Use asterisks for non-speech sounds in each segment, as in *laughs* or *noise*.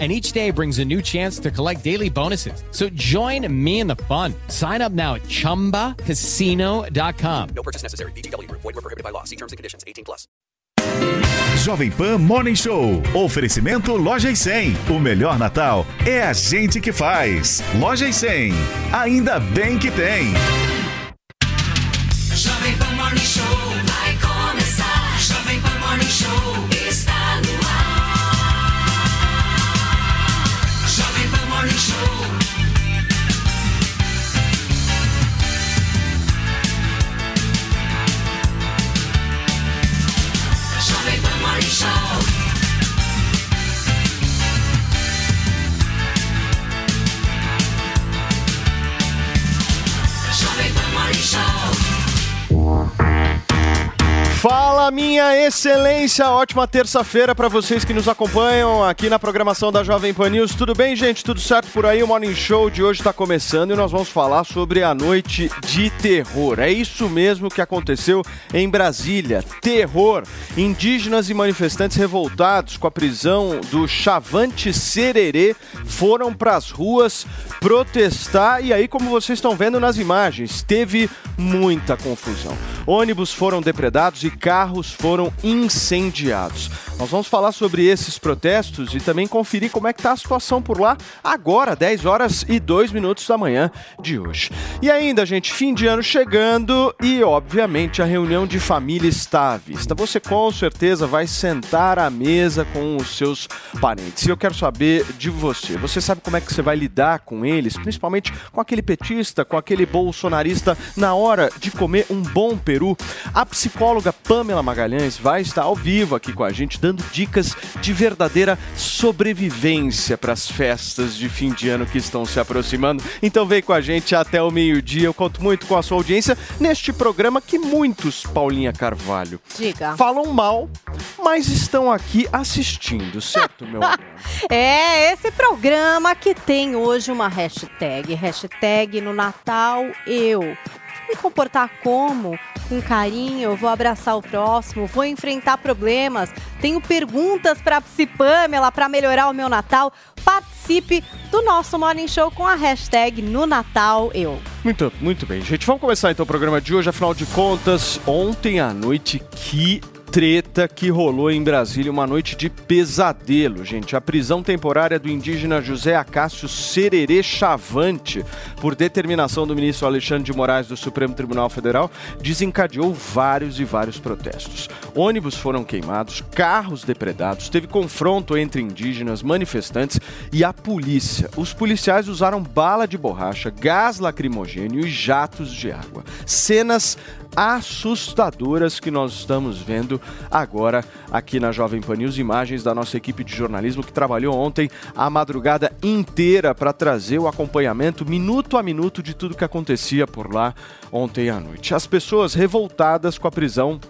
and each day brings a new chance to collect daily bonuses. So join me in the fun. Sign up now at ChumbaCasino.com. No purchase necessary. BGW. Void were prohibited by law. See terms and conditions. 18 plus. Jovem Pan Morning Show. Oferecimento Loja e 100. O melhor Natal é a gente que faz. Loja e 100. Ainda bem que tem. Jovem Pan Morning Show vai começar. Jovem Pan Morning Show Show. Fala, minha excelência! Ótima terça-feira para vocês que nos acompanham aqui na programação da Jovem Pan News. Tudo bem, gente? Tudo certo por aí? O Morning Show de hoje está começando e nós vamos falar sobre a noite de terror. É isso mesmo que aconteceu em Brasília. Terror. Indígenas e manifestantes revoltados com a prisão do Chavante Sererê foram para as ruas protestar e aí, como vocês estão vendo nas imagens, teve muita confusão. Ônibus foram depredados e carros foram incendiados. Nós vamos falar sobre esses protestos e também conferir como é que está a situação por lá agora, 10 horas e 2 minutos da manhã de hoje. E ainda, gente, fim de ano chegando e, obviamente, a reunião de família está à vista. Você com certeza vai sentar à mesa com os seus parentes. E eu quero saber de você. Você sabe como é que você vai lidar com eles, principalmente com aquele petista, com aquele bolsonarista, na hora de comer um bom peru? A psicóloga Pamela Magalhães vai estar ao vivo aqui com a gente, dando dicas de verdadeira sobrevivência para as festas de fim de ano que estão se aproximando. Então vem com a gente até o meio-dia. Eu conto muito com a sua audiência neste programa que muitos, Paulinha Carvalho, Diga. falam mal, mas estão aqui assistindo, certo, meu *laughs* amor? É esse programa que tem hoje uma hashtag. Hashtag no Natal eu. Me comportar como? Com carinho, vou abraçar o próximo, vou enfrentar problemas. Tenho perguntas para Psi Pamela para melhorar o meu Natal. Participe do nosso Morning Show com a hashtag no Natal eu. Muito, muito bem, gente. Vamos começar então o programa de hoje. Afinal de contas, ontem à noite, que treta que rolou em Brasília, uma noite de pesadelo, gente. A prisão temporária do indígena José Acácio Sererê Chavante, por determinação do ministro Alexandre de Moraes do Supremo Tribunal Federal, desencadeou vários e vários protestos. Ônibus foram queimados, carros depredados, teve confronto entre indígenas, manifestantes e a polícia. Os policiais usaram bala de borracha, gás lacrimogênio e jatos de água. Cenas assustadoras que nós estamos vendo agora aqui na Jovem Pan News, imagens da nossa equipe de jornalismo que trabalhou ontem a madrugada inteira para trazer o acompanhamento minuto a minuto de tudo que acontecia por lá ontem à noite. As pessoas revoltadas com a prisão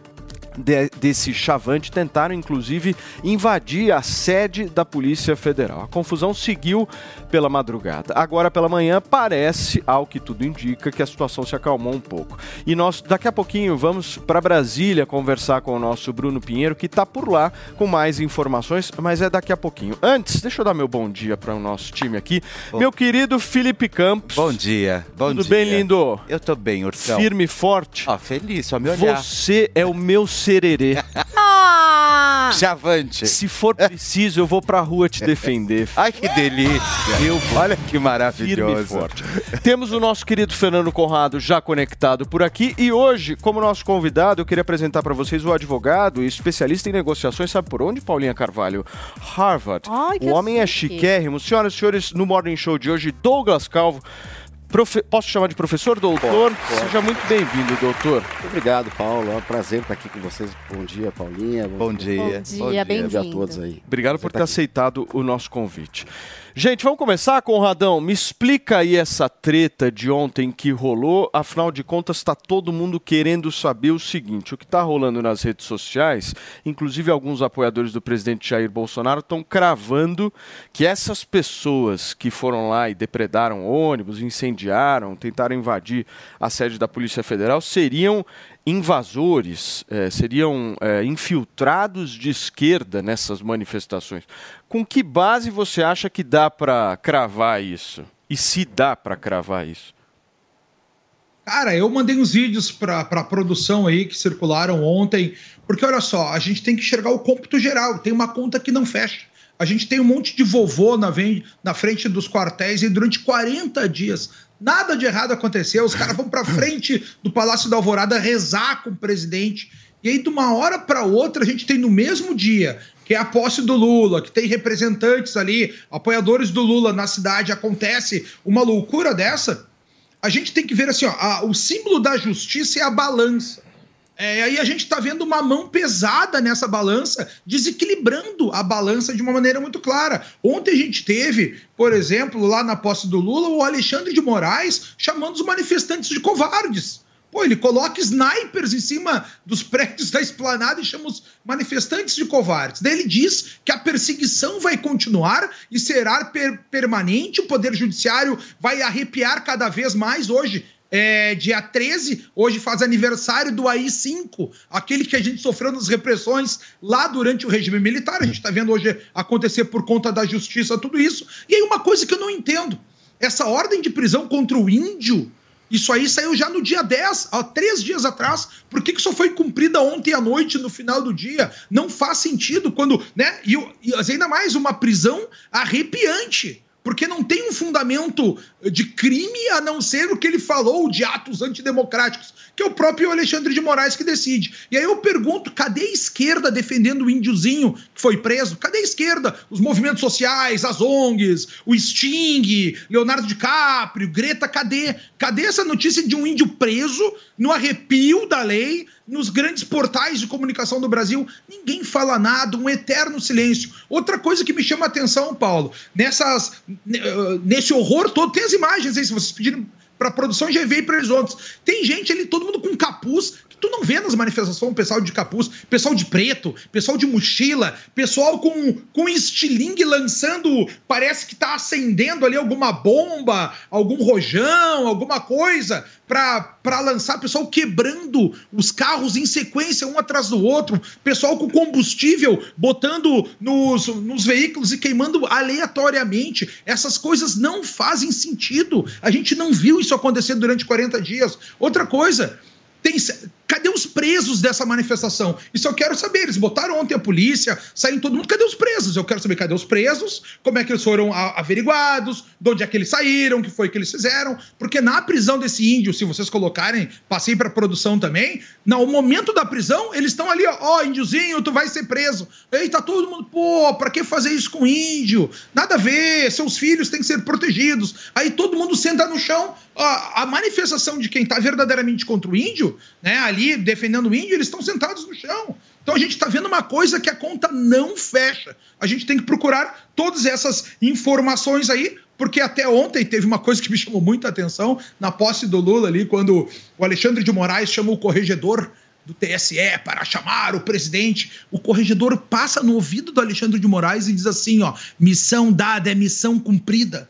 de- desse chavante tentaram inclusive invadir a sede da Polícia Federal. A confusão seguiu pela madrugada. Agora pela manhã parece, ao que tudo indica, que a situação se acalmou um pouco. E nós daqui a pouquinho vamos para Brasília conversar com o nosso Bruno Pinheiro que está por lá com mais informações, mas é daqui a pouquinho. Antes, deixa eu dar meu bom dia para o nosso time aqui. Meu querido Felipe Campos. Bom dia, bom Tudo dia. bem, lindo? Eu tô bem, Ursão. Firme e forte. Ó, feliz, só me olhar. Você é o meu sererê. Ah! Chavante. Se for preciso, eu vou pra rua te defender. Ai, que delícia. Eu vou. Olha que maravilhoso. forte. Temos o nosso querido Fernando Conrado já conectado por aqui e hoje, como nosso convidado, eu queria apresentar para vocês o advogado e especialista em negociações, sabe por onde, Paulinha Carvalho? Harvard. Ai, o homem é chique. chiquérrimo. Senhoras e senhores, no Morning Show de hoje, Douglas Calvo. Profe- Posso chamar de professor, doutor? Pode, pode. Seja muito bem-vindo, doutor. Muito obrigado, Paulo. É um prazer estar aqui com vocês. Bom dia, Paulinha. Bom dia. Bom dia, Bom dia a bem-vindo. todos aí. Obrigado por Você ter tá aqui. aceitado o nosso convite. Gente, vamos começar, Conradão. Me explica aí essa treta de ontem que rolou. Afinal de contas, está todo mundo querendo saber o seguinte: o que está rolando nas redes sociais, inclusive alguns apoiadores do presidente Jair Bolsonaro, estão cravando que essas pessoas que foram lá e depredaram ônibus, incendiaram, tentaram invadir a sede da Polícia Federal, seriam invasores, eh, seriam eh, infiltrados de esquerda nessas manifestações. Com que base você acha que dá para cravar isso? E se dá para cravar isso? Cara, eu mandei uns vídeos para a produção aí que circularam ontem, porque olha só, a gente tem que enxergar o cômputo geral, tem uma conta que não fecha. A gente tem um monte de vovô na, na frente dos quartéis e durante 40 dias nada de errado aconteceu. Os caras vão para frente do Palácio da Alvorada rezar com o presidente. E aí, de uma hora para outra, a gente tem no mesmo dia, que é a posse do Lula, que tem representantes ali, apoiadores do Lula na cidade, acontece uma loucura dessa a gente tem que ver assim, ó, a- o símbolo da justiça é a balança. É, aí a gente está vendo uma mão pesada nessa balança, desequilibrando a balança de uma maneira muito clara. Ontem a gente teve, por exemplo, lá na posse do Lula, o Alexandre de Moraes chamando os manifestantes de covardes. Pô, ele coloca snipers em cima dos prédios da esplanada e chama os manifestantes de covardes. Daí ele diz que a perseguição vai continuar e será per- permanente, o Poder Judiciário vai arrepiar cada vez mais hoje. É, dia 13, hoje faz aniversário do AI-5, aquele que a gente sofreu nas repressões lá durante o regime militar. A gente está vendo hoje acontecer por conta da justiça tudo isso. E aí, uma coisa que eu não entendo: essa ordem de prisão contra o índio isso aí saiu já no dia 10, há três dias atrás. Por que, que só foi cumprida ontem à noite, no final do dia? Não faz sentido quando. né? E, e ainda mais uma prisão arrepiante. Porque não tem um fundamento de crime a não ser o que ele falou de atos antidemocráticos, que é o próprio Alexandre de Moraes que decide. E aí eu pergunto: cadê a esquerda defendendo o índiozinho que foi preso? Cadê a esquerda? Os movimentos sociais, as ONGs, o Sting, Leonardo DiCaprio, Greta, cadê? Cadê essa notícia de um índio preso no arrepio da lei? Nos grandes portais de comunicação do Brasil, ninguém fala nada, um eterno silêncio. Outra coisa que me chama a atenção, Paulo, nessas, ne- eh, nesse horror todo, tem as imagens aí, se vocês pedirem para produção, já veio para eles outros. Tem gente ali, todo mundo com capuz, que tu não vê nas manifestações, pessoal de capuz, pessoal de preto, pessoal de mochila, pessoal com, com estilingue lançando, parece que tá acendendo ali alguma bomba, algum rojão, alguma coisa para lançar, pessoal quebrando os carros em sequência, um atrás do outro, pessoal com combustível botando nos, nos veículos e queimando aleatoriamente. Essas coisas não fazem sentido. A gente não viu isso acontecer durante 40 dias. Outra coisa, tem, cadê os presos dessa manifestação? Isso eu quero saber. Eles botaram ontem a polícia, saíram todo mundo. Cadê os presos? Eu quero saber cadê os presos, como é que eles foram averiguados, de onde é que eles saíram, o que foi que eles fizeram. Porque na prisão desse índio, se vocês colocarem, passei para produção também, no momento da prisão, eles estão ali, ó, ó, índiozinho, tu vai ser preso. Aí tá todo mundo, pô, pra que fazer isso com índio? Nada a ver, seus filhos têm que ser protegidos. Aí todo mundo senta no chão, a manifestação de quem tá verdadeiramente contra o índio, né, ali defendendo o índio, eles estão sentados no chão. Então a gente está vendo uma coisa que a conta não fecha. A gente tem que procurar todas essas informações aí, porque até ontem teve uma coisa que me chamou muita atenção na posse do Lula ali, quando o Alexandre de Moraes chamou o corregedor do TSE para chamar o presidente. O corregedor passa no ouvido do Alexandre de Moraes e diz assim, ó, missão dada é missão cumprida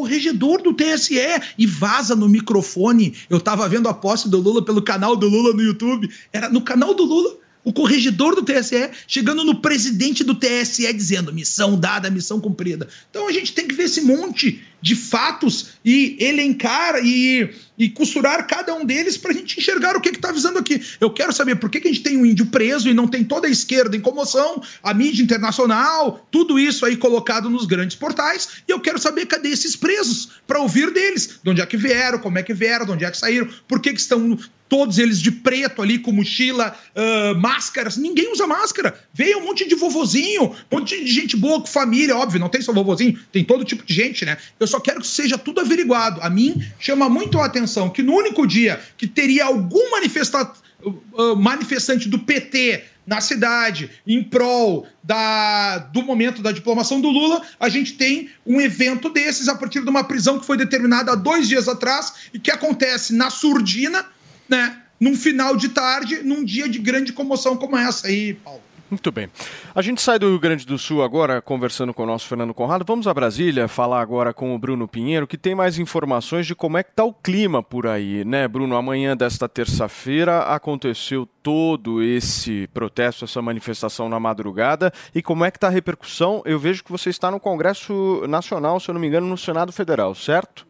corregedor do TSE e vaza no microfone. Eu tava vendo a posse do Lula pelo canal do Lula no YouTube. Era no canal do Lula, o corregedor do TSE chegando no presidente do TSE dizendo missão dada, missão cumprida. Então a gente tem que ver esse monte de fatos e elencar e, e costurar cada um deles para a gente enxergar o que está avisando aqui. Eu quero saber por que, que a gente tem um índio preso e não tem toda a esquerda em comoção, a mídia internacional, tudo isso aí colocado nos grandes portais. E eu quero saber cadê esses presos para ouvir deles. De onde é que vieram, como é que vieram, de onde é que saíram, por que, que estão todos eles de preto ali, com mochila, ah, máscaras. Ninguém usa máscara. Veio um monte de vovozinho, um monte de gente boa com família, óbvio, não tem só vovozinho, tem todo tipo de gente, né? Eu só quero que seja tudo averiguado. A mim chama muito a atenção que no único dia que teria algum manifesta uh, manifestante do PT na cidade, em prol da, do momento da diplomação do Lula, a gente tem um evento desses a partir de uma prisão que foi determinada há dois dias atrás e que acontece na surdina, né? Num final de tarde, num dia de grande comoção como essa aí, Paulo. Muito bem. A gente sai do Rio Grande do Sul agora, conversando com o nosso Fernando Conrado. Vamos a Brasília falar agora com o Bruno Pinheiro, que tem mais informações de como é que está o clima por aí, né, Bruno? Amanhã desta terça-feira aconteceu todo esse protesto, essa manifestação na madrugada. E como é que está a repercussão? Eu vejo que você está no Congresso Nacional, se eu não me engano, no Senado Federal, certo?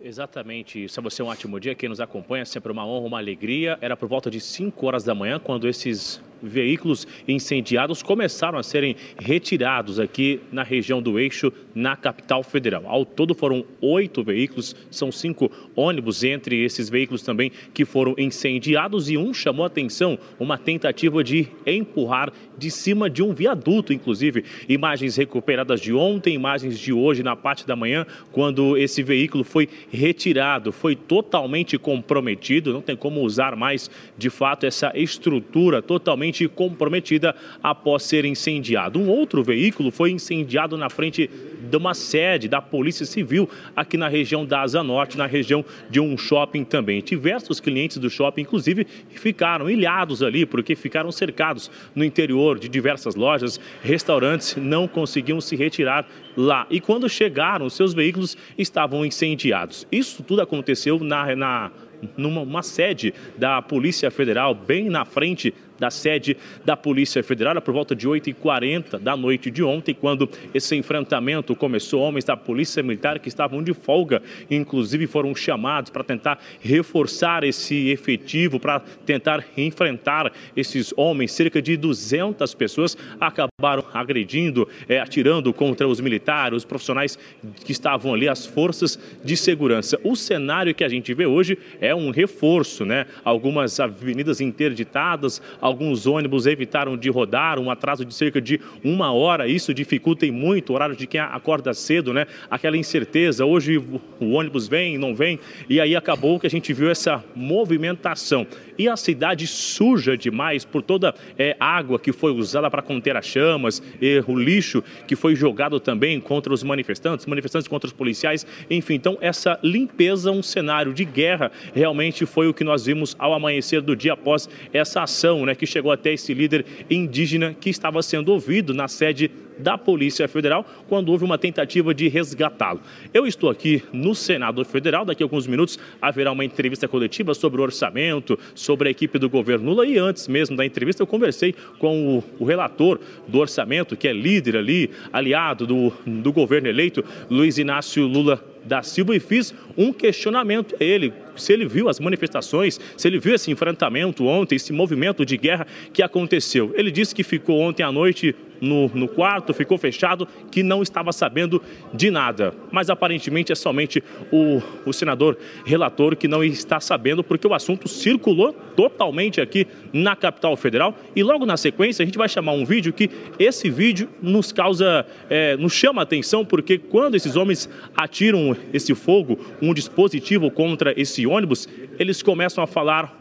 Exatamente isso. Você um ótimo dia. Quem nos acompanha, sempre uma honra, uma alegria. Era por volta de 5 horas da manhã quando esses veículos incendiados começaram a serem retirados aqui na região do eixo, na capital federal. Ao todo foram oito veículos, são cinco ônibus entre esses veículos também que foram incendiados e um chamou atenção, uma tentativa de empurrar de cima de um viaduto, inclusive. Imagens recuperadas de ontem, imagens de hoje na parte da manhã, quando esse veículo foi retirado, foi totalmente comprometido, não tem como usar mais de fato essa estrutura totalmente comprometida após ser incendiado. Um outro veículo foi incendiado na frente de uma sede da Polícia Civil aqui na região da Asa Norte, na região de um shopping também. Diversos clientes do shopping, inclusive, ficaram ilhados ali porque ficaram cercados no interior de diversas lojas, restaurantes, não conseguiam se retirar lá. E quando chegaram, seus veículos estavam incendiados. Isso tudo aconteceu na, na numa uma sede da Polícia Federal, bem na frente da sede da Polícia Federal, por volta de 8h40 da noite de ontem, quando esse enfrentamento começou. Homens da Polícia Militar que estavam de folga, inclusive foram chamados para tentar reforçar esse efetivo, para tentar enfrentar esses homens. Cerca de 200 pessoas acabaram agredindo, é, atirando contra os militares, os profissionais que estavam ali, as forças de segurança. O cenário que a gente vê hoje é um reforço, né? Algumas avenidas interditadas, alguns ônibus evitaram de rodar, um atraso de cerca de uma hora. Isso dificulta muito o horário de quem acorda cedo, né? Aquela incerteza. Hoje o ônibus vem, não vem, e aí acabou que a gente viu essa movimentação. E a cidade suja demais por toda é, água que foi usada para conter as chamas, e o lixo que foi jogado também contra os manifestantes, manifestantes contra os policiais, enfim. Então, essa limpeza, um cenário de guerra, realmente foi o que nós vimos ao amanhecer do dia após essa ação, né? Que chegou até esse líder indígena que estava sendo ouvido na sede da Polícia Federal quando houve uma tentativa de resgatá-lo. Eu estou aqui no Senado Federal, daqui a alguns minutos haverá uma entrevista coletiva sobre o orçamento, sobre a equipe do governo Lula e antes mesmo da entrevista eu conversei com o, o relator do orçamento, que é líder ali, aliado do, do governo eleito, Luiz Inácio Lula da Silva e fiz um questionamento a ele, se ele viu as manifestações, se ele viu esse enfrentamento ontem, esse movimento de guerra que aconteceu. Ele disse que ficou ontem à noite no, no quarto, ficou fechado, que não estava sabendo de nada. Mas aparentemente é somente o, o senador relator que não está sabendo, porque o assunto circulou totalmente aqui na capital federal. E logo na sequência a gente vai chamar um vídeo que esse vídeo nos causa, é, nos chama a atenção, porque quando esses homens atiram esse fogo, um dispositivo contra esse ônibus, eles começam a falar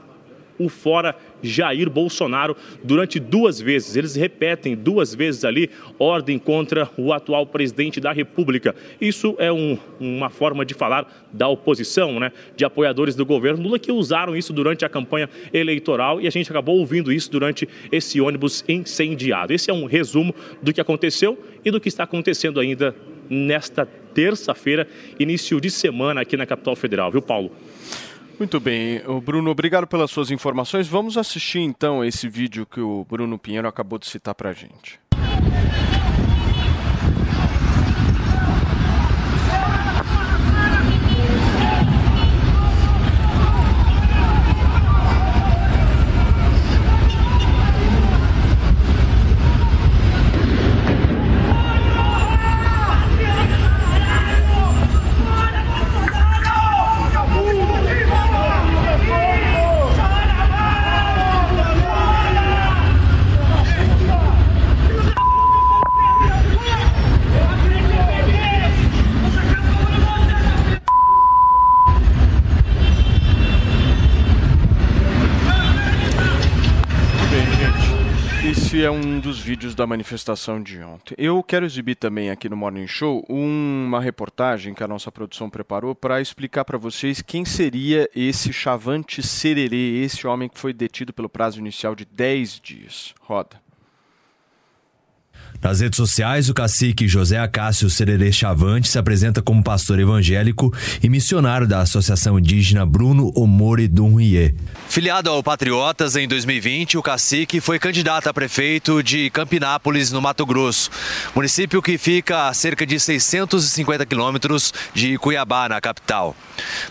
o fora Jair Bolsonaro durante duas vezes. Eles repetem duas vezes ali ordem contra o atual presidente da República. Isso é um, uma forma de falar da oposição, né? De apoiadores do governo Lula que usaram isso durante a campanha eleitoral e a gente acabou ouvindo isso durante esse ônibus incendiado. Esse é um resumo do que aconteceu e do que está acontecendo ainda nesta terça-feira, início de semana aqui na capital federal, viu, Paulo? Muito bem, Bruno, obrigado pelas suas informações. Vamos assistir então esse vídeo que o Bruno Pinheiro acabou de citar para a gente. Um dos vídeos da manifestação de ontem. Eu quero exibir também aqui no Morning Show uma reportagem que a nossa produção preparou para explicar para vocês quem seria esse Chavante Sererê, esse homem que foi detido pelo prazo inicial de 10 dias. Roda. Nas redes sociais, o cacique José Acácio Sererê Chavante se apresenta como pastor evangélico e missionário da Associação Indígena Bruno Omori Dunhuie. Filiado ao Patriotas em 2020, o cacique foi candidato a prefeito de Campinápolis, no Mato Grosso, município que fica a cerca de 650 quilômetros de Cuiabá, na capital.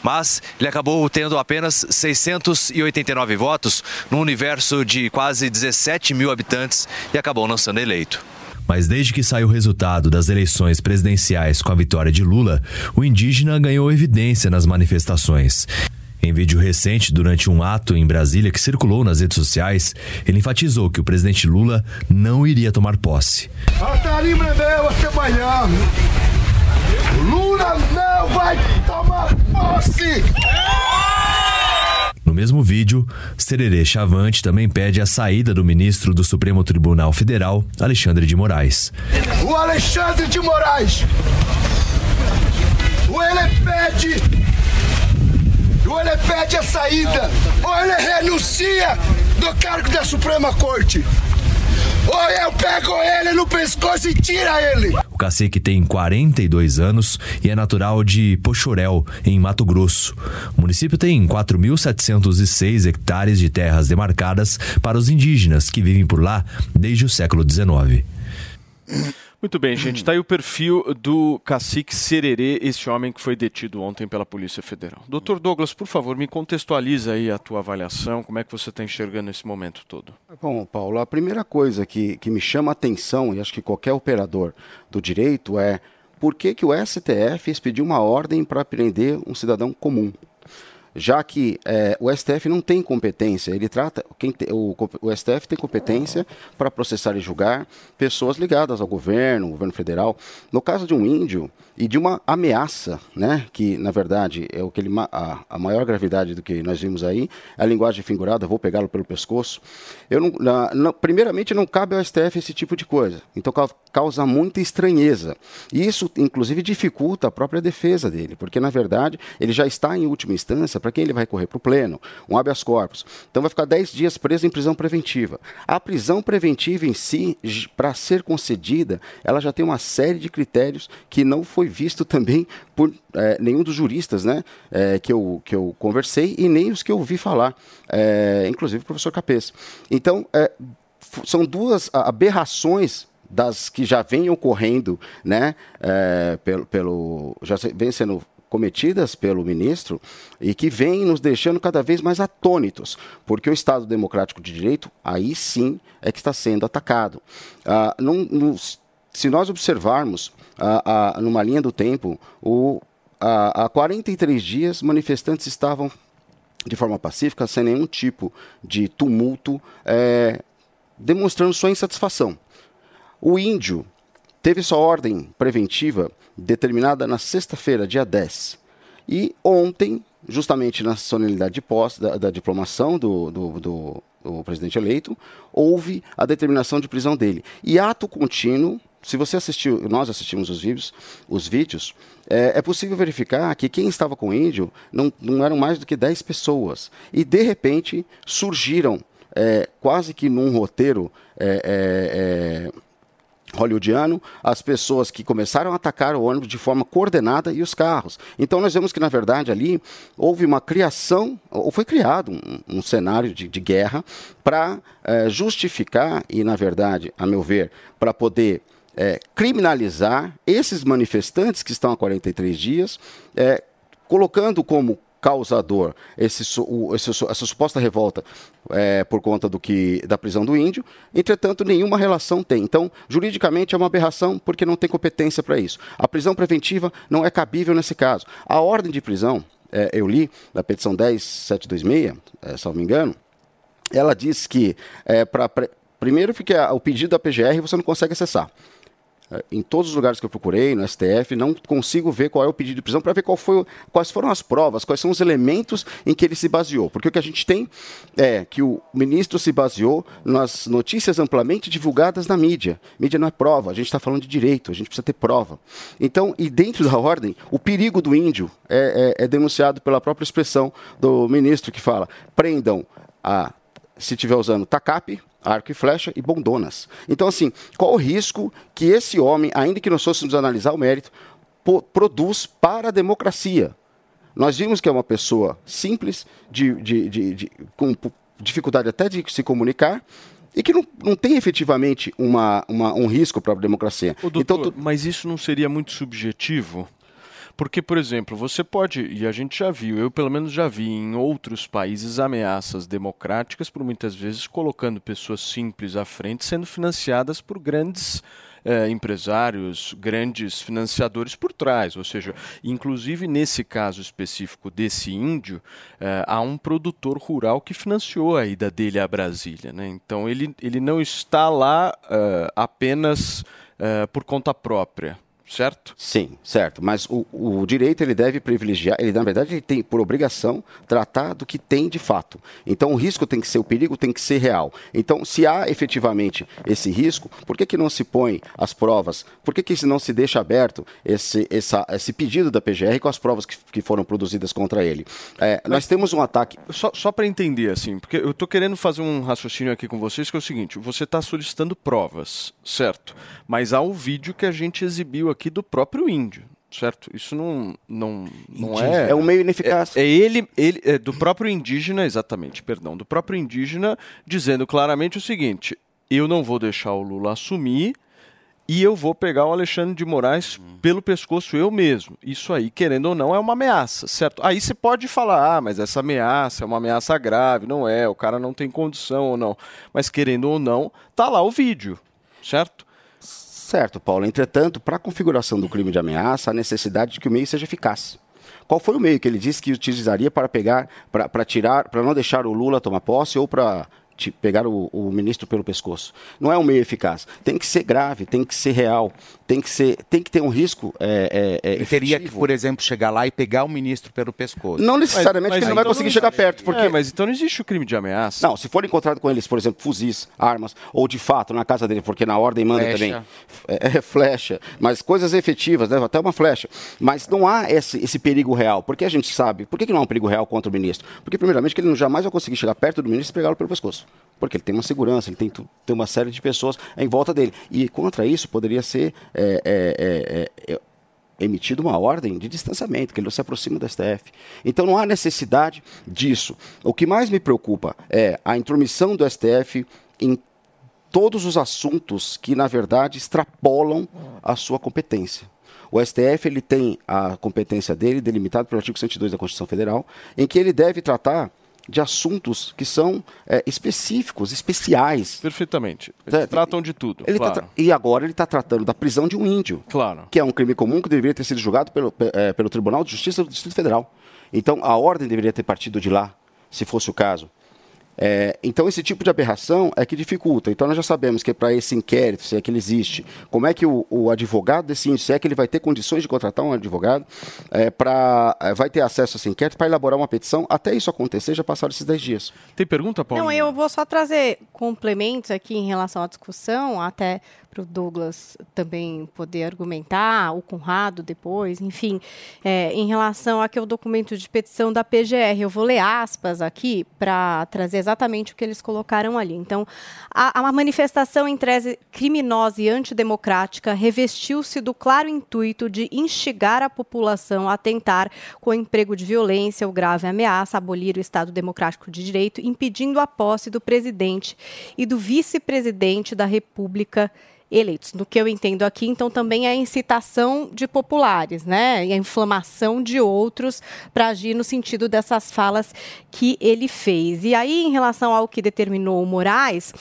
Mas ele acabou tendo apenas 689 votos num universo de quase 17 mil habitantes e acabou não sendo eleito. Mas desde que saiu o resultado das eleições presidenciais com a vitória de Lula, o indígena ganhou evidência nas manifestações. Em vídeo recente, durante um ato em Brasília que circulou nas redes sociais, ele enfatizou que o presidente Lula não iria tomar posse. Lula não vai tomar posse! Mesmo vídeo, Sererê Chavante também pede a saída do ministro do Supremo Tribunal Federal, Alexandre de Moraes. O Alexandre de Moraes! Ou ele pede. Ou ele pede a saída. Ou ele renuncia do cargo da Suprema Corte. Ou eu pego ele no pescoço e tira ele. O cacique tem 42 anos e é natural de Pochorel, em Mato Grosso. O município tem 4.706 hectares de terras demarcadas para os indígenas que vivem por lá desde o século XIX. Muito bem, gente. Está aí o perfil do cacique Sererê, esse homem que foi detido ontem pela Polícia Federal. Doutor Douglas, por favor, me contextualiza aí a tua avaliação, como é que você está enxergando esse momento todo. Bom, Paulo, a primeira coisa que, que me chama a atenção, e acho que qualquer operador do direito, é por que, que o STF expediu uma ordem para prender um cidadão comum? Já que é, o STF não tem competência, ele trata, quem te, o, o, STF tem competência para processar e julgar pessoas ligadas ao governo, governo federal. No caso de um índio e de uma ameaça, né, que na verdade é o que ele, a, a maior gravidade do que nós vimos aí, a linguagem figurada, vou pegá-lo pelo pescoço. Eu não, na, na, primeiramente, não cabe ao STF esse tipo de coisa, então causa muita estranheza. E isso, inclusive, dificulta a própria defesa dele, porque na verdade ele já está em última instância para quem ele vai correr para o pleno, um habeas corpus. Então vai ficar 10 dias preso em prisão preventiva. A prisão preventiva em si, para ser concedida, ela já tem uma série de critérios que não foi visto também por é, nenhum dos juristas né, é, que, eu, que eu conversei e nem os que eu ouvi falar, é, inclusive o professor Capês. Então, é, são duas aberrações das que já vêm ocorrendo, né, é, pelo, pelo já vem sendo cometidas pelo ministro e que vem nos deixando cada vez mais atônitos, porque o Estado Democrático de Direito, aí sim, é que está sendo atacado. Ah, se nós observarmos ah, ah, numa linha do tempo, o, há 43 dias manifestantes estavam de forma pacífica, sem nenhum tipo de tumulto, é, demonstrando sua insatisfação. O índio teve sua ordem preventiva determinada na sexta-feira, dia 10. E ontem, justamente na solenidade de posse, da, da diplomação do, do, do, do presidente eleito, houve a determinação de prisão dele. E ato contínuo, se você assistiu, nós assistimos os vídeos, os vídeos é, é, possível verificar que quem estava com o índio não, não eram mais do que 10 pessoas. E, de repente, surgiram, é, quase que num roteiro é, é, é hollywoodiano, as pessoas que começaram a atacar o ônibus de forma coordenada e os carros. Então nós vemos que, na verdade, ali houve uma criação, ou foi criado um, um cenário de, de guerra para é, justificar e, na verdade, a meu ver, para poder é, criminalizar esses manifestantes que estão há 43 dias, é, colocando como causador esse, esse, essa suposta revolta é, por conta do que da prisão do índio, entretanto nenhuma relação tem. Então, juridicamente é uma aberração porque não tem competência para isso. A prisão preventiva não é cabível nesse caso. A ordem de prisão, é, eu li na petição 10726, é, salvo me engano, ela diz que é, para primeiro porque o pedido da PGR você não consegue acessar. Em todos os lugares que eu procurei, no STF, não consigo ver qual é o pedido de prisão para ver foi, quais foram as provas, quais são os elementos em que ele se baseou. Porque o que a gente tem é que o ministro se baseou nas notícias amplamente divulgadas na mídia. Mídia não é prova, a gente está falando de direito, a gente precisa ter prova. Então, e dentro da ordem, o perigo do índio é, é- é denunciado pela própria expressão do ministro que fala: prendam a se estiver usando tacape, arco e flecha e bondonas. Então, assim, qual o risco que esse homem, ainda que nós fôssemos analisar o mérito, produz para a democracia? Nós vimos que é uma pessoa simples, de, de- de- de- com dificuldade até de se comunicar, e que não, não tem efetivamente uma, uma- um risco para a democracia. Ô, doutor, mas isso não seria muito subjetivo? Porque, por exemplo, você pode, e a gente já viu, eu pelo menos já vi em outros países ameaças democráticas, por muitas vezes colocando pessoas simples à frente, sendo financiadas por grandes eh, empresários, grandes financiadores por trás. Ou seja, inclusive nesse caso específico desse índio, eh, há um produtor rural que financiou a ida dele a Brasília. Né? Então ele, ele não está lá eh, apenas eh, por conta própria certo? Sim, certo. Mas o, o direito ele deve privilegiar, ele na verdade ele tem por obrigação tratar do que tem de fato. Então o risco tem que ser, o perigo tem que ser real. Então se há efetivamente esse risco, por que, que não se põe as provas? Por que, que não se deixa aberto esse, essa, esse pedido da PGR com as provas que, que foram produzidas contra ele? É, nós temos um ataque. Só, só para entender, assim, porque eu estou querendo fazer um raciocínio aqui com vocês, que é o seguinte: você está solicitando provas, certo? Mas há o vídeo que a gente exibiu aqui do próprio índio. Certo? Isso não, não, não é. É um meio ineficaz. É, é ele, ele é do próprio indígena, exatamente, perdão, do próprio indígena, dizendo claramente o seguinte: eu não vou deixar o Lula assumir e eu vou pegar o Alexandre de Moraes pelo pescoço eu mesmo. Isso aí, querendo ou não, é uma ameaça, certo? Aí você pode falar, ah, mas essa ameaça é uma ameaça grave, não é, o cara não tem condição ou não. Mas querendo ou não, tá lá o vídeo, certo? Certo, Paulo. Entretanto, para a configuração do crime de ameaça, há necessidade de que o meio seja eficaz. Qual foi o meio que ele disse que utilizaria para pegar, para tirar, para não deixar o Lula tomar posse ou para te- pegar o, o ministro pelo pescoço? Não é um meio eficaz. Tem que ser grave, tem que ser real, tem que ser, tem que ter um risco. É, é, é, Ele teria que, por exemplo, chegar lá e pegar o ministro pelo pescoço. Não necessariamente que ele não vai então conseguir chegar perto, porque É, mas então não existe o crime de ameaça. Não, se for encontrado com eles, por exemplo, fuzis, armas, ou de fato na casa dele, porque na ordem manda Flecha. também. É, é, flecha, mas coisas efetivas, né? até uma flecha. Mas não há esse, esse perigo real. Porque a gente sabe. Por que, que não há um perigo real contra o ministro? Porque, primeiramente, que ele não jamais vai conseguir chegar perto do ministro e pegá-lo pelo pescoço. Porque ele tem uma segurança, ele tem, tem uma série de pessoas em volta dele. E contra isso poderia ser. é, é, é, é, emitido uma ordem de distanciamento, que ele não se aproxima do STF. Então não há necessidade disso. O que mais me preocupa é a intromissão do STF em todos os assuntos que, na verdade, extrapolam a sua competência. O STF ele tem a competência dele delimitada pelo artigo 102 da Constituição Federal, em que ele deve tratar de assuntos que são é, específicos, especiais. Perfeitamente. Eles Certo. tratam de tudo. Tá claro. tra- e agora ele está tratando da prisão de um índio Claro. que é um crime comum que deveria ter sido julgado pelo, pe- eh, pelo Tribunal de Justiça do Distrito Federal. Então, a ordem deveria ter partido de lá, se fosse o caso. É, então, esse tipo de aberração é que dificulta. Então, nós já sabemos que para esse inquérito, se é que ele existe, como é que o, o advogado desse índice, se é que ele vai ter condições de contratar um advogado, é, pra, é, vai ter acesso a esse inquérito para elaborar uma petição, até isso acontecer, já passaram esses 10 dias. Tem pergunta, Paulo? Não, eu vou só trazer complementos aqui em relação à discussão, até para o Douglas também poder argumentar, o Conrado depois, enfim, é, em relação àquele documento de petição da PGR. Eu vou ler aspas aqui para trazer exatamente o que eles colocaram ali. Então, a, a manifestação em tese criminosa e antidemocrática revestiu-se do claro intuito de instigar a população a tentar, com o emprego de violência ou grave ameaça, abolir o Estado Democrático de Direito, impedindo a posse do presidente e do vice-presidente da República eleitos. No que eu entendo aqui, então, também é a incitação de populares, né? E a inflamação de outros para agir no sentido dessas falas que ele fez. E aí, em relação ao que determinou o Moraes,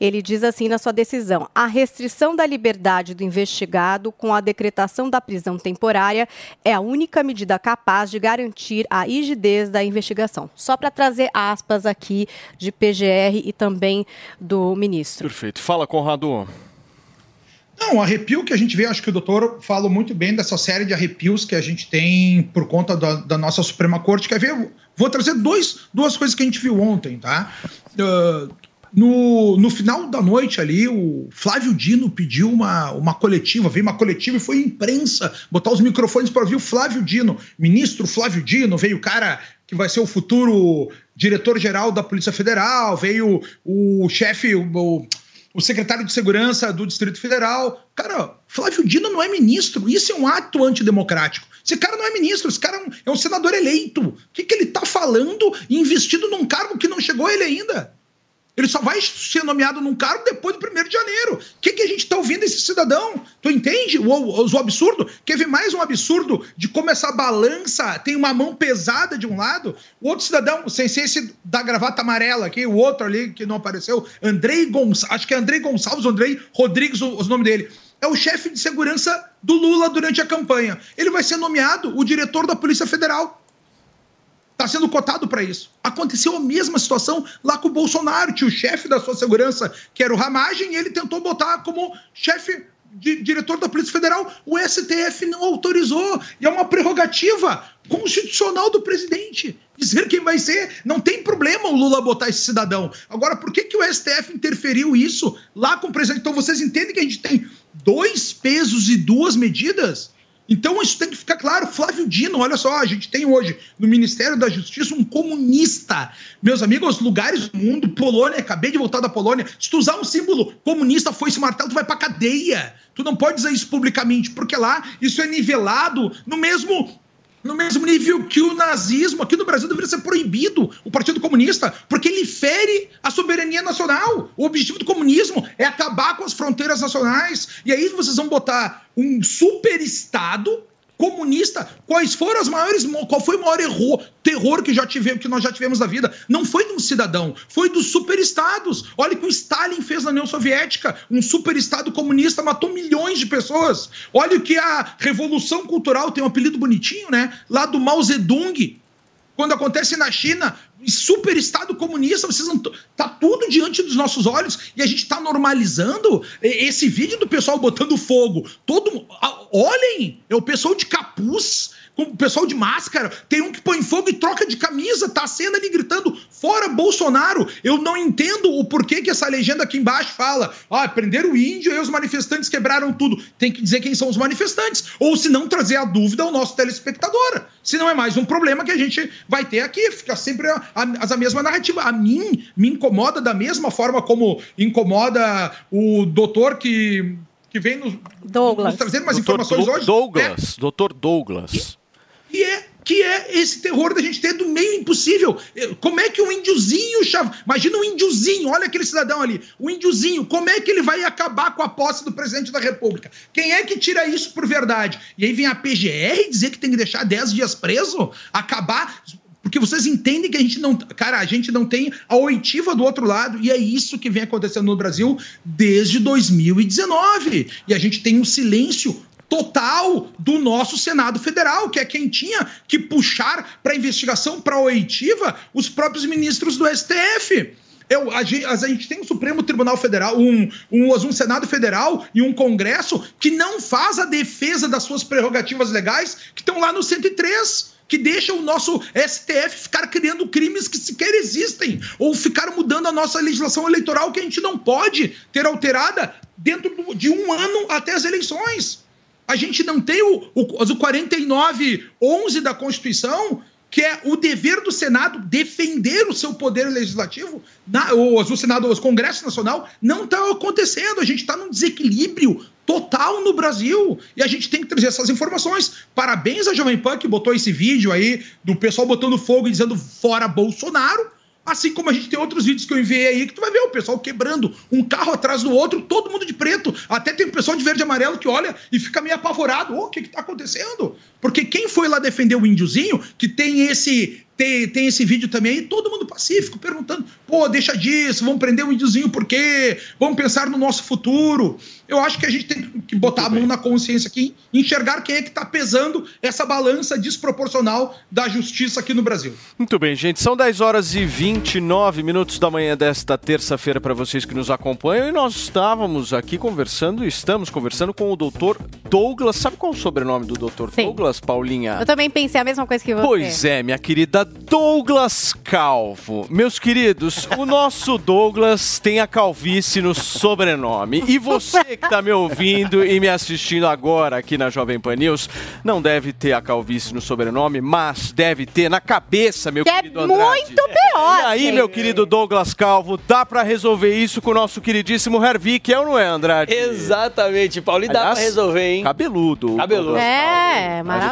ele diz assim na sua decisão: a restrição da liberdade do investigado com a decretação da prisão temporária é a única medida capaz de garantir a rigidez da investigação. Só para trazer aspas aqui de PGR e também do ministro. Perfeito. Fala, Conrado. Não, o arrepio que a gente vê, acho que o doutor falou muito bem dessa série de arrepios que a gente tem por conta da, da nossa Suprema Corte. Quer ver? Vou trazer dois, duas coisas que a gente viu ontem, tá? Uh, no, no final da noite ali, o Flávio Dino pediu uma, uma coletiva, veio uma coletiva e foi imprensa botar os microfones para ouvir o Flávio Dino, ministro Flávio Dino, veio o cara que vai ser o futuro diretor-geral da Polícia Federal, veio o chefe, o, o secretário de Segurança do Distrito Federal. Cara, Flávio Dino não é ministro, isso é um ato antidemocrático. Esse cara não é ministro, esse cara é um, é um senador eleito. O que, que ele tá falando investido num cargo que não chegou a ele ainda? Ele só vai ser nomeado num cargo depois do 1 de janeiro. O que, que a gente está ouvindo esse cidadão? Tu entende o, o, o, absurdo? Quer ver mais um absurdo de como essa balança tem uma mão pesada de um lado? O outro cidadão, sem ser esse da gravata amarela aqui, o outro ali que não apareceu, Andrei Gonçalves, acho que é Andrei Gonçalves, Andrei Rodrigues, o, o nome dele. É o chefe de segurança do Lula durante a campanha. Ele vai ser nomeado o diretor da Polícia Federal. Está sendo cotado para isso. Aconteceu a mesma situação lá com o Bolsonaro. Tinha o chefe da sua segurança, que era o Ramagem, e ele tentou botar como chefe de diretor da Polícia Federal. O STF não autorizou. E é uma prerrogativa constitucional do presidente. Dizer quem vai ser. Não tem problema o Lula botar esse cidadão. Agora, por que, que o STF interferiu isso lá com o presidente? Então vocês entendem que a gente tem dois pesos e duas medidas? Então isso tem que ficar claro. Flávio Dino, olha só, a gente tem hoje no Ministério da Justiça um comunista. Meus amigos, lugares do mundo, Polônia, acabei de voltar da Polônia. Se tu usar um símbolo comunista, foi esse martelo, tu vai pra cadeia. Tu não pode dizer isso publicamente, porque lá isso é nivelado no mesmo no mesmo nível que o nazismo. Aqui no Brasil deveria ser proibido o Partido Comunista, porque ele fere a soberania nacional. O objetivo do comunismo é acabar com as fronteiras nacionais. E aí vocês vão botar um super Estado comunista, quais foram as maiores, qual foi o maior erro, terror que já tivemos, que nós já tivemos na vida? Não foi de um cidadão, foi dos superestados. Olha o que o Stalin fez na União Soviética, um superestado comunista matou milhões de pessoas. Olha o que a revolução cultural tem um apelido bonitinho, né? Lá do Mao Zedong, quando acontece na China, super Estado comunista, vocês não. Tá tudo diante dos nossos olhos e a gente está normalizando esse vídeo do pessoal botando fogo. Todo. Olhem! É o pessoal de capuz o pessoal de máscara, tem um que põe fogo e troca de camisa, tá a cena ali gritando, fora Bolsonaro. Eu não entendo o porquê que essa legenda aqui embaixo fala, ah, prenderam o índio e os manifestantes quebraram tudo. Tem que dizer quem são os manifestantes, ou se não trazer a dúvida ao nosso telespectador. Se não é mais um problema que a gente vai ter aqui, fica sempre a, a, a mesma narrativa. A mim me incomoda da mesma forma como incomoda o doutor que que vem nos, Douglas. nos trazer mais Doutor informações Do- hoje. Douglas, doutor Douglas. Que é, que é esse terror da gente ter do meio impossível. Eh, Como é que um índiozinho, imagina um índiozinho, olha aquele cidadão ali, o índiozinho, como é que ele vai acabar com a posse do presidente da República? Quem é que tira isso por verdade? E aí vem a PGR dizer que tem que deixar 10 dias preso? Acabar. Porque vocês entendem que a gente não. Cara, a gente não tem a oitiva do outro lado, e é isso que vem acontecendo no Brasil desde 2019. E a gente tem um silêncio total do nosso Senado Federal, que é quem tinha que puxar para investigação, para oitiva, os próprios ministros do STF. Eu, a, gente, a gente tem um Supremo Tribunal Federal, um, um, um Senado Federal e um Congresso que não faz a defesa das suas prerrogativas legais, que estão lá no 103 que deixa o nosso STF ficar criando crimes que sequer existem, ou ficar mudando a nossa legislação eleitoral que a gente não pode ter alterada dentro de um ano até as eleições. A gente não tem o, o, o 4911 da Constituição, que é o dever do Senado defender o seu poder legislativo. Na, o, o Senado, o Congresso Nacional, não está acontecendo. A gente está num desequilíbrio total no Brasil. E a gente tem que trazer essas informações. Parabéns à Jovem Pan que botou esse vídeo aí do pessoal botando fogo e dizendo fora Bolsonaro. Assim como a gente tem outros vídeos que eu enviei aí, que tu vai ver o pessoal quebrando um carro atrás do outro, todo mundo de preto. Até tem o pessoal de verde e amarelo que olha e fica meio apavorado. Ô, o que que tá acontecendo? Porque quem foi lá defender o índiozinho, que tem esse tem, tem esse vídeo também aí, todo mundo pacífico, perguntando, pô, deixa disso, vamos prender um índiozinho por quê? Vamos pensar no nosso futuro. Eu acho que a gente tem que botar a mão na consciência aqui e enxergar quem é que está pesando essa balança desproporcional da justiça aqui no Brasil. Muito bem, gente. São 10 horas e 29 minutos da manhã desta terça-feira para vocês que nos acompanham. E nós estávamos aqui conversando, estamos conversando com o doutor Douglas. Sabe qual é o sobrenome do doutor Douglas, Paulinha? Eu também pensei a mesma coisa que você. Pois é, minha querida Douglas Calvo. Meus queridos, o *laughs* nosso Douglas tem a calvície no sobrenome. E você que está me ouvindo e me assistindo agora aqui na Jovem Pan News, não deve ter a calvície no sobrenome, mas deve ter na cabeça, meu Que é querido Andrade. muito pior. E aí, gente. meu querido Douglas Calvo, dá pra resolver isso com o nosso queridíssimo Hervik, é ou não é, Andrade? Exatamente, Paulo. E dá Aliás, pra resolver, hein? Cabeludo. Cabeludo. É, maravilhoso.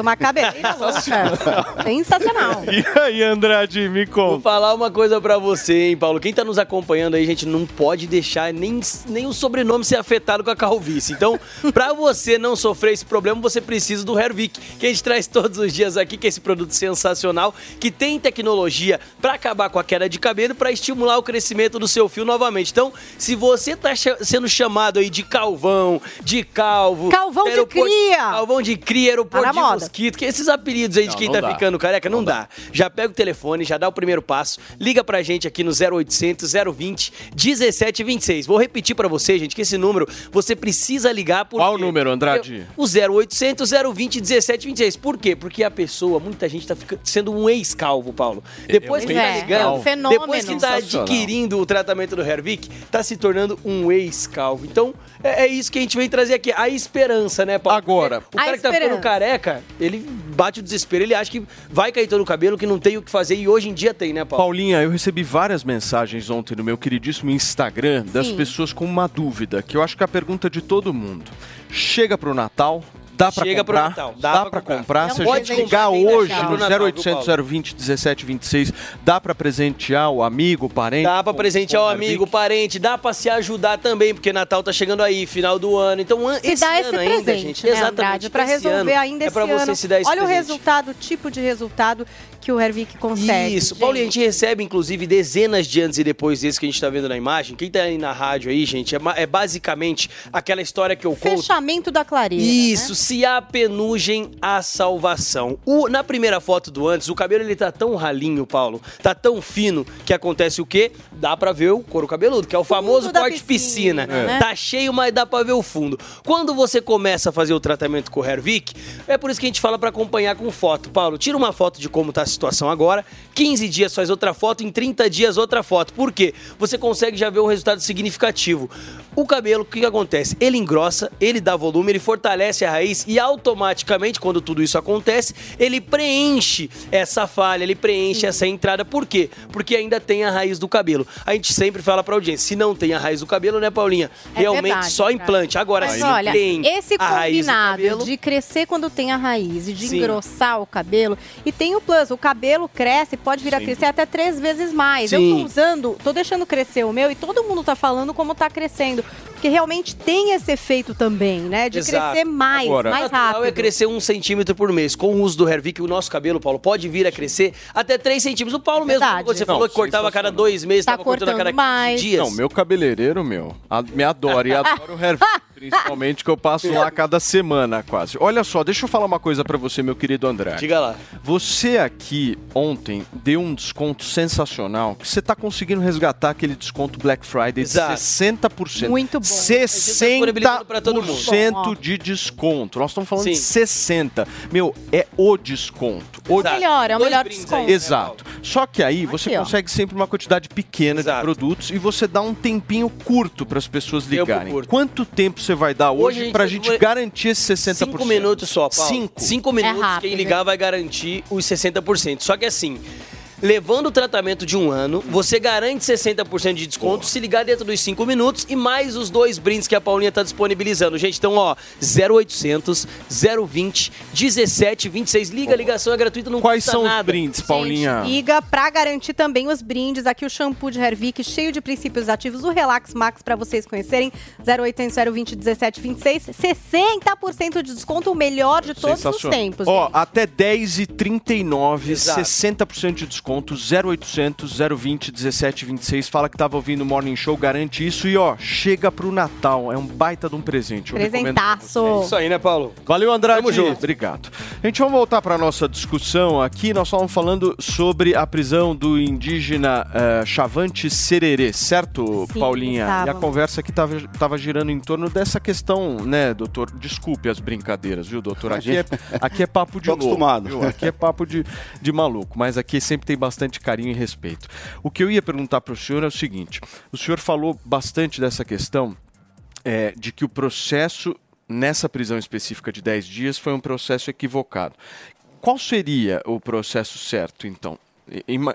Uma cabelinha louca. *laughs* Sensacional. E aí, Andrade, me Vou conta. falar uma coisa pra você, hein, Paulo. Quem tá nos acompanhando aí, gente, não pode deixar nem, nem o sobrenome ser afetado com a calvície. Então, *laughs* pra você não sofrer esse problema, você precisa do Hervik, que a gente traz todos os dias aqui, que é esse produto sensacional, que tem tecnologia pra acabar com a queda de cabelo, pra estimular o crescimento do seu fio novamente. Então, se você tá sendo chamado aí de calvão, de calvo... Calvão de cria. Calvão de cria, aeroporto Tá de moda. mosquito, que esses apelidos aí de Não, quem não tá dá. ficando careca, não, dá. Já pega o telefone, já dá o primeiro passo, liga pra gente aqui no 0800 020 1726. Vou repetir pra você, gente, que esse número você precisa ligar por Qual o número, Andrade? o 0800 020 1726. Por quê? Porque a pessoa, muita gente tá ficando, sendo um ex-calvo, Paulo. Depois que Pois tá é, ligando, é um fenômeno. depois que tá adquirindo o tratamento do Hervik, tá se tornando um ex-calvo. Então, é, é isso que a gente vem trazer aqui, a esperança, né, Paulo? Agora. O cara A que tá ficando. Careca, ele bate o desespero, ele acha que vai cair todo o cabelo, que não tem o que fazer, e hoje em dia tem, né, Paulo? Paulinha, eu recebi várias mensagens ontem no meu queridíssimo Instagram das Sim. pessoas com uma dúvida, que eu acho que é a pergunta de todo mundo. Chega pro Natal? Dá pro comprar? Natal, Dá, dá pra pra comprar. comprar. Se a gente pode ligar hoje no Pro Natal, 0800 viu, 020 1726, dá pra presentear o amigo, o parente? Dá pra com- presentear o amigo, o parente, dá pra se ajudar também, porque Natal tá chegando aí, final do ano. Então, an- Se esse dá ano esse ainda, presente, gente. né, exatamente. Esse resolver ano ainda é esse pra você ano. se dar esse Olha o presente. resultado, o tipo de resultado que o Hervik consegue. Isso, Paulinho, a gente recebe, inclusive, dezenas de antes e depois desse que a gente tá vendo na imagem. Quem tá aí na rádio aí, gente, é, é basicamente aquela história que eu conto. Fechamento da clareira. Isso, né? se há penugem, há salvação. O- na primeira foto do antes, o cabelo ele tá tão ralinho, Paulo, tá tão fino, que acontece o quê? Dá pra ver o couro cabeludo, que é o famoso da corte piscina. piscina, né? Tá cheio, mas dá pra ver o fundo. Quando você começa a fazer o tratamento com o Hervik, é por isso que a gente fala pra acompanhar com foto. Paulo, tira uma foto de como tá situação agora, 15 dias faz outra foto, em 30 dias outra foto. Por quê? Você consegue já ver um resultado significativo. O cabelo, o que, que acontece? Ele engrossa, ele dá volume, ele fortalece a raiz e automaticamente, quando tudo isso acontece, ele preenche essa falha, ele preenche essa entrada. Por quê? Porque ainda tem a raiz do cabelo. A gente sempre fala pra audiência, se não tem a raiz do cabelo, né, Paulinha? É Realmente verdade, só cara. implante. Agora, Mas se olha, tem esse combinado de crescer quando tem a raiz e de Sim. engrossar o cabelo. E tem o plus, o cabelo cresce, pode vir a crescer até três vezes mais. Eu Sim. tô usando, tô deixando crescer o meu e todo mundo tá falando como tá crescendo. Porque realmente tem esse efeito também, né? De Exato. crescer mais, Agora- mais O natural rápido. é crescer um centímetro por mês. Com o uso do Hervik, o nosso cabelo, Paulo, pode vir a crescer até 3 centímetros. O Paulo mesmo, Verdade. você Não, falou que cortava a cada dois meses, Tá estava cortando a cada cortando 15 mais. dias. Não, meu cabeleireiro, meu, a- me adora. E *laughs* adora o Hervik, principalmente, que eu passo lá a cada semana, quase. Olha só, deixa eu falar uma coisa pra você, meu querido Andrade. Diga lá. Você aqui ontem deu um desconto sensacional, que você tá conseguindo resgatar aquele desconto Black Friday Exato. de 60%. Muito bom. disponibilizando pra todo mundo. 60% Bom, ó. de desconto. Nós estamos falando Sim. de 60. Meu, é o desconto. O Exato. Melhor, é o melhor desconto. aí, né, Exato. Só que aí você ó. consegue sempre uma quantidade pequena Exato. de produtos e você dá um tempinho curto para as pessoas ligarem. Quanto tempo você vai dar Hoje hoje, a gente para a vai- gente garantir esse 60%? Cinco minutos só, Paulo. Cinco. Cinco minutos, É rápido. quem ligar vai garantir os 60%. Só que assim, levando o tratamento de um ano, você garante 60% de desconto se ligar dentro dos 5 minutos e mais os dois brindes que a Paulinha está disponibilizando. Gente, então, ó, 0800 020 1726. Liga, a ligação é gratuita, não Quais custa são os nada. brindes, Paulinha? Liga pra garantir também os brindes. Aqui o shampoo de Hervik, cheio de princípios ativos. O Relax Max pra vocês conhecerem. 0800 020 1726. 60% de desconto, o melhor de todos os tempos. Ó, até 10 e 39, Exato. 60% de desconto, 0800 020 1726. Fala que tava ouvindo o Morning Show, garante isso e ó, chega pro Natal, é um baita de um presente. Eu Presentaço. Isso aí, né, Paulo? Valeu, Andrade. Tamo junto. Obrigado. Gente, vamos voltar para nossa discussão aqui. Nós estávamos falando sobre a prisão do indígena eh, Chavante Sererê, certo, Sim, Paulinha? E a conversa que estava girando em torno dessa questão, né, doutor? Desculpe as brincadeiras, viu, doutor? Aqui é, aqui é papo de Tô louco. acostumado. viu? Aqui é papo de, de maluco, mas aqui sempre tem bastante carinho e respeito. O que eu ia perguntar para o senhor é o seguinte: o senhor falou bastante dessa questão é, de que o processo nessa prisão específica de 10 dias foi um processo equivocado. Qual seria o processo certo, então?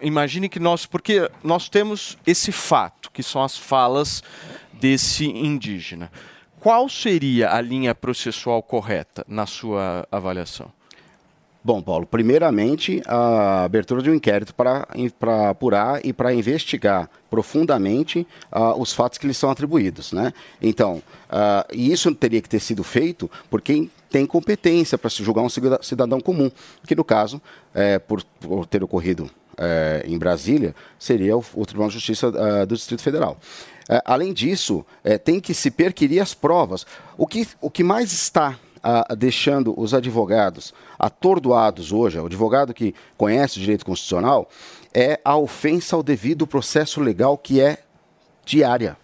Imagine que nós, porque nós temos esse fato, que são as falas desse indígena. Qual seria a linha processual correta na sua avaliação? Bom, Paulo, primeiramente a abertura de um inquérito para apurar e para investigar profundamente ah, os fatos que lhes são atribuídos, né? Então, ah, e isso teria que ter sido feito por quem tem competência para se julgar um cida- cidadão comum, que no caso, eh, por, por ter ocorrido eh, em Brasília, seria o, o Tribunal de Justiça ah, do Distrito Federal. Eh, além disso, eh, tem que se perquirir as provas. O que, o que mais está ah, deixando os advogados atordoados hoje, o advogado que conhece o direito constitucional, é a ofensa ao devido processo legal que é diária.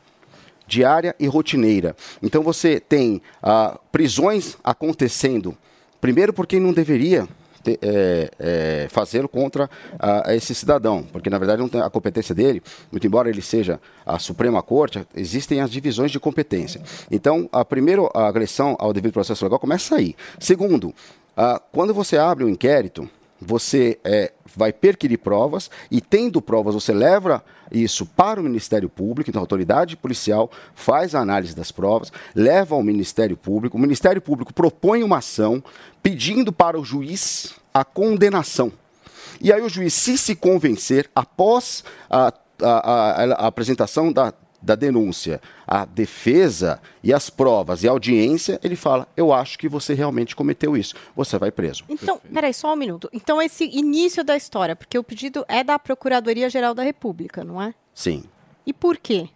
Diária e rotineira. Então você tem ah, prisões acontecendo, primeiro porque não deveria é, é, fazê-lo contra ah, esse cidadão, porque na verdade não tem a competência dele, muito embora ele seja a Suprema Corte, existem as divisões de competência. Então, a primeira a agressão ao devido processo legal começa aí. Segundo, ah, quando você abre um inquérito, você é, vai perquirir provas e, tendo provas, você leva isso para o Ministério Público, então a autoridade policial faz a análise das provas, leva ao Ministério Público, o Ministério Público propõe uma ação pedindo para o juiz a condenação. E aí o juiz, se se convencer, após a, a- a- a apresentação da, da denúncia, a defesa e as provas e a audiência, ele fala, eu acho que você realmente cometeu isso, você vai preso. Então, peraí, só um minuto. Então, esse início da história, porque o pedido é da Procuradoria-Geral da República, não é? Sim. E por quê?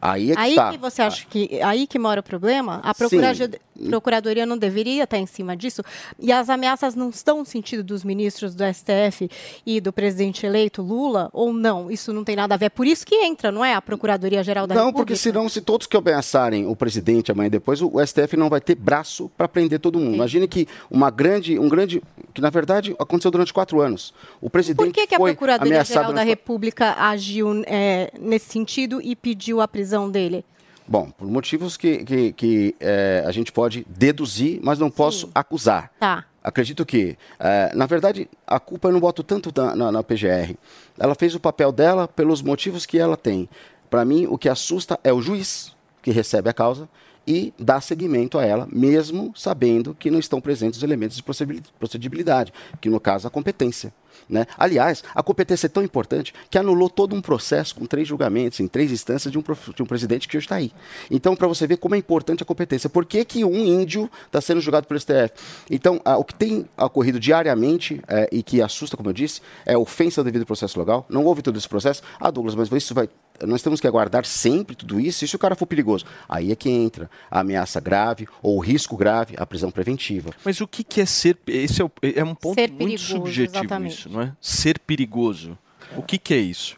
Aí é que aí está. que você acha que aí que mora o problema? A procuradoria, procuradoria não deveria estar em cima disso? E as ameaças não estão no sentido dos ministros do STF e do presidente eleito Lula ou não? Isso não tem nada a ver. É por isso que entra, não é? A Procuradoria Geral da Não, República. porque senão, se todos que ameaçarem o presidente amanhã e depois, o STF não vai ter braço para prender todo mundo. Imagine que uma grande, um grande, que na verdade aconteceu durante quatro anos. O presidente Por que, que a Procuradoria Geral da República agiu é, nesse sentido e pediu a prisão dele? Bom, por motivos que, que, que, eh, a gente pode deduzir, mas não posso acusar. Tá. Acredito que, eh, na verdade, a culpa eu não boto tanto na, na- na PGR. Ela fez o papel dela pelos motivos que ela tem. Para mim, o que assusta é o juiz que recebe a causa e dá seguimento a ela, mesmo sabendo que não estão presentes os elementos de procedi- procedibilidade, que no caso a competência. Né? Aliás, a competência é tão importante que anulou todo um processo com três julgamentos, em três instâncias de um, de um presidente que hoje está aí. Então, para você ver como é importante a competência. Por que, que um índio está sendo julgado pelo STF? Então, ah, o que tem ocorrido diariamente eh, e que assusta, como eu disse, é a ofensa ao devido processo legal. Não houve todo esse processo. Ah, Douglas, mas isso vai. Nós temos que aguardar sempre tudo isso. E se o cara for perigoso? Aí é que entra a ameaça grave ou o risco grave, a prisão preventiva. Mas o que, que é ser. Esse é, o- é um ponto Ser muito perigoso, subjetivo, exatamente. isso, não é? Ser perigoso. O que, que é isso?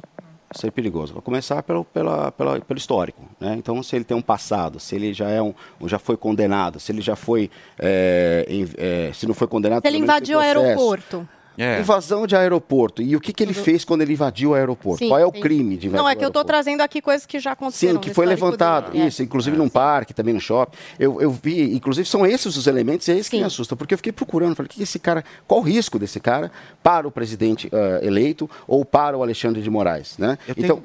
ser perigoso. Vou começar pelo, pela, pela- pelo histórico. Né? Então, se ele tem um passado, se ele já, é um, já foi condenado, se ele já foi. é, em- é, se não foi condenado. Se ele invadiu o aeroporto. É. Invasão de aeroporto. E o que, que ele fez quando ele invadiu o aeroporto? Sim, Qual é o sim. crime de invadir Não, é que eu tô trazendo aqui coisas que já aconteceram. Sim, que foi levantado. dele. É. Isso, inclusive num parque, também no shopping. Eu, eu vi, inclusive são esses os elementos, e é isso que me assusta, porque eu fiquei procurando, falei, o que esse cara, qual o risco desse cara para o presidente ah, eleito ou para o Alexandre de Moraes, né? Eu tenho, então,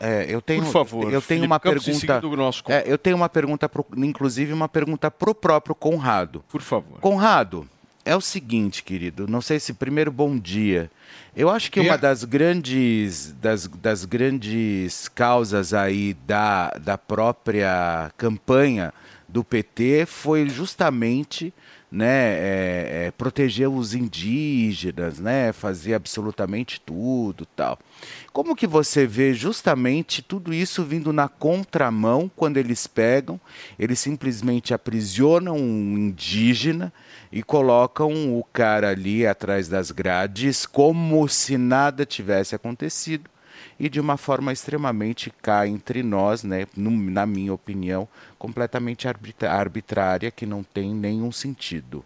é, eu tenho, Por favor, eu tenho Felipe uma Campos, pergunta. é, eu tenho uma pergunta, pro, inclusive uma pergunta pro próprio Conrado. Por favor. Conrado, é o seguinte, querido. Não sei se primeiro bom dia. Eu acho que uma das grandes, das, das grandes causas aí da, da própria campanha do PT foi justamente né, é, é, proteger os indígenas, né, fazer absolutamente tudo tal. Como que você vê justamente tudo isso vindo na contramão quando eles pegam, eles simplesmente aprisionam um indígena e colocam o cara ali atrás das grades como se nada tivesse acontecido e de uma forma extremamente cá entre nós, né, na minha opinião, completamente arbitrária que não tem nenhum sentido.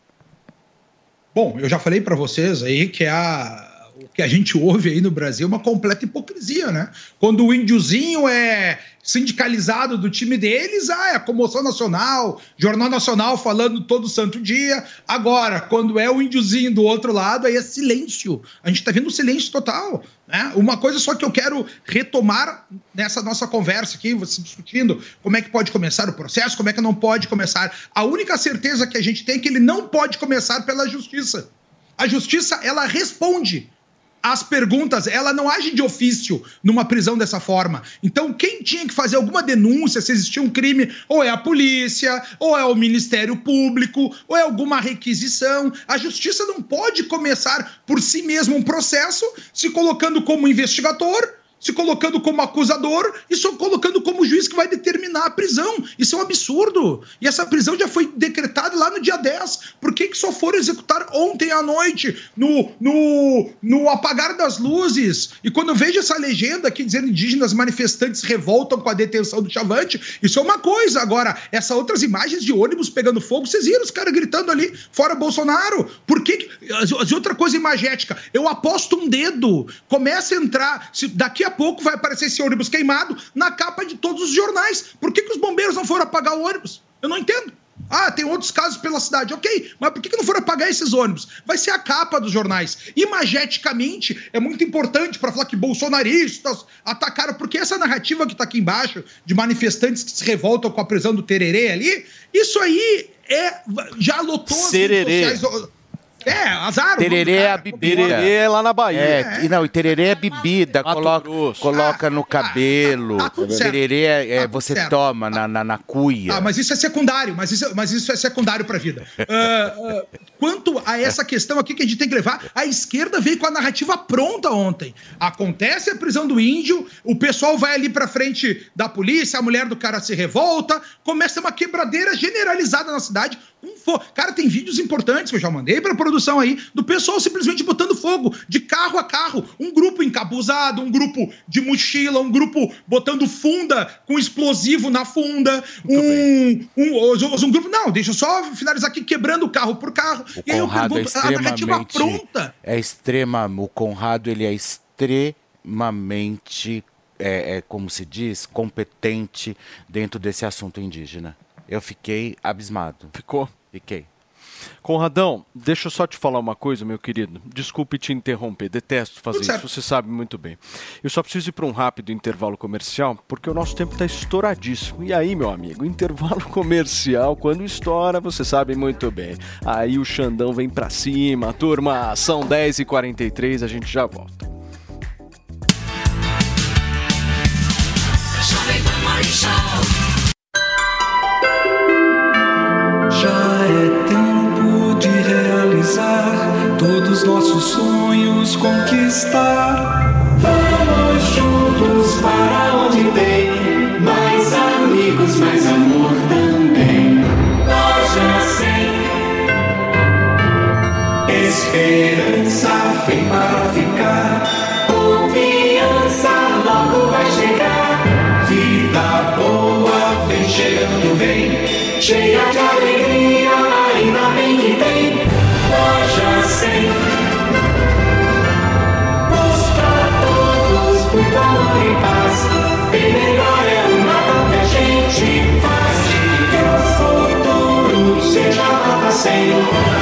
Bom, eu já falei para vocês aí que a que a gente ouve aí no Brasil é uma completa hipocrisia, né? Quando o índiozinho é sindicalizado do time deles, ah, é comoção nacional, Jornal Nacional falando todo santo dia. Agora, quando é o índiozinho do outro lado, aí é silêncio. A gente tá vendo silêncio total. Né? Uma coisa só que eu quero retomar nessa nossa conversa aqui, você discutindo como é que pode começar o processo, como é que não pode começar. A única certeza que a gente tem é que ele não pode começar pela justiça. A justiça, ela responde as perguntas, ela não age de ofício numa prisão dessa forma. Então, quem tinha que fazer alguma denúncia se existia um crime, ou é a polícia, ou é o Ministério Público, ou é alguma requisição. A justiça não pode começar por si mesmo um processo se colocando como investigador se colocando como acusador e só colocando como juiz que vai determinar a prisão. Isso é um absurdo. E essa prisão já foi decretada lá no dia 10. Por que, que só foram executar ontem à noite, no, no, no apagar das luzes? E quando eu vejo essa legenda aqui dizendo indígenas manifestantes revoltam com a detenção do Chavante, isso é uma coisa. Agora, essas outras imagens de ônibus pegando fogo, vocês viram os caras gritando ali, fora Bolsonaro? Por que. que- outra coisa imagética, eu aposto um dedo, começa a entrar, se daqui a pouco vai aparecer esse ônibus queimado na capa de todos os jornais. Por que, que os bombeiros não foram apagar o ônibus? Eu não entendo. Ah, tem outros casos pela cidade. Ok, mas por que, que não foram apagar esses ônibus? Vai ser a capa dos jornais. Imageticamente, é muito importante para falar que bolsonaristas atacaram, porque essa narrativa que tá aqui embaixo, de manifestantes que se revoltam com a prisão do Tererê ali, isso aí é. Já lotou as redes Sererê. sociais. É, azar. Tererê é a cara. bebida. Tererê é lá na Bahia. É, e não, e tererê é bebida, coloca, coloca no cabelo. tá tudo certo. tererê é, é Tá você certo. toma na, na, na cuia. Ah, mas isso é secundário, mas isso, mas isso é secundário pra vida. Ah, ah, quanto a essa questão aqui que a gente tem que levar, a esquerda veio com a narrativa pronta ontem. Acontece a prisão do índio, o pessoal vai ali pra frente da polícia, a mulher do cara se revolta, começa uma quebradeira generalizada na cidade. Um fo... Cara, tem vídeos importantes que eu já mandei pra produção aí, do pessoal simplesmente botando fogo de carro a carro. Um grupo encabuzado, um grupo de mochila, um grupo botando funda com explosivo na funda, um, um, um, um grupo. Não, deixa eu só finalizar aqui, quebrando carro por carro. O e aí eu Conrado é pergunto, a narrativa pronta. É extrema. O Conrado ele é extremamente, é, é, como se diz, competente dentro desse assunto indígena. Eu fiquei abismado. Ficou? Fiquei. Conradão, deixa eu só te falar uma coisa, meu querido. Desculpe te interromper, detesto fazer Tudo isso, certo. você sabe muito bem. Eu só preciso ir para um rápido intervalo comercial, porque o nosso tempo está estouradíssimo. E aí, meu amigo, intervalo *laughs* comercial, quando estoura, você sabe muito bem. Aí o Xandão vem para cima, turma, são 10h43, a gente já volta. Jovem Pan Morning Show. Nossos sonhos conquistar. Vamos juntos para onde tem mais amigos, mais amor também. Loja 100 Esperança vem para ficar. Confiança logo vai chegar. Vida boa vem chegando, vem. Cheia de alegria, 100,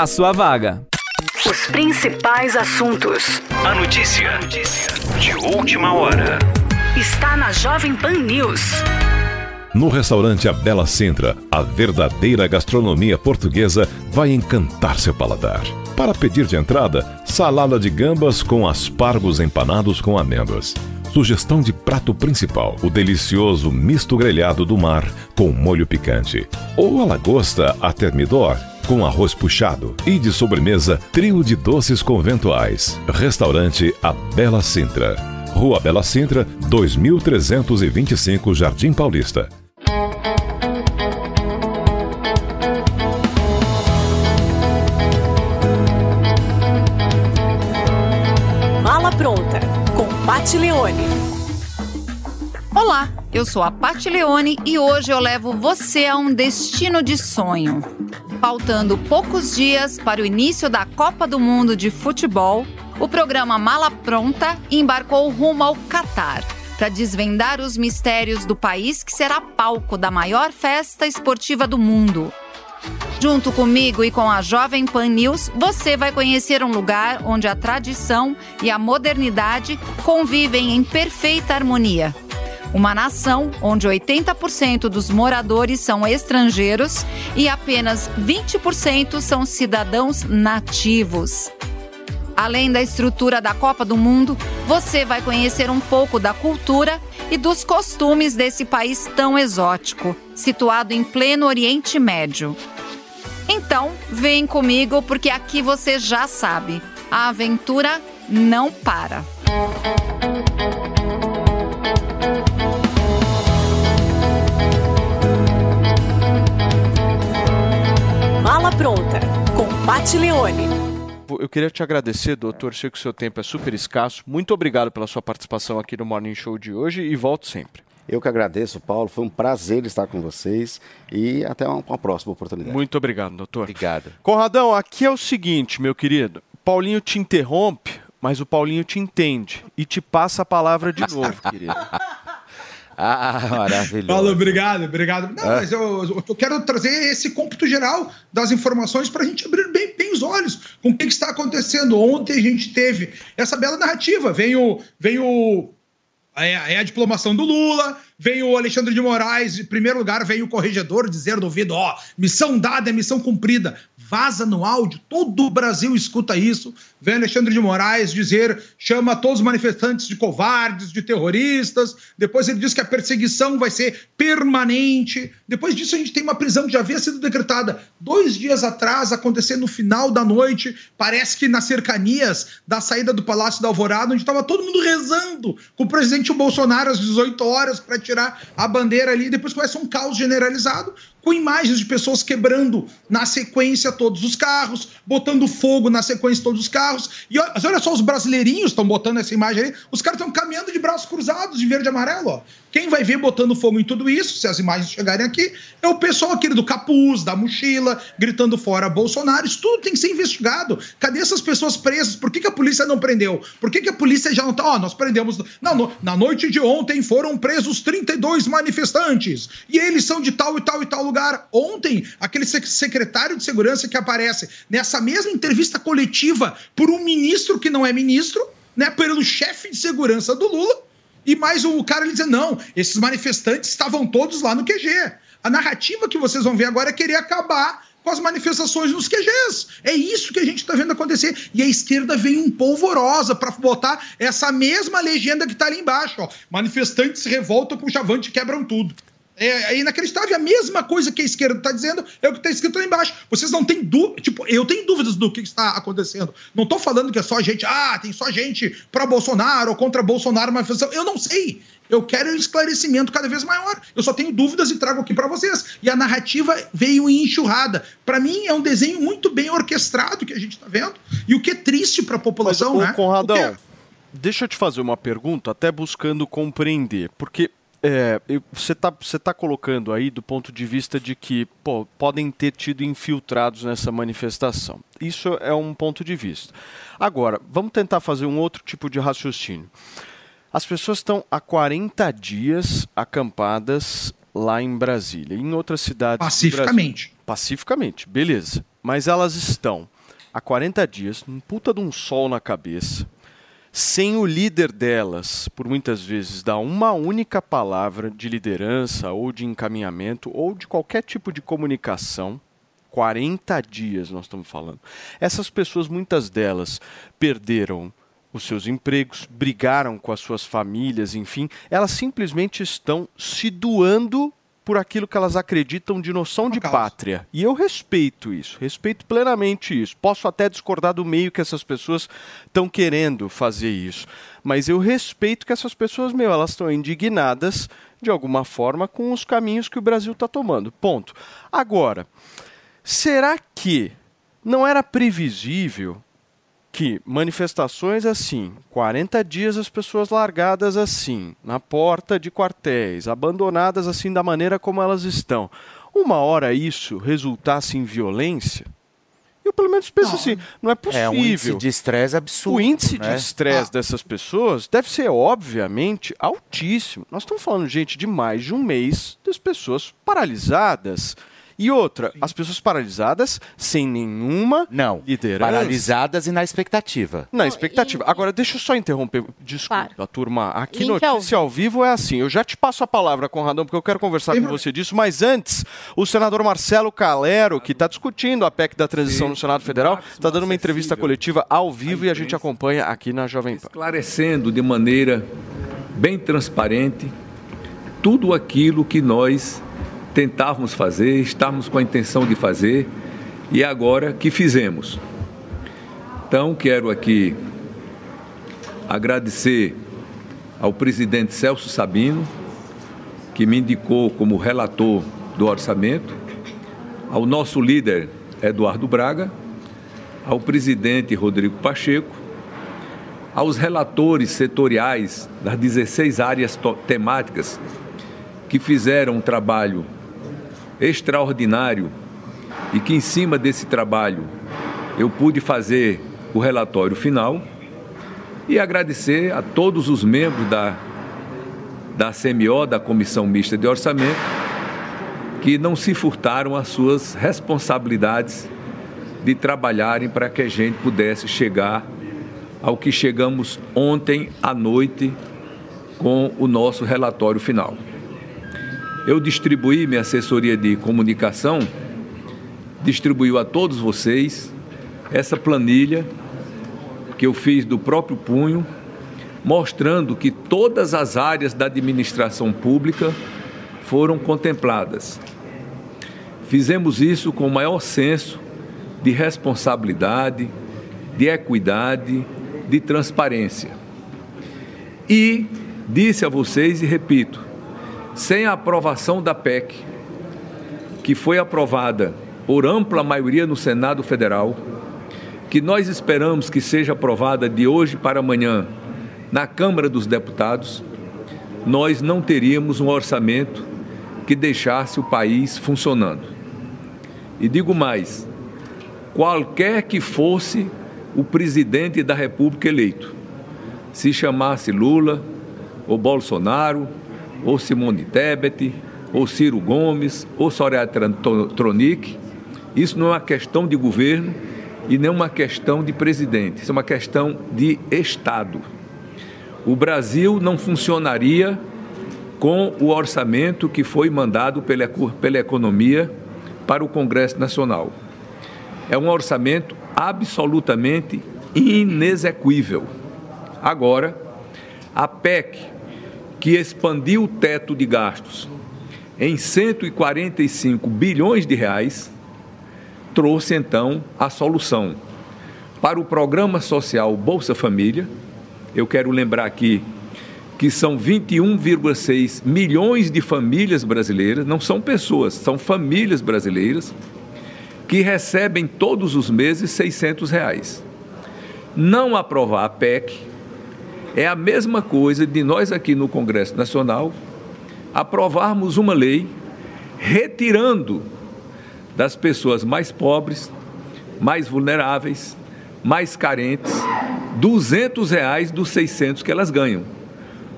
a sua vaga. Os principais assuntos. A notícia de última hora. Está na Jovem Pan News. No restaurante A Bela Sintra, a verdadeira gastronomia portuguesa vai encantar seu paladar. Para pedir de entrada, salada de gambas com aspargos empanados com amêndoas. Sugestão de prato principal: o delicioso misto grelhado do mar com molho picante. Ou a lagosta a termidor com arroz puxado. E de sobremesa, trio de doces conventuais. Restaurante A Bela Sintra. Rua Bela Sintra, 2325 Jardim Paulista. Eu sou a Pat Leone e hoje eu levo você a um destino de sonho. Faltando poucos dias para o início da Copa do Mundo de Futebol, o programa Mala Pronta embarcou rumo ao Catar para desvendar os mistérios do país que será palco da maior festa esportiva do mundo. Junto comigo e com a Jovem Pan News, você vai conhecer um lugar onde a tradição e a modernidade convivem em perfeita harmonia. Uma nação onde 80% dos moradores são estrangeiros e apenas 20% são cidadãos nativos. Além da estrutura da Copa do Mundo, você vai conhecer um pouco da cultura e dos costumes desse país tão exótico, situado em pleno Oriente Médio. Então, vem comigo porque aqui você já sabe, a aventura não para. Mala pronta com Pat Leone. Eu queria te agradecer, doutor. Sei que o seu tempo é super escasso. Muito obrigado pela sua participação aqui no Morning Show de hoje e volto sempre. Eu que agradeço, Paulo. Foi um prazer estar com vocês e até uma, uma próxima oportunidade. Muito obrigado, doutor. Obrigado. Conradão, aqui é o seguinte, meu querido. Paulinho te interrompe, mas o Paulinho te entende e te passa a palavra de novo, *laughs* querido. Ah, maravilhoso. Paulo, obrigado, obrigado. Não, Ah. mas eu, eu quero trazer esse cômputo geral das informações para a gente abrir bem, bem os olhos com o que, que está acontecendo. Ontem a gente teve essa bela narrativa. Vem o. Vem o é, é a diplomação do Lula, vem o Alexandre de Moraes, em primeiro lugar vem o corregedor dizer no ouvido, ó, missão dada é missão cumprida. Vaza no áudio, todo o Brasil escuta isso. Vem Alexandre de Moraes dizer, chama todos os manifestantes de covardes, de terroristas. Depois ele diz que a perseguição vai ser permanente. Depois disso a gente tem uma prisão que já havia sido decretada dois dias atrás, acontecer no final da noite. Parece que nas cercanias da saída do Palácio da Alvorada, onde estava todo mundo rezando com o presidente Bolsonaro às 18 horas para tirar a bandeira ali. Depois começa um caos generalizado com imagens de pessoas quebrando na sequência todos os carros, botando fogo na sequência todos os carros. E olha, só, os brasileirinhos estão botando essa imagem aí. Os caras estão caminhando de braços cruzados, de verde e amarelo. Ó. Quem vai ver botando fogo em tudo isso, se as imagens chegarem aqui, é o pessoal aquele do capuz, da mochila, gritando fora Bolsonaro. Isso tudo tem que ser investigado. Cadê essas pessoas presas? Por que, que a polícia não prendeu? Por que, que a polícia já não tá? Ó, nós prendemos. Não, no- na noite de ontem foram presos 32 manifestantes. E eles são de tal e tal e tal lugar. Ontem, aquele sec- secretário de segurança que aparece nessa mesma entrevista coletiva por um ministro que não é ministro, né? Pelo chefe de segurança do Lula. E mais o cara ele dizendo, não, esses manifestantes estavam todos lá no QG. A narrativa que vocês vão ver agora é querer acabar com as manifestações nos QGs. É isso que a gente está vendo acontecer. E a esquerda vem em polvorosa para botar essa mesma legenda que está ali embaixo. Ó. Manifestantes se revoltam com o chavante e quebram tudo. É, é inacreditável. É a mesma coisa que a esquerda está dizendo é o que está escrito lá embaixo. Vocês não têm dúvida. Tipo, eu tenho dúvidas do que está acontecendo. Não estou falando que é só gente. Ah, tem só gente pró-Bolsonaro ou contra Bolsonaro. Mas eu não sei. Eu quero um esclarecimento cada vez maior. Eu só tenho dúvidas e trago aqui para vocês. E a narrativa veio em enxurrada. Para mim, é um desenho muito bem orquestrado que a gente está vendo. E o que é triste para a população, Mas, né? Conradão, O que é- deixa eu te fazer uma pergunta, até buscando compreender, porque é, você está você tá colocando aí do ponto de vista de que pô, podem ter tido infiltrados nessa manifestação. Isso é um ponto de vista. Agora, vamos tentar fazer um outro tipo de raciocínio. As pessoas estão há 40 dias acampadas lá em Brasília, em outras cidades. Pacificamente. Pacificamente, beleza. Mas elas estão há 40 dias, num puta de um sol na cabeça, sem o líder delas, por muitas vezes, dar uma única palavra de liderança ou de encaminhamento ou de qualquer tipo de comunicação. 40 dias nós estamos falando. Essas pessoas, muitas delas, perderam os seus empregos, brigaram com as suas famílias, enfim, elas simplesmente estão se doando por aquilo que elas acreditam de noção de pátria. E eu respeito isso, respeito plenamente isso. Posso até discordar do meio que essas pessoas estão querendo fazer isso, mas eu respeito que essas pessoas, meu, elas estão indignadas de alguma forma com os caminhos que o Brasil está tomando. Ponto. Agora, será que não era previsível que manifestações assim, 40 dias as pessoas largadas assim, na porta de quartéis, abandonadas assim da maneira como elas estão, uma hora isso resultasse em violência? Eu pelo menos penso assim, não é possível. É um índice de estresse absurdo. O índice né? de estresse dessas pessoas deve ser, obviamente, altíssimo. Nós estamos falando, gente, de mais de um mês das pessoas paralisadas. E outra, as pessoas paralisadas sem nenhuma Não, liderança. paralisadas e na expectativa. Na expectativa. Agora, deixa eu só interromper. Desculpa, turma. Aqui Link ao notícia ao vivo é assim. Eu já te passo a palavra, Conradão, porque eu quero conversar com você disso. Mas antes, o senador Marcelo Calero, que está discutindo a PEC da transição no Senado Federal, está dando uma entrevista coletiva ao vivo e a gente acompanha aqui na Jovem Pan. esclarecendo de maneira bem transparente tudo aquilo que nós tentávamos fazer, estávamos com a intenção de fazer e agora que fizemos. Então, quero aqui agradecer ao presidente Celso Sabino, que me indicou como relator do orçamento, ao nosso líder Eduardo Braga, ao presidente Rodrigo Pacheco, aos relatores setoriais das 16 áreas temáticas que fizeram um trabalho extraordinário e que, em cima desse trabalho, eu pude fazer o relatório final e agradecer a todos os membros da, da CMO, da Comissão Mista de Orçamento, que não se furtaram às suas responsabilidades de trabalharem para que a gente pudesse chegar ao que chegamos ontem à noite com o nosso relatório final. Eu distribuí minha assessoria de comunicação, distribuiu a todos vocês essa planilha que eu fiz do próprio punho, mostrando que todas as áreas da administração pública foram contempladas. Fizemos isso com o maior senso de responsabilidade, de equidade, de transparência. E disse a vocês e repito, sem a aprovação da PEC, que foi aprovada por ampla maioria no Senado Federal, que nós esperamos que seja aprovada de hoje para amanhã na Câmara dos Deputados, nós não teríamos um orçamento que deixasse o país funcionando. E digo mais: qualquer que fosse o presidente da República eleito, se chamasse Lula, ou Bolsonaro, ou Simone Tebet, ou Ciro Gomes, ou Soraya Tronic, isso não é uma questão de governo e nem uma questão de presidente, isso é uma questão de Estado. O Brasil não funcionaria com o orçamento que foi mandado pela, pela economia para o Congresso Nacional. É um orçamento absolutamente inexequível. Agora, a PEC, que expandiu o teto de gastos em 145 bilhões de reais, trouxe então a solução para o programa social Bolsa Família. Eu quero lembrar aqui que são 21,6 milhões de famílias brasileiras, não são pessoas, são famílias brasileiras que recebem todos os meses 600 reais. Não aprovar a PEC é a mesma coisa de nós aqui no Congresso Nacional aprovarmos uma lei retirando das pessoas mais pobres, mais vulneráveis, mais carentes, 200 reais dos 600 que elas ganham.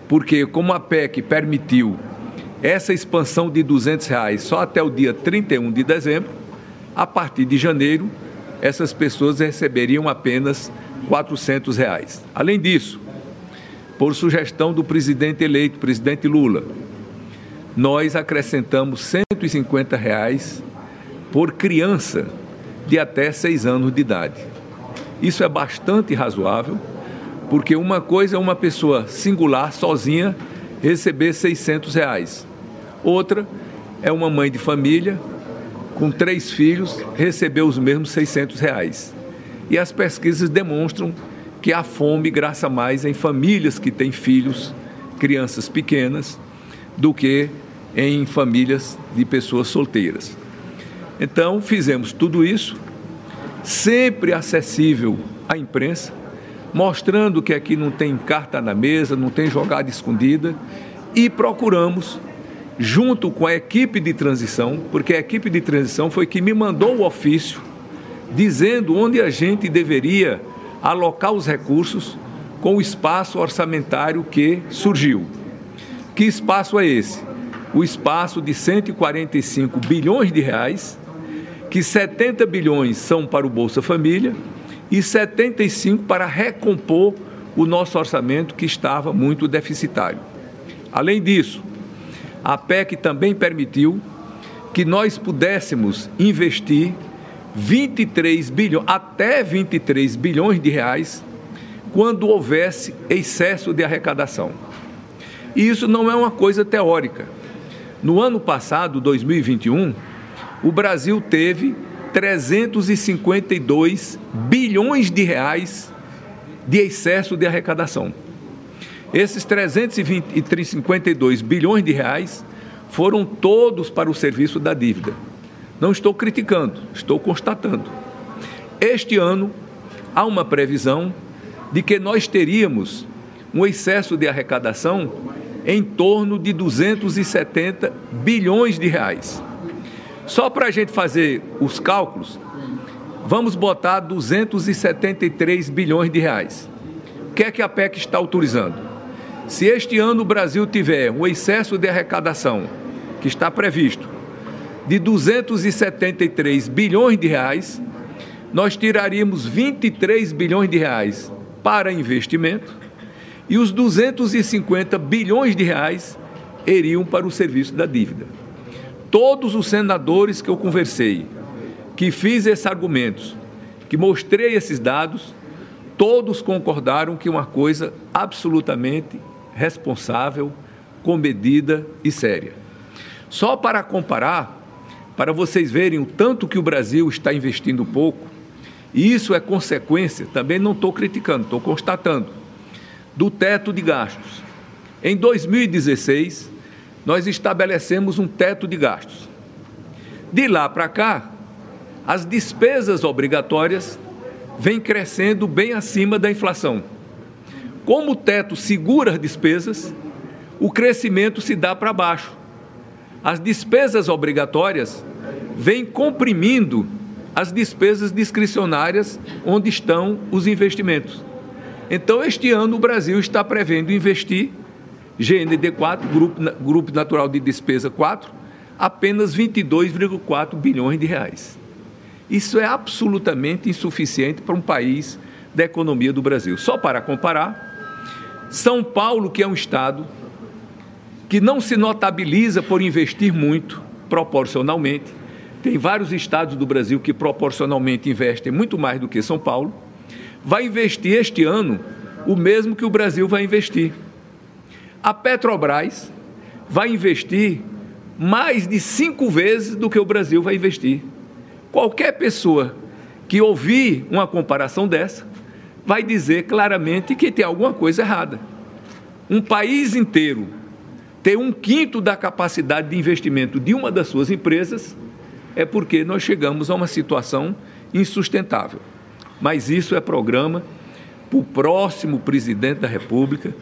Porque como a PEC permitiu essa expansão de 200 reais só até o dia 31 de dezembro, a partir de janeiro, essas pessoas receberiam apenas 400 reais. Além disso, por sugestão do presidente eleito, presidente Lula, nós acrescentamos 150 reais por criança de até seis anos de idade. Isso é bastante razoável, porque uma coisa é uma pessoa singular, sozinha, receber 600 reais. Outra é uma mãe de família com três filhos receber os mesmos 600 reais. E as pesquisas demonstram que a fome graça mais em famílias que têm filhos, crianças pequenas, do que em famílias de pessoas solteiras. Então, fizemos tudo isso, sempre acessível à imprensa, mostrando que aqui não tem carta na mesa, não tem jogada escondida, e procuramos, junto com a equipe de transição, porque a equipe de transição foi que me mandou o ofício dizendo onde a gente deveria alocar os recursos com o espaço orçamentário que surgiu. Que espaço é esse? O espaço de 145 bilhões de reais, que 70 bilhões são para o Bolsa Família e 75 para recompor o nosso orçamento que estava muito deficitário. Além disso, a PEC também permitiu que nós pudéssemos investir 23 bilhões, até 23 bilhões de reais, quando houvesse excesso de arrecadação. E isso não é uma coisa teórica. No ano passado, 2021, o Brasil teve 352 bilhões de reais de excesso de arrecadação. Esses 352 bilhões de reais foram todos para o serviço da dívida. Não estou criticando, estou constatando. Este ano há uma previsão de que nós teríamos um excesso de arrecadação em torno de 270 bilhões de reais. Só para a gente fazer os cálculos, vamos botar 273 bilhões de reais. O que é que a PEC está autorizando? Se este ano o Brasil tiver um excesso de arrecadação que está previsto de 273 bilhões de reais, nós tiraríamos 23 bilhões de reais para investimento e os 250 bilhões de reais iriam para o serviço da dívida. Todos os senadores que eu conversei, que fiz esses argumentos, que mostrei esses dados, todos concordaram que uma coisa absolutamente responsável, comedida e séria. Só para comparar, para vocês verem o tanto que o Brasil está investindo pouco, e isso é consequência, também não estou criticando, estou constatando, do teto de gastos. Em 2016, nós estabelecemos um teto de gastos. De lá para cá, as despesas obrigatórias vêm crescendo bem acima da inflação. Como o teto segura as despesas, o crescimento se dá para baixo. As despesas obrigatórias vêm comprimindo as despesas discricionárias onde estão os investimentos. Então, este ano, o Brasil está prevendo investir GND 4, Grupo, Grupo Natural de Despesa 4, apenas 22,4 bilhões de reais. Isso é absolutamente insuficiente para um país da economia do Brasil. Só para comparar, São Paulo, que é um estado que não se notabiliza por investir muito, proporcionalmente, tem vários estados do Brasil que proporcionalmente investem muito mais do que São Paulo, vai investir este ano o mesmo que o Brasil vai investir. A Petrobras vai investir mais de cinco vezes do que o Brasil vai investir. Qualquer pessoa que ouvir uma comparação dessa vai dizer claramente que tem alguma coisa errada. Um país inteiro ter um quinto da capacidade de investimento de uma das suas empresas é porque nós chegamos a uma situação insustentável. Mas isso é programa para o próximo presidente da República,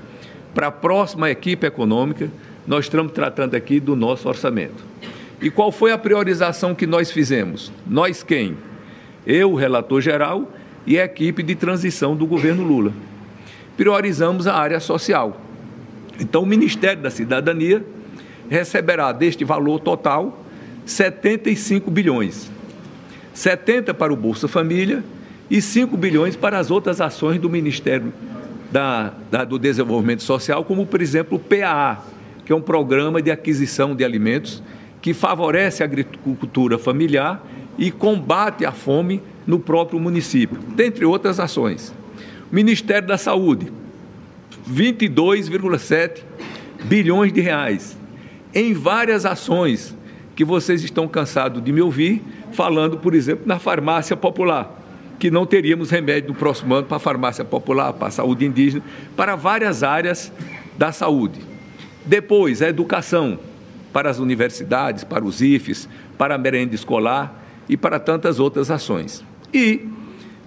para a próxima equipe econômica. Nós estamos tratando aqui do nosso orçamento. E qual foi a priorização que nós fizemos? Nós quem? Eu, relator geral, e a equipe de transição do governo Lula. Priorizamos a área social. Então, o Ministério da Cidadania receberá deste valor total 75 bilhões. 70 para o Bolsa Família e 5 bilhões para as outras ações do Ministério da, da, do Desenvolvimento Social, como, por exemplo, o PAA, que é um programa de aquisição de alimentos que favorece a agricultura familiar e combate a fome no próprio município, dentre outras ações. O Ministério da Saúde, 22,7 bilhões de reais em várias ações que vocês estão cansados de me ouvir falando, por exemplo, na farmácia popular, que não teríamos remédio no próximo ano para a farmácia popular, para a saúde indígena, para várias áreas da saúde. Depois, a educação, para as universidades, para os IFES, para a merenda escolar e para tantas outras ações. E,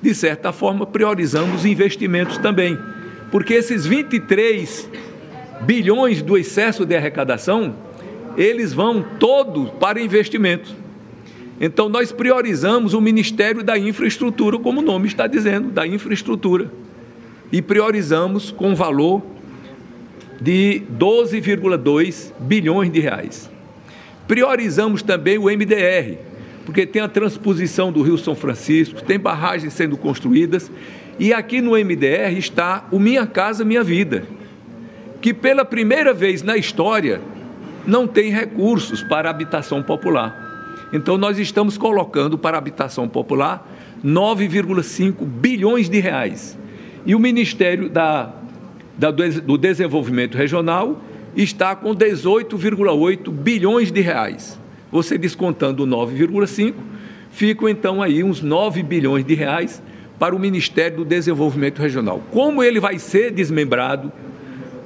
de certa forma, priorizamos investimentos também, porque esses 23 bilhões do excesso de arrecadação, eles vão todos para investimento. Então, nós priorizamos o Ministério da Infraestrutura, como o nome está dizendo, da infraestrutura. E priorizamos com valor de 12,2 bilhões de reais. Priorizamos também o MDR, porque tem a transposição do Rio São Francisco, tem barragens sendo construídas, e aqui no MDR está o Minha Casa Minha Vida, que pela primeira vez na história não tem recursos para habitação popular. Então nós estamos colocando para habitação popular 9,5 bilhões de reais. E o Ministério da, da, do Desenvolvimento Regional está com 18,8 bilhões de reais. Você descontando 9,5, ficam então aí uns 9 bilhões de reais para o Ministério do Desenvolvimento Regional. Como ele vai ser desmembrado?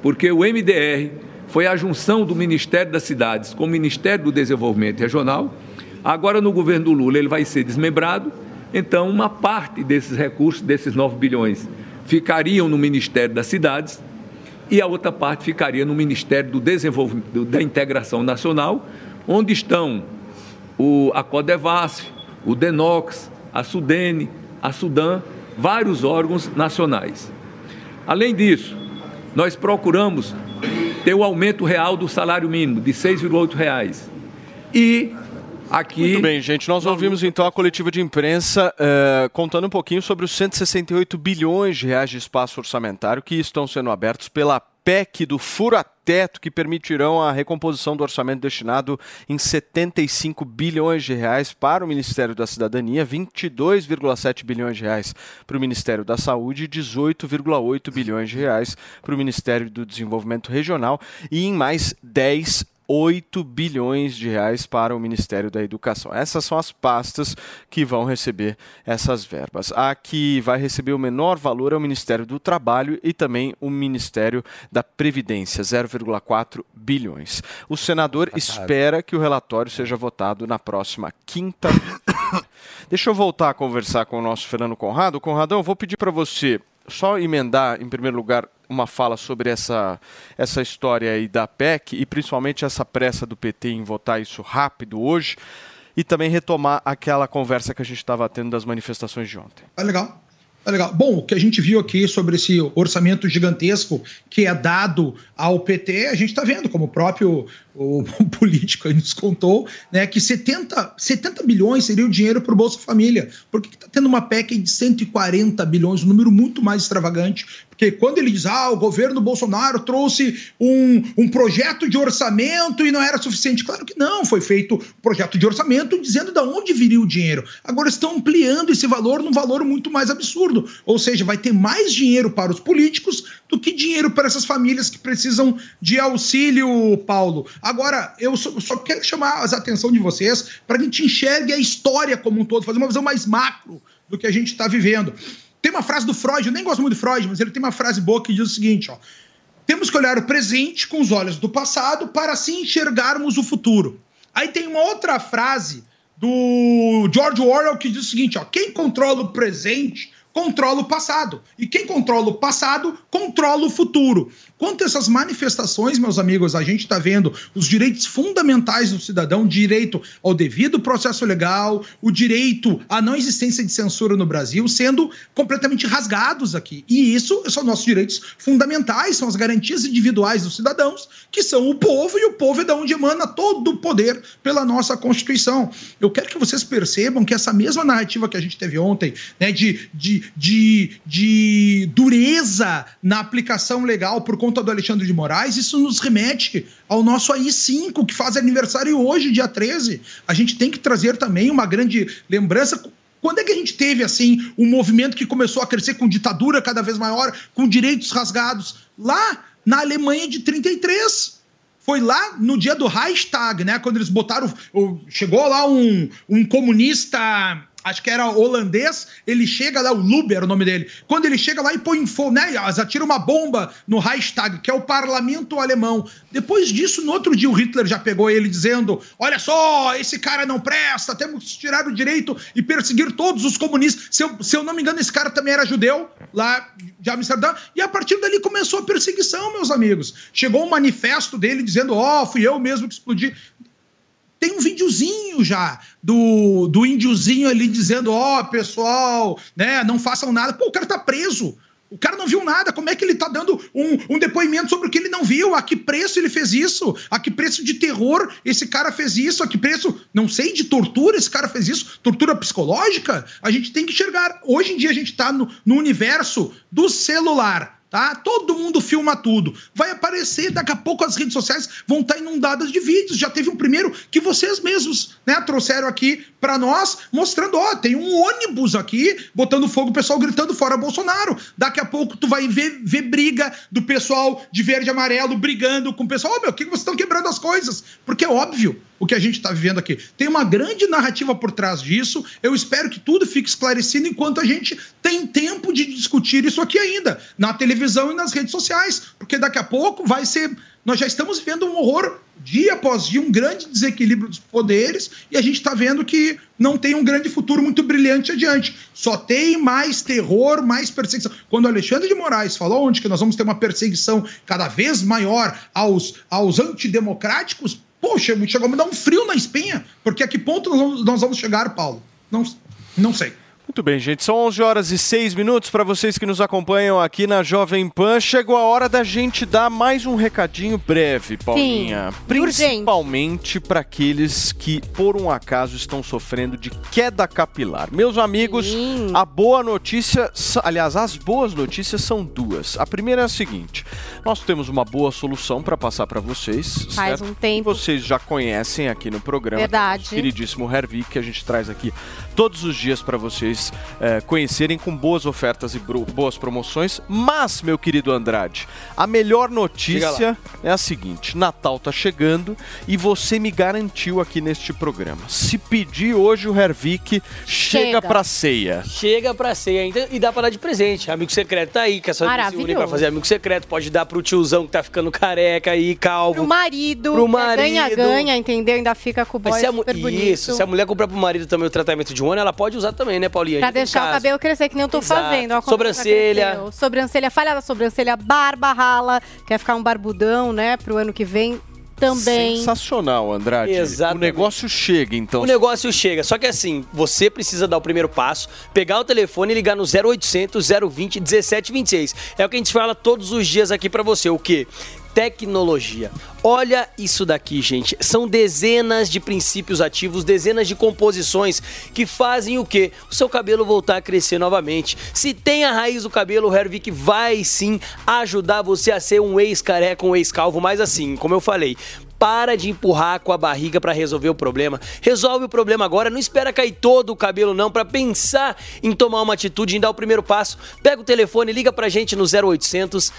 Porque o MDR foi a junção do Ministério das Cidades com o Ministério do Desenvolvimento Regional. Agora, no governo do Lula, ele vai ser desmembrado. Então, uma parte desses recursos, desses 9 bilhões, ficariam no Ministério das Cidades e a outra parte ficaria no Ministério do Desenvolvimento, da Integração Nacional, onde estão o, a Codevasf, o DENOX, a Sudene, a Sudan, vários órgãos nacionais. Além disso, nós procuramos ter o aumento real do salário mínimo de 6,8 reais. E aqui. Muito bem, gente. Nós ouvimos então a coletiva de imprensa eh, contando um pouquinho sobre os 168 bilhões de reais de espaço orçamentário que estão sendo abertos pela PEC do fura-teto que permitirão a recomposição do orçamento destinado em 75 bilhões de reais para o Ministério da Cidadania, 22,7 bilhões de reais para o Ministério da Saúde e 18,8 bilhões de reais para o Ministério do Desenvolvimento Regional e em mais 10 8 bilhões de reais para o Ministério da Educação. Essas são as pastas que vão receber essas verbas. A que vai receber o menor valor é o Ministério do Trabalho e também o Ministério da Previdência, 0,4 bilhões. O senador espera que o relatório seja votado na próxima quinta. *coughs* Deixa eu voltar a conversar com o nosso Fernando Conrado. Conradão, vou pedir para você só emendar, em primeiro lugar, uma fala sobre essa, essa história aí da PEC e principalmente essa pressa do PT em votar isso rápido hoje e também retomar aquela conversa que a gente estava tendo das manifestações de ontem. Ah, legal. Ah, legal. Bom, o que a gente viu aqui sobre esse orçamento gigantesco que é dado ao PT, a gente está vendo, como o próprio *laughs* o político aí nos contou, né, que 70, 70 bilhões seria o dinheiro para o Bolsa Família. Por que está tendo uma PEC de 140 bilhões, um número muito mais extravagante? Porque quando ele diz, ah, o governo Bolsonaro trouxe um, um projeto de orçamento e não era suficiente. Claro que não, foi feito projeto de orçamento dizendo de onde viria o dinheiro. Agora estão ampliando esse valor num valor muito mais absurdo. Ou seja, vai ter mais dinheiro para os políticos do que dinheiro para essas famílias que precisam de auxílio, Paulo. Agora, eu só, só quero chamar a atenção de vocês para que a gente enxergue a história como um todo, fazer uma visão mais macro do que a gente está vivendo. Tem uma frase do Freud, eu nem gosto muito do Freud, mas ele tem uma frase boa que diz o seguinte: ó, temos que olhar o presente com os olhos do passado para assim enxergarmos o futuro. Aí tem uma outra frase do George Orwell que diz o seguinte: ó, quem controla o presente controla o passado. E quem controla o passado controla o futuro. Quanto a essas manifestações, meus amigos, a gente está vendo os direitos fundamentais do cidadão, direito ao devido processo legal, o direito à não existência de censura no Brasil, sendo completamente rasgados aqui. E isso são nossos direitos fundamentais, são as garantias individuais dos cidadãos, que são o povo, e o povo é da onde emana todo o poder pela nossa Constituição. Eu quero que vocês percebam que essa mesma narrativa que a gente teve ontem, né, de, de, de, de dureza na aplicação legal por conta do Alexandre de Moraes, isso nos remete ao nosso AI-5, que faz aniversário hoje, dia 13. A gente tem que trazer também uma grande lembrança. Quando é que a gente teve, assim, um movimento que começou a crescer com ditadura cada vez maior, com direitos rasgados? Lá na Alemanha de 33 foi lá no dia do Reichstag, né? Quando eles botaram. Chegou lá um, um comunista. Acho que era holandês, ele chega lá, o Luber, o nome dele. Quando ele chega lá e põe fogo, né? Eles atiram uma bomba no Reichstag, que é o parlamento alemão. Depois disso, no outro dia, o Hitler já pegou ele dizendo: Olha só, esse cara não presta, temos que tirar o direito e perseguir todos os comunistas. Se eu, se eu não me engano, esse cara também era judeu, lá de Amsterdã. E a partir dali começou a perseguição, meus amigos. Chegou um manifesto dele dizendo: Ó, fui eu mesmo que explodi. Tem um videozinho já do, do índiozinho ali dizendo: Ó, pessoal, né, não façam nada. Pô, o cara tá preso. O cara não viu nada. Como é que ele tá dando um, um depoimento sobre o que ele não viu? A que preço ele fez isso? A que preço de terror esse cara fez isso? A que preço, não sei, de tortura esse cara fez isso? Tortura psicológica? A gente tem que enxergar. Hoje em dia a gente tá no, no universo do celular. Tá? Todo mundo filma tudo. Vai aparecer, daqui a pouco as redes sociais vão estar inundadas de vídeos. Já teve um primeiro que vocês mesmos né, trouxeram aqui para nós, mostrando: ó, tem um ônibus aqui botando fogo, o pessoal gritando fora Bolsonaro. Daqui a pouco tu vai ver, ver briga do pessoal de verde e amarelo brigando com o pessoal: Ô meu, o que vocês estão quebrando as coisas? Porque é óbvio o que a gente está vivendo aqui. Tem uma grande narrativa por trás disso. Eu espero que tudo fique esclarecido enquanto a gente tem tempo de discutir isso aqui ainda, na televisão e nas redes sociais, porque daqui a pouco vai ser. Nós já estamos vendo um horror dia após dia, um grande desequilíbrio dos poderes, e a gente está vendo que não tem um grande futuro muito brilhante adiante. Só tem mais terror, mais perseguição. Quando Alexandre de Moraes falou ontem que nós vamos ter uma perseguição cada vez maior aos, aos antidemocráticos, poxa, chegou a me dar um frio na espinha, porque a que ponto nós vamos, nós vamos chegar, Paulo? Não, não sei. Muito bem, gente. São 11 horas e 6 minutos para vocês que nos acompanham aqui na Jovem Pan. Chegou a hora da gente dar mais um recadinho breve, Paulinha. Principalmente para aqueles que, por um acaso, estão sofrendo de queda capilar. Meus amigos, a boa notícia, aliás, as boas notícias são duas. A primeira é a seguinte: nós temos uma boa solução para passar para vocês. Faz certo? um tempo. Vocês já conhecem aqui no programa. Verdade. Nosso queridíssimo Hervik, que a gente traz aqui todos os dias para vocês eh, conhecerem com boas ofertas e boas promoções. Mas, meu querido Andrade, a melhor notícia é a seguinte: Natal tá chegando e você me garantiu aqui neste programa. Se pedir hoje o Hervik, chega, Chega. pra ceia. Chega pra ceia ainda e dá pra dar de presente. Amigo secreto tá aí, que é só se unir Maravilhoso. pra fazer amigo secreto. Pode dar pro tiozão que tá ficando careca aí, calvo. Pro marido, Pro é marido. ganha-ganha, entendeu? Ainda fica com o boy Mas se a, super bonito. isso, se a mulher comprar pro marido também o tratamento de ônibus, ela pode usar também, né, Paulinha? Pra deixar o cabelo crescer, que nem eu tô Exato. fazendo. Ó, Sobrancelha. Sobrancelha, falhada sobrancelha, barba rala. Quer ficar um barbudão, né? Pro ano que vem também. Sensacional, Andrade. Exatamente. O negócio chega, então. O negócio chega, só que assim, você precisa dar o primeiro passo, pegar o telefone e ligar no 0800 020 1726. É o que a gente fala todos os dias aqui pra você, o quê? Tecnologia. Olha isso daqui, gente. São dezenas de princípios ativos, dezenas de composições que fazem o quê? O seu cabelo voltar a crescer novamente. Se tem a raiz do cabelo, o Hervik vai sim ajudar você a ser um ex-careca, um ex-calvo, mas assim, como eu falei, para de empurrar com a barriga pra resolver o problema. Resolve o problema agora, não espera cair todo o cabelo não pra pensar em tomar uma atitude, em dar o primeiro passo. Pega o telefone, liga pra gente no 0800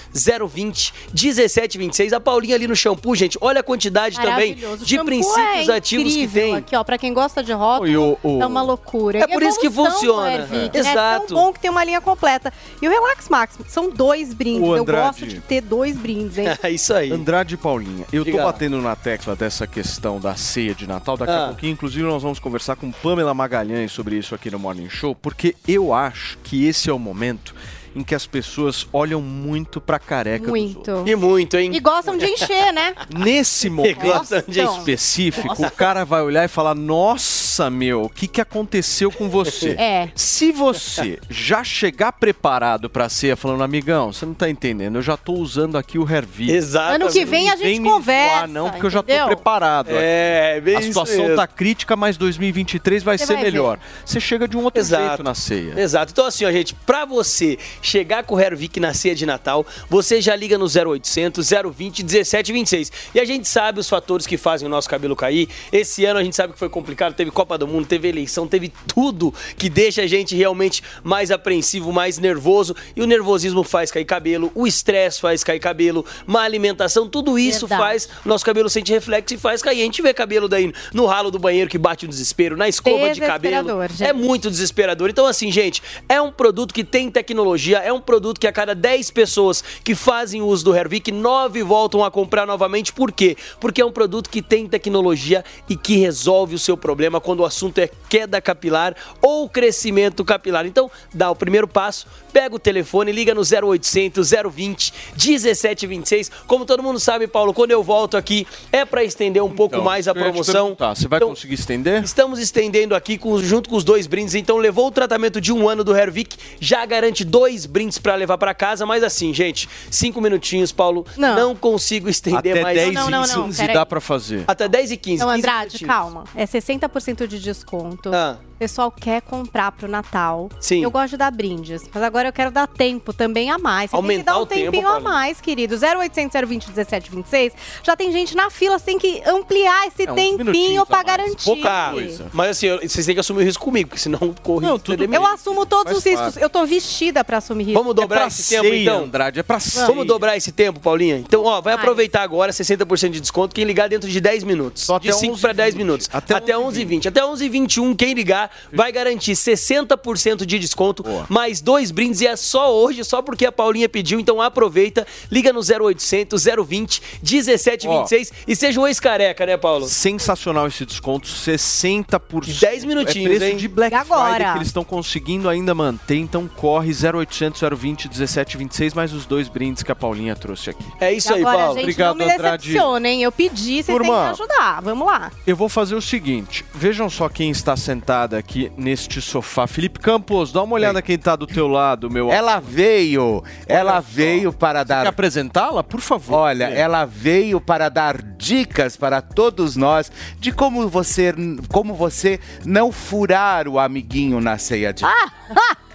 020 1726. A Paulinha ali no shampoo, gente, olha a quantidade também de princípios é ativos que tem. Aqui, ó, pra quem gosta de rótulo, o- o- é uma loucura. É E por isso que funciona. Airvic, É. né? Exato. É tão bom que tem uma linha completa. E o Relax Max, são dois brindes. Eu gosto de ter dois brindes, hein? *laughs* É isso aí. Andrade e Paulinha, eu Diga tô batendo na tecla dessa questão da ceia de Natal. Daqui Ah. a pouquinho, inclusive, nós vamos conversar com Pamela Magalhães sobre isso aqui no Morning Show, porque eu acho que esse é o momento em que as pessoas olham muito pra careca. Muito. E muito, hein? E gostam de encher, né? Nesse *laughs* momento Gostam de- específico, Nossa. o cara vai olhar e falar: Nossa, meu, o que, que aconteceu com você? *laughs* É. Se você já chegar preparado pra ceia, falando, amigão, você não tá entendendo, eu já tô usando aqui o Hervi. Exato. Ano que vem a gente conversa. zoar, não, porque eu já tô entendeu? preparado. É, bem A isso situação mesmo. tá crítica, mas 2023 vai Você ser vai melhor. Você chega de um outro Exato. jeito na ceia. Exato. Então, assim, ó, gente, pra você chegar com o Hervik na ceia de Natal, você já liga no 0800 020 1726. E a gente sabe os fatores que fazem o nosso cabelo cair. Esse ano a gente sabe que foi complicado, teve Copa do Mundo, teve eleição, teve tudo que deixa a gente realmente mais apreensivo, mais nervoso. E o nervosismo faz cair cabelo, o estresse faz cair cabelo, má alimentação, tudo isso Verdade. faz nosso cabelo sente reflexo e faz cair. A gente vê cabelo daí no ralo do banheiro que bate o desespero, na escova de cabelo. Gente. É muito desesperador. Então, assim, gente, é um produto que tem tecnologia, é um produto que a cada 10 pessoas que fazem uso do Hervik, 9 voltam a comprar novamente. Por quê? Porque é um produto que tem tecnologia e que resolve o seu problema quando o assunto é queda capilar ou crescimento capilar. Então, dá o primeiro passo, pega o telefone, liga no 0800 020 1726. Como todo mundo sabe, Paulo, quando eu volto aqui é para estender um pouco Então, mais a promoção. perguntar, Você vai Então, conseguir estender? Estamos estendendo aqui com- junto com os dois brindes. Então, levou o tratamento de um ano do Hervik, já garante dois brindes pra levar pra casa. Mas assim, gente, cinco minutinhos, Paulo. Não, consigo estender Até mais. 10 Não, não, e não, 15 peraí. dá pra fazer. Até 10 e 15. Então, 15 Andrade, minutinhos. calma. É 60% de desconto. Ah. O pessoal quer comprar pro Natal. Sim. Eu gosto de dar brindes, mas agora eu quero dar tempo também a mais. Você tem que Aumentar dar um o tempo, tempinho a mais, querido. 0800 020 1726. Já tem gente na fila, você tem que ampliar esse É, tempinho pra garantir. Tá, Mas assim, eu- vocês têm que assumir o risco comigo, porque senão corre. Não, tudo Eu assumo todos os riscos. Eu tô vestida pra assumir risco. Vamos dobrar esse tempo, então? Andrade, é pra Vamos dobrar esse tempo, Paulinha? Então, ó, vai aproveitar agora 60% de desconto quem ligar dentro de 10 minutos. de até 5 para 10 minutos. Até, 11h20. Até 11h21, quem ligar vai garantir 60% de desconto, mais dois brindes. E é só hoje, só porque a Paulinha pediu. Então aproveita, liga no 0800 020 1726 e seja um ex-careca, né, Paulo? Sensacional esse desconto, 60%. 10 minutinhos, é preço hein? de Black E agora? Friday que eles estão conseguindo ainda manter, então corre 0800 020 1726 mais os dois brindes que a Paulinha trouxe aqui. É isso agora, gente, não me decepciona, Eu pedi, vocês têm Turma. que ajudar. Vamos lá. Eu vou fazer o seguinte, vejam só quem está sentada aqui neste sofá. Felipe Campos, dá uma olhada quem está do teu lado, meu *laughs* Ela veio, ela veio para dar. Quer apresentá-la, por favor? Olha, ela veio para dar dicas para todos nós de como você, como você não furar o amiguinho na ceia de. *laughs*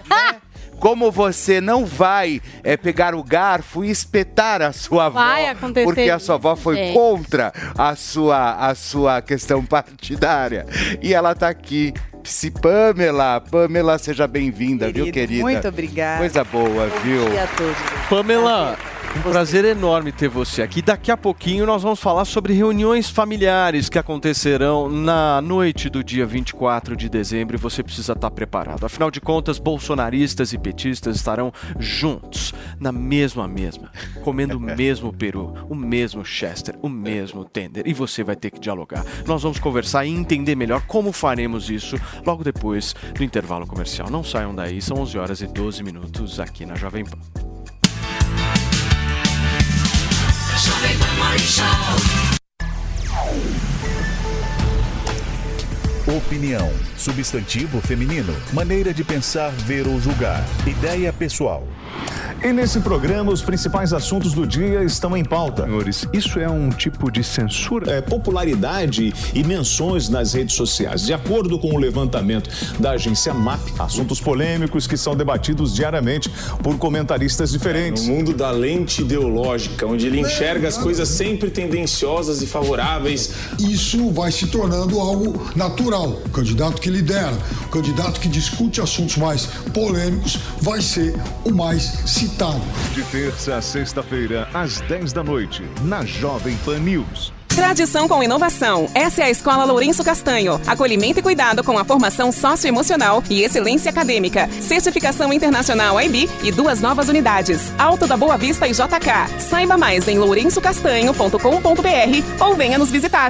Né? Como você não vai é, pegar o garfo e espetar a sua avó, Vai acontecer porque a sua avó foi gente. contra a sua, a sua questão partidária. E ela tá aqui. Psi Pamela, Pamela, seja bem-vinda, viu, querida? muito obrigada. Coisa boa, viu? dia a todos. Pamela, um prazer enorme ter você aqui. Daqui a pouquinho nós vamos falar sobre reuniões familiares que acontecerão na noite do dia 24 de dezembro e você precisa estar preparado. Afinal de contas, bolsonaristas e petistas estarão juntos, na mesma mesma, comendo o *laughs* mesmo peru, o mesmo chester, o mesmo tender e você vai ter que dialogar. Nós vamos conversar e entender melhor como faremos isso logo depois do intervalo comercial. Não saiam daí, são 11 horas e 12 minutos aqui na Jovem Pan. Jovem Pan Morning Show. Opinião, substantivo feminino, maneira de pensar, ver ou julgar, ideia pessoal. E nesse programa, os principais assuntos do dia estão em pauta. Senhores, isso é um tipo de censura? É, popularidade e menções nas redes sociais. De acordo com o levantamento da agência MAP, Assuntos polêmicos que são debatidos diariamente por comentaristas diferentes. no mundo da lente ideológica, onde ele enxerga as coisas sempre tendenciosas e favoráveis. Isso vai se tornando algo natural. O candidato que lidera, o candidato que discute assuntos mais polêmicos, vai ser o mais citado. De terça a sexta-feira, às 10 da noite, na Jovem Pan News. Tradição com inovação. Essa é a Escola Lourenço Castanho. Acolhimento e cuidado com a formação socioemocional e excelência acadêmica. Certificação internacional IB e duas novas unidades. Alto da Boa Vista e JK. Saiba mais em lourençocastanho.com.br ou venha nos visitar.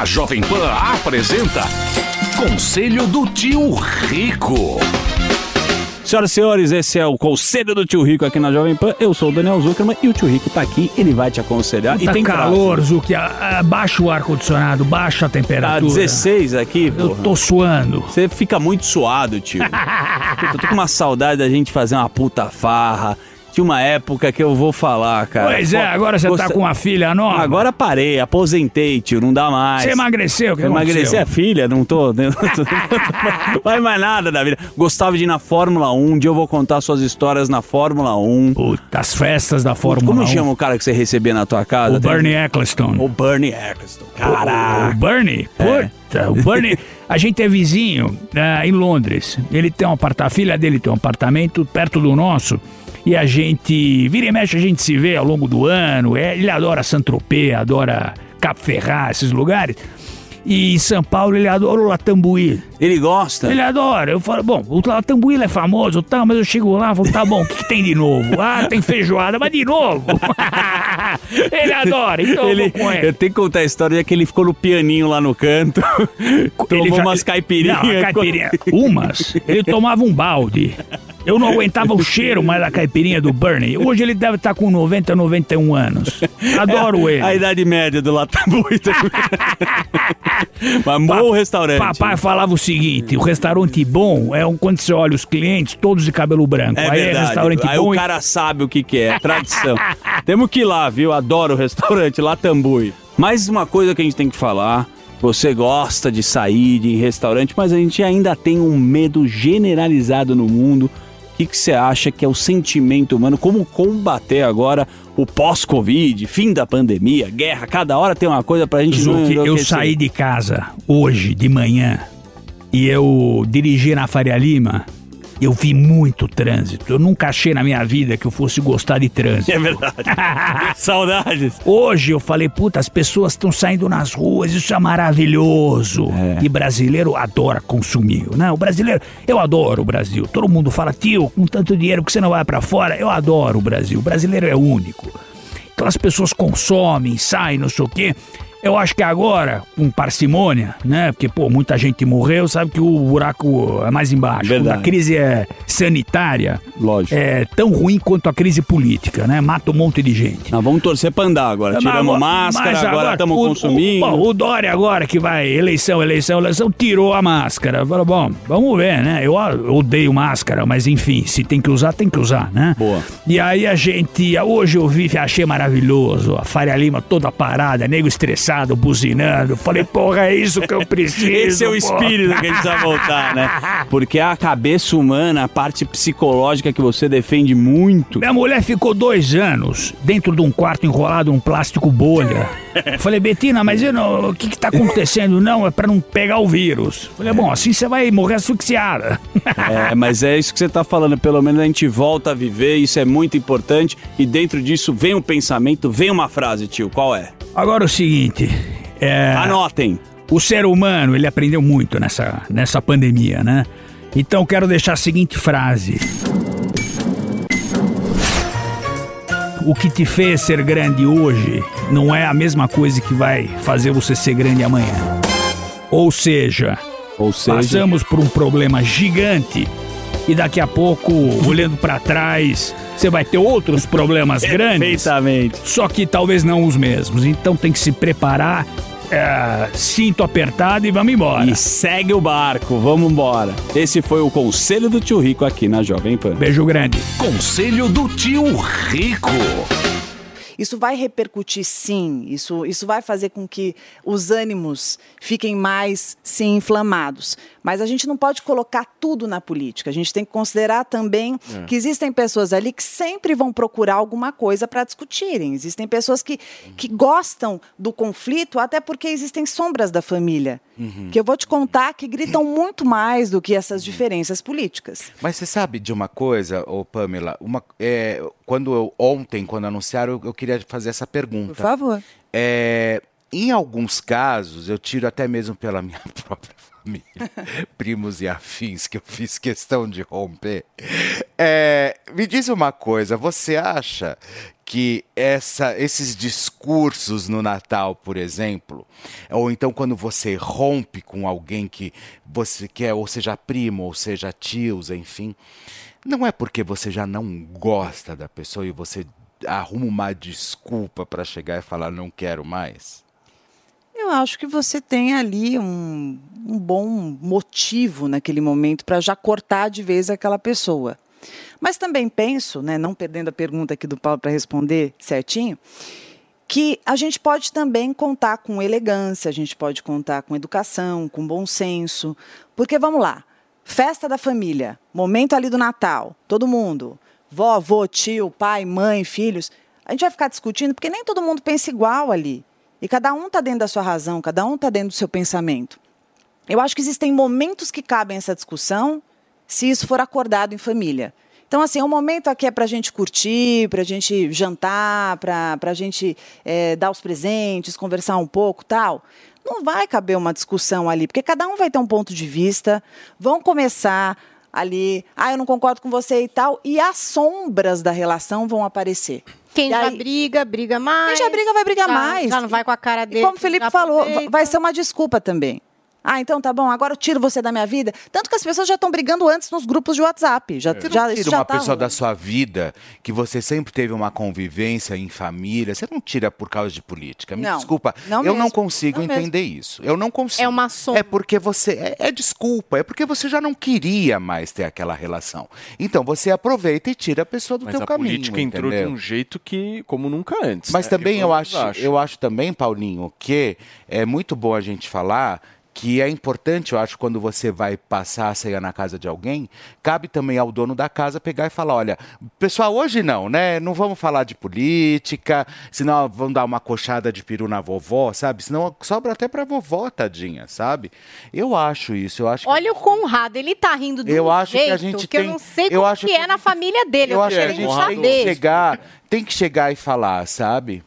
A Jovem Pan apresenta Conselho do Tio Rico. Senhoras e senhores, esse é o Conselho do Tio Rico aqui na Jovem Pan. Eu sou o Daniel Zuckerman e o Tio Rico tá aqui, ele vai te aconselhar. Tá e tem calor, ah, Baixa o ar-condicionado, baixa a Tá temperatura. 16 aqui, Eu porra. tô suando. Você fica muito suado, tio. *laughs* Puta, eu tô com uma saudade da gente fazer uma puta farra. Tinha uma época que eu vou falar, cara. Pois é, agora você tá gosta- com uma filha nova. Agora parei, aposentei, tio, não dá mais. Você emagreceu, o que emagreci a filha, *laughs* não tô. Não faz mais nada da vida. Gostava de ir na Fórmula 1, um dia eu vou contar suas histórias na Fórmula 1. Puta, as festas da Fórmula Como 1. chama o cara que você recebia na tua casa? O Bernie Eccleston. O Bernie Eccleston. Caraca. O Bernie? Puta, o Bernie. A gente é vizinho ah, em Londres. Ele tem um apartamento, a filha dele tem um apartamento perto do nosso. E a gente, vira e mexe, a gente se vê ao longo do ano. É, ele adora Saint-Tropez, adora Cap Ferrat, esses lugares. E em São Paulo ele adora o Latambuí. Ele gosta? Ele adora. Eu falo, bom, o Latambuí é famoso, tal, mas eu chego lá e falo, tá bom, o que, que tem de novo? Ah, tem feijoada, mas de novo. *laughs* ele adora, então eu ele, vou com ele. eu tenho que contar a história que ele ficou no pianinho lá no canto. tomou Ele já- umas caipirinhas. Não, caipirinha. Umas. Ele tomava um balde. Eu não aguentava o cheiro mais da caipirinha do Bernie. Hoje ele deve estar com 90, 91 anos. Adoro ele. A idade média do Latambuí também. *laughs* Mas bom restaurante. Papai falava o seguinte: o restaurante bom é um quando você olha os clientes todos de cabelo branco. É Aí é verdade. restaurante Aí bom. o e- cara sabe o que, que é, tradição. *laughs* Temos que ir lá, viu? Adoro o restaurante Latambui. Mais uma coisa que a gente tem que falar. Você gosta de sair de restaurante, mas a gente ainda tem um medo generalizado no mundo. O que, você acha que é o sentimento humano? Como combater agora o pós-Covid, fim da pandemia, guerra? Cada hora tem uma coisa pra gente Zuki, eu saí de casa hoje de manhã e eu dirigi na Faria Lima. Eu vi muito trânsito. Eu nunca achei na minha vida que eu fosse gostar de trânsito. É verdade. *laughs* Saudades. Hoje eu falei, puta, as pessoas estão saindo nas ruas, isso é maravilhoso. E brasileiro adora consumir, né? O brasileiro, eu adoro o Brasil. Todo mundo fala, tio, com tanto dinheiro que você não vai pra fora, eu adoro o Brasil. O brasileiro é único. Então as pessoas consomem, saem, não sei o quê. Eu acho que agora, com parcimônia, né? Porque, pô, muita gente morreu, sabe que o buraco é mais embaixo. Verdade. A crise é sanitária. Lógico. É tão ruim quanto a crise política, né? Mata um monte de gente. Nós vamos torcer pra andar agora. Tiramos Mas máscara, agora estamos consumindo. O, bom, o Dória agora que vai, eleição, eleição, eleição, tirou a máscara. Falou, bom, vamos ver, né? Eu, eu odeio máscara, mas enfim, se tem que usar, tem que usar, né? Boa. E aí a gente, hoje eu vi, achei maravilhoso, a Faria Lima toda parada, nego estressado, estressado, buzinando. Falei, porra, é isso que eu preciso. *laughs* Esse é o porra. espírito que a gente precisa voltar, né? *laughs* Porque a cabeça humana, a parte psicológica que você defende muito. Minha mulher ficou dois anos dentro de um quarto enrolado um plástico bolha. *laughs* Falei, Betina, mas eu não- o que, que tá acontecendo? Não, é pra não pegar o vírus. Falei, bom, assim você vai morrer asfixiada. É, mas é isso que você tá falando. Pelo menos a gente volta a viver, isso é muito importante. E dentro disso vem um pensamento, vem uma frase, tio. Qual é? Agora o seguinte. É... Anotem. O ser humano, ele aprendeu muito nessa, nessa pandemia, né? Então quero deixar a seguinte frase. O que te fez ser grande hoje não é a mesma coisa que vai fazer você ser grande amanhã. Ou seja, Ou seja- passamos por um problema gigante e daqui a pouco, olhando pra trás, você vai ter outros problemas grandes. Perfeitamente. Só que talvez não os mesmos. Então tem que se preparar, é, cinto apertado e vamos embora. E segue o barco, vamos embora. Esse foi o conselho do tio Rico aqui na Jovem Pan. Beijo grande. Conselho do tio Rico. Isso vai repercutir sim, isso, isso vai fazer com que os ânimos fiquem mais, sim, inflamados. Mas a gente não pode colocar tudo na política. A gente tem que considerar também É. que existem pessoas ali que sempre vão procurar alguma coisa para discutirem. Existem pessoas que, que gostam do conflito, até porque existem sombras da família. Uhum. Que eu vou te contar que gritam muito mais do que essas diferenças políticas. Mas você sabe de uma coisa, ô Pamela? Uma, é, quando eu, ontem, quando anunciaram, eu, eu queria fazer essa pergunta. Por favor. É, em alguns casos, eu tiro até mesmo pela minha *laughs* própria família, *laughs* primos e afins, que eu fiz questão de romper. É, me diz uma coisa, você acha que essa, esses discursos no Natal, por exemplo, ou então quando você rompe com alguém que você quer, ou seja primo, ou seja tios, enfim, não é porque você já não gosta da pessoa e você arruma uma desculpa para chegar e falar não quero mais? Eu acho que você tem ali um, um bom motivo naquele momento para já cortar de vez aquela pessoa. Mas também penso, né, não perdendo a pergunta aqui do Paulo para responder certinho, que a gente pode também contar com elegância, a gente pode contar com educação, com bom senso. Porque vamos lá, festa da família, momento ali do Natal, todo mundo, vó, avô, tio, pai, mãe, filhos, a gente vai ficar discutindo porque nem todo mundo pensa igual ali. E cada um está dentro da sua razão, cada um está dentro do seu pensamento. Eu acho que existem momentos que cabem essa discussão se isso for acordado em família. Então, assim, o momento aqui é para a gente curtir, para a gente jantar, para a gente eh, dar os presentes, conversar um pouco tal. Não vai caber uma discussão ali, porque cada um vai ter um ponto de vista, vão começar ali, ah, eu não concordo com você e tal, e as sombras da relação vão aparecer. Quem E já aí- briga, briga mais. quem já briga vai brigar Já- mais. Já não vai com a cara E dele. como o Felipe falou, aproveita. vai ser uma desculpa também. Ah, então tá bom, agora eu tiro você da minha vida. Tanto que as pessoas já estão brigando antes nos grupos de WhatsApp. Já, Você não já, tira já uma tá pessoa rolando. da sua vida que você sempre teve uma convivência em família, você não tira por causa de política. Me Não, desculpa, não eu não mesmo, consigo não mesmo. entender isso. Eu não consigo. É uma sombra. É porque você. É, é desculpa, é porque você já não queria mais ter aquela relação. Então você aproveita e tira a pessoa do Mas teu a caminho. política entrou entendeu? de um jeito que, como nunca antes. Mas né? também eu todos acho, acham. eu acho também, Paulinho, que é muito bom a gente falar que é importante, eu acho, quando você vai passar a ceia na casa de alguém, cabe também ao dono da casa pegar e falar, olha, pessoal, hoje não, né? Não vamos falar de política, senão vão dar uma coxada de peru na vovó, sabe? Senão sobra até pra vovó, tadinha, sabe? Eu acho isso, eu acho que Olha o Conrado, ele tá rindo do Eu acho que jeito a gente que eu tem- não sei eu como acho que que é na família dele. eu Eu, acho que a gente tem que chegar, tem que chegar e falar, sabe?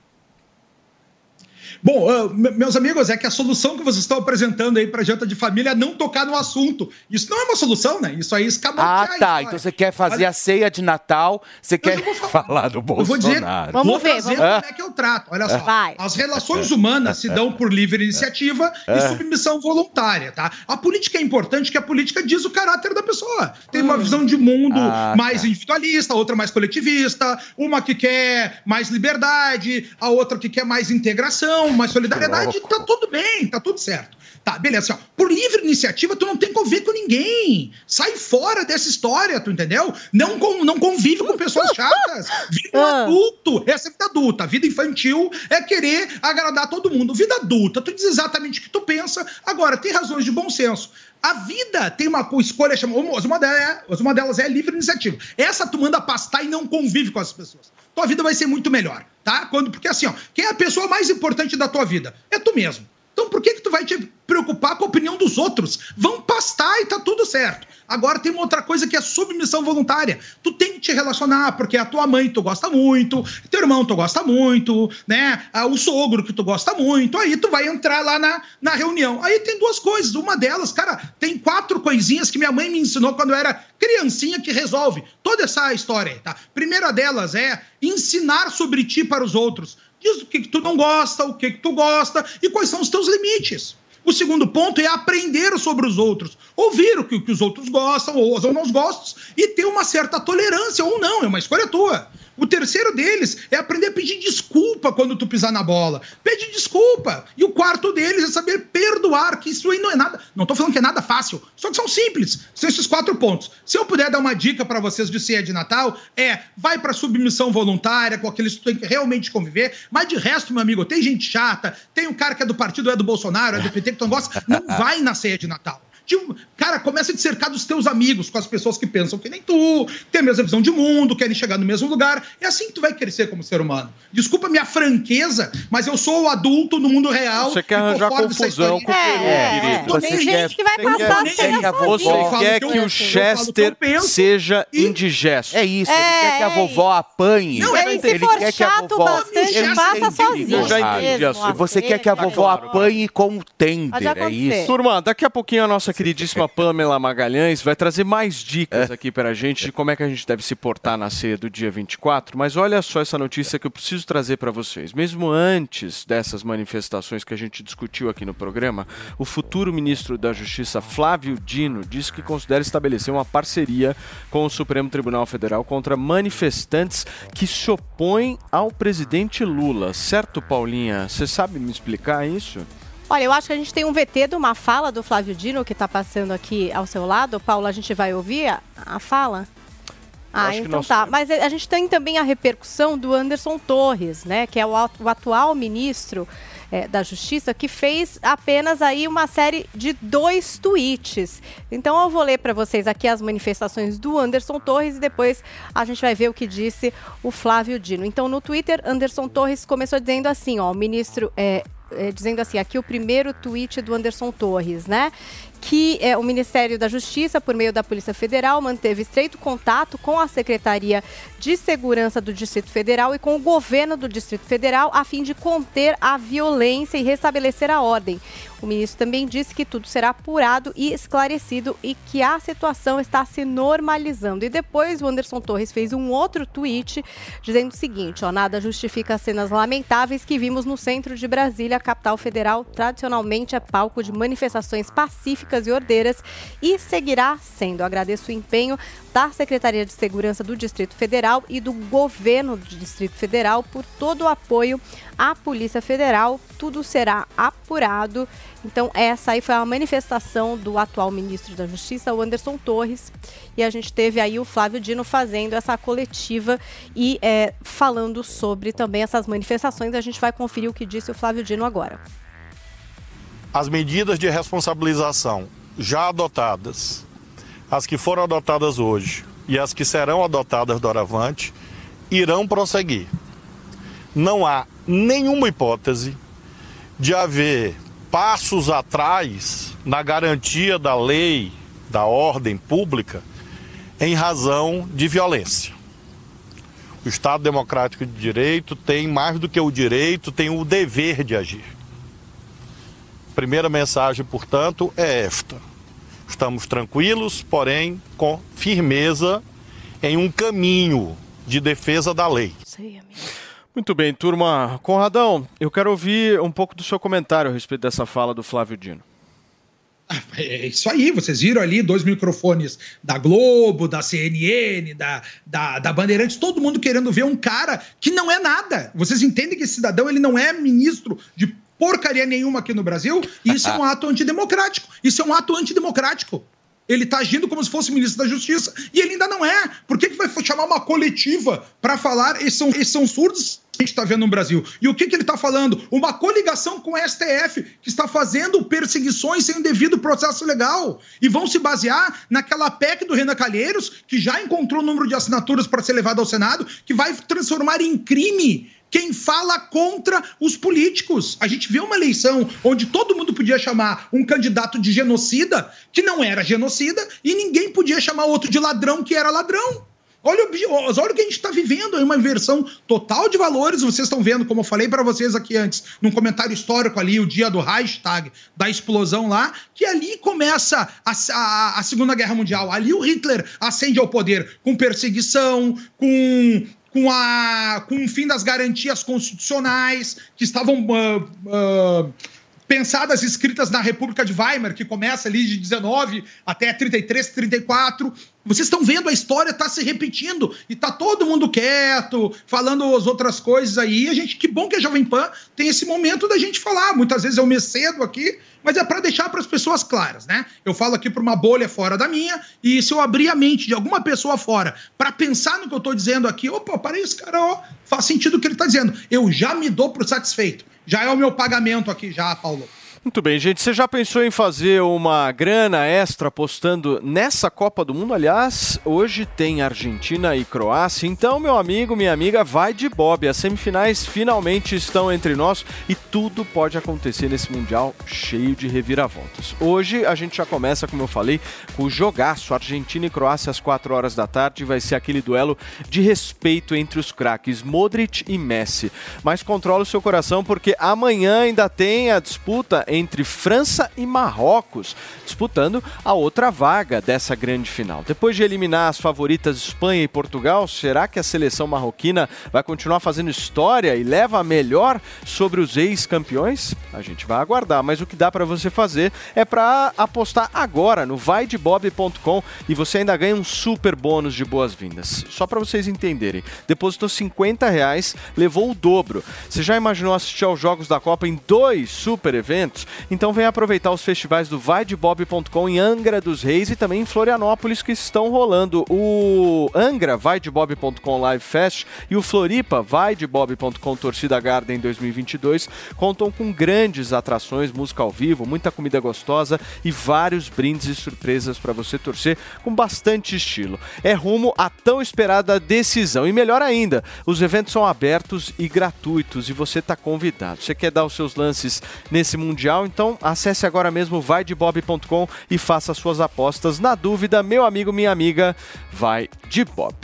Bom, me- meus amigos, é que a solução que vocês estão apresentando aí pra janta de família é não tocar no assunto. Isso não é uma solução, né? Isso aí é escamotear Ah, tá. Então você quer fazer Olha, a ceia de Natal, você quer falar do Eu vou dizer, Bolsonaro. vou trazer como é que eu trato. Olha só, Vai. as relações humanas se dão por livre iniciativa e É. submissão voluntária, tá? A política é importante que a política diz o caráter da pessoa. Tem Hum. uma visão de mundo Ah, mais individualista, outra mais coletivista, uma que quer mais liberdade, a outra que quer mais integração, mais solidariedade, tá tudo bem, tá tudo certo. Tá, beleza. Assim, ó, por livre iniciativa, tu não tem conviver com ninguém. Sai fora dessa história, tu entendeu? Não, com, não convive com pessoas chatas. Vida adulto. Essa é vida adulta. Vida infantil é querer agradar todo mundo. Vida adulta, tu diz exatamente o que tu pensa. Agora, tem razões de bom senso. A vida tem uma escolha chamada. Uma delas, uma delas é livre iniciativa. Essa tu manda pastar e não convive com as pessoas. Tua vida vai ser muito melhor, tá? Quando, porque assim, ó, quem é a pessoa mais importante da tua vida? É tu mesmo. Então por que, que tu vai te preocupar com a opinião dos outros? Vão pastar e tá tudo certo. Agora tem uma outra coisa que é submissão voluntária. Tu tem que te relacionar, porque a tua mãe tu gosta muito, teu irmão tu gosta muito, né? Ah, O sogro que tu gosta muito. Aí tu vai entrar lá na, na reunião. Aí tem duas coisas. Uma delas, cara, tem quatro coisinhas que minha mãe me ensinou quando eu era criancinha que resolve toda essa história tá? Primeira delas é ensinar sobre ti para os outros. Diz o que, que tu não gosta, o que, que tu gosta e quais são os teus limites. O segundo ponto é aprender sobre os outros, ouvir o que, que os outros gostam ou os não gostam e ter uma certa tolerância ou não, é uma escolha tua. O terceiro deles é aprender a pedir desculpa quando tu pisar na bola. Pede desculpa. E o quarto deles é saber perdoar, que isso aí não é nada. Não tô falando que é nada fácil, só que são simples. São esses quatro pontos. Se eu puder dar uma dica para vocês de ceia de Natal, é vai pra submissão voluntária, com aqueles que tu tem que realmente conviver. Mas de resto, meu amigo, tem gente chata, tem um cara que é do partido, é do Bolsonaro, é do PT, que tu não gosta. Não *laughs* vai na ceia de Natal. Tipo, cara, começa a te cercar dos teus amigos, com as pessoas que pensam que nem tu, têm a mesma visão de mundo, querem chegar no mesmo lugar. É assim que tu vai crescer como ser humano. Desculpa a minha franqueza, mas eu sou o adulto no mundo real. Você quer arranjar confusão com o Peru, É, querido. Você Tem gente que vai passar quer- Você quer que o Chester seja indigesto. É isso, É, ele quer que a vovó apanhe. Não, ele se for quer que a chato vovó- bastante, Ele passa sozinho. Eu já entendi. Você quer que a ceia. vovó apanhe com o tender, é isso? Turma, daqui a pouquinho a nossa queridíssima Pamela Magalhães vai trazer mais dicas aqui pra gente de como é que a gente deve se portar na ceia do dia 24. Mas olha só essa notícia que eu preciso trazer pra vocês. Mesmo antes dessas manifestações que a gente discutiu aqui no programa, o futuro ministro da Justiça, Flávio Dino, disse que considera estabelecer uma parceria com o Supremo Tribunal Federal contra manifestantes que se opõem ao presidente Lula. Certo, Paulinha? Você sabe me explicar isso? Olha, eu acho que a gente tem um VT de uma fala do Flávio Dino que está passando aqui ao seu lado. Paulo, a gente vai ouvir a, a fala? Ah, então nós tá. Mas a gente tem também a repercussão do Anderson Torres, né? Que é o, atu- o atual ministro eh, da Justiça, que fez apenas aí uma série de dois tweets. Então eu vou ler para vocês aqui as manifestações do Anderson Torres e depois a gente vai ver o que disse o Flávio Dino. Então no Twitter, Anderson Torres começou dizendo assim, ó, o ministro é, é, dizendo assim, aqui o primeiro tweet do Anderson Torres, né? Que é, o Ministério da Justiça, por meio da Polícia Federal, manteve estreito contato com a Secretaria de Segurança do Distrito Federal e com o governo do Distrito Federal a fim de conter a violência e restabelecer a ordem. O ministro também disse que tudo será apurado e esclarecido e que a situação está se normalizando. E depois o Anderson Torres fez um outro tweet dizendo o seguinte: ó, nada justifica as cenas lamentáveis que vimos no centro de Brasília, capital federal, tradicionalmente é palco de manifestações pacíficas e ordeiras e seguirá sendo. Agradeço o empenho da Secretaria de Segurança do Distrito Federal e do governo do Distrito Federal por todo o apoio à Polícia Federal. Tudo será apurado. Então, essa aí foi a manifestação do atual ministro da Justiça, o Anderson Torres. E a gente teve aí o Flávio Dino fazendo essa coletiva e é, falando sobre também essas manifestações. A gente vai conferir o que disse o Flávio Dino agora. As medidas de responsabilização já adotadas, as que foram adotadas hoje e as que serão adotadas doravante, irão prosseguir. Não há nenhuma hipótese de haver passos atrás na garantia da lei, da ordem pública, em razão de violência. O Estado Democrático de Direito tem mais do que o direito, tem o dever de agir. Primeira mensagem, portanto, é esta. Estamos tranquilos, porém com firmeza em um caminho de defesa da lei. Muito bem, turma. Conradão, eu quero ouvir um pouco do seu comentário a respeito dessa fala do Flávio Dino. É isso aí, vocês viram ali dois microfones da Globo, da CNN, da, da, da Bandeirantes, todo mundo querendo ver um cara que não é nada. Vocês entendem que esse cidadão ele não é ministro de porcaria nenhuma aqui no Brasil, isso é um *laughs* ato antidemocrático. Isso é um ato antidemocrático. Ele está agindo como se fosse ministro da Justiça e ele ainda não é. Por que, que vai chamar uma coletiva para falar? Esses são, esses são surdos que a gente está vendo no Brasil. E o que, que ele está falando? Uma coligação com o STF, que está fazendo perseguições sem o devido processo legal. E vão se basear naquela PEC do Renan Calheiros, que já encontrou o número de assinaturas para ser levado ao Senado, que vai transformar em crime quem fala contra os políticos. A gente vê uma eleição onde todo mundo podia chamar um candidato de genocida, que não era genocida, e ninguém podia chamar outro de ladrão, que era ladrão. Olha, o- olha o que a gente está vivendo, é uma inversão total de valores. Vocês estão vendo, como eu falei para vocês aqui antes, num comentário histórico ali, o dia do hashtag da explosão lá, que ali começa a, a- a Segunda Guerra Mundial. Ali o Hitler ascende ao poder com perseguição, com com, a, com o fim das garantias constitucionais que estavam ah, ah, pensadas, escritas na República de Weimar, que começa ali de 19 até 33, 34. Vocês estão vendo a história está se repetindo e tá todo mundo quieto, falando as outras coisas aí. A gente, que bom que a Jovem Pan tem esse momento da gente falar. Muitas vezes eu me cedo aqui, mas é para deixar para as pessoas claras, né? Eu falo aqui para uma bolha fora da minha e se eu abrir a mente de alguma pessoa fora para pensar no que eu tô dizendo aqui, opa, para esse cara, ó, faz sentido o que ele tá dizendo. Eu já me dou por satisfeito. Já é o meu pagamento aqui já, Paulo. Muito bem, gente. Você já pensou em fazer uma grana extra apostando nessa Copa do Mundo? Aliás, hoje tem Argentina e Croácia. Então, meu amigo, minha amiga, vai de Bob. As semifinais finalmente estão entre nós e tudo pode acontecer nesse Mundial cheio de reviravoltas. Hoje a gente já começa, como eu falei, com o jogaço Argentina e Croácia às 4 horas da tarde. Vai ser aquele duelo de respeito entre os craques Modric e Messi. Mas controla o seu coração porque amanhã ainda tem a disputa entre França e Marrocos, disputando a outra vaga dessa grande final. Depois de eliminar as favoritas Espanha e Portugal, será que a seleção marroquina vai continuar fazendo história e leva a melhor sobre os ex-campeões? A gente vai aguardar, mas o que dá para você fazer é para apostar agora no vaidebob.com e você ainda ganha um super bônus de boas-vindas. Só para vocês entenderem, depositou 50 reais, levou o dobro. Você já imaginou assistir aos Jogos da Copa em dois super eventos? Então vem aproveitar os festivais do vaidebob.com em Angra dos Reis e também em Florianópolis que estão rolando. O Angra vaidebob.com Live Fest e o Floripa vaidebob.com Torcida Garden 2022 contam com grandes atrações, música ao vivo, muita comida gostosa e vários brindes e surpresas para você torcer com bastante estilo. É rumo à tão esperada decisão e melhor ainda, os eventos são abertos e gratuitos e você está convidado. Você quer dar os seus lances nesse mundial? Então acesse agora mesmo vaidebob.com e faça suas apostas. Na dúvida, meu amigo, minha amiga, vai de Bob.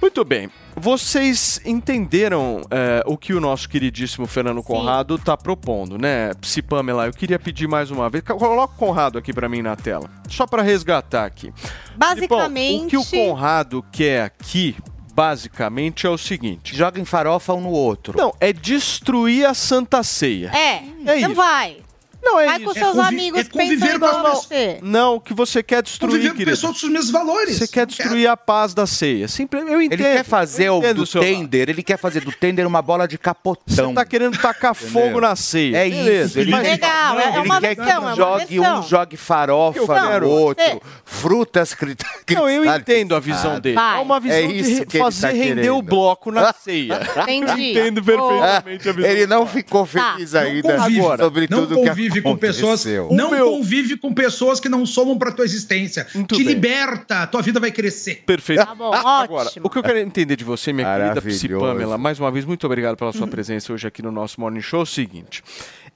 Muito bem. Vocês entenderam é, o que o nosso queridíssimo Fernando Conrado está propondo, né? Psi Pamela, eu queria pedir mais uma vez. Coloca o Conrado aqui para mim na tela, só para resgatar aqui. Basicamente. o que o Conrado quer aqui, basicamente, é o seguinte: joga em farofa um no outro. Não, é destruir a Santa Ceia. É, É então isso. vai. Não é vai isso. com seus É convi- amigos é conviver pensando igual com a você. Não, o que você quer destruir, Conviver com querido. pessoas dos mesmos valores. Você quer destruir a paz da ceia. Simple, eu entendo. Ele quer fazer eu o entendo do seu lado. tender, ele quer fazer do tender uma bola de capotão. Você tá querendo tacar fogo na ceia. É Beleza, isso. Ele, Legal, é- é ele uma quer versão, é uma que jogue versão. um, jogue farofa quero. no outro, Você- frutas cri- Não, eu cristalizadas. entendo a visão dele. Vai. É uma visão É isso de re- que ele fazer tá render querendo. o bloco na ceia. *laughs* Entendi. Entendo perfeitamente a visão. Ele não ficou Tá. feliz Não ainda convive, sobre não tudo que convive com pessoas, não meu- convive com pessoas que não somam para tua existência. Muito Te bem. liberta, tua vida vai crescer. Perfeito. Tá bom, Agora, ótimo. o que eu quero entender de você, minha querida Psi. Pamela, mais uma vez, muito obrigado pela sua presença hoje aqui no nosso Morning Show. É o seguinte,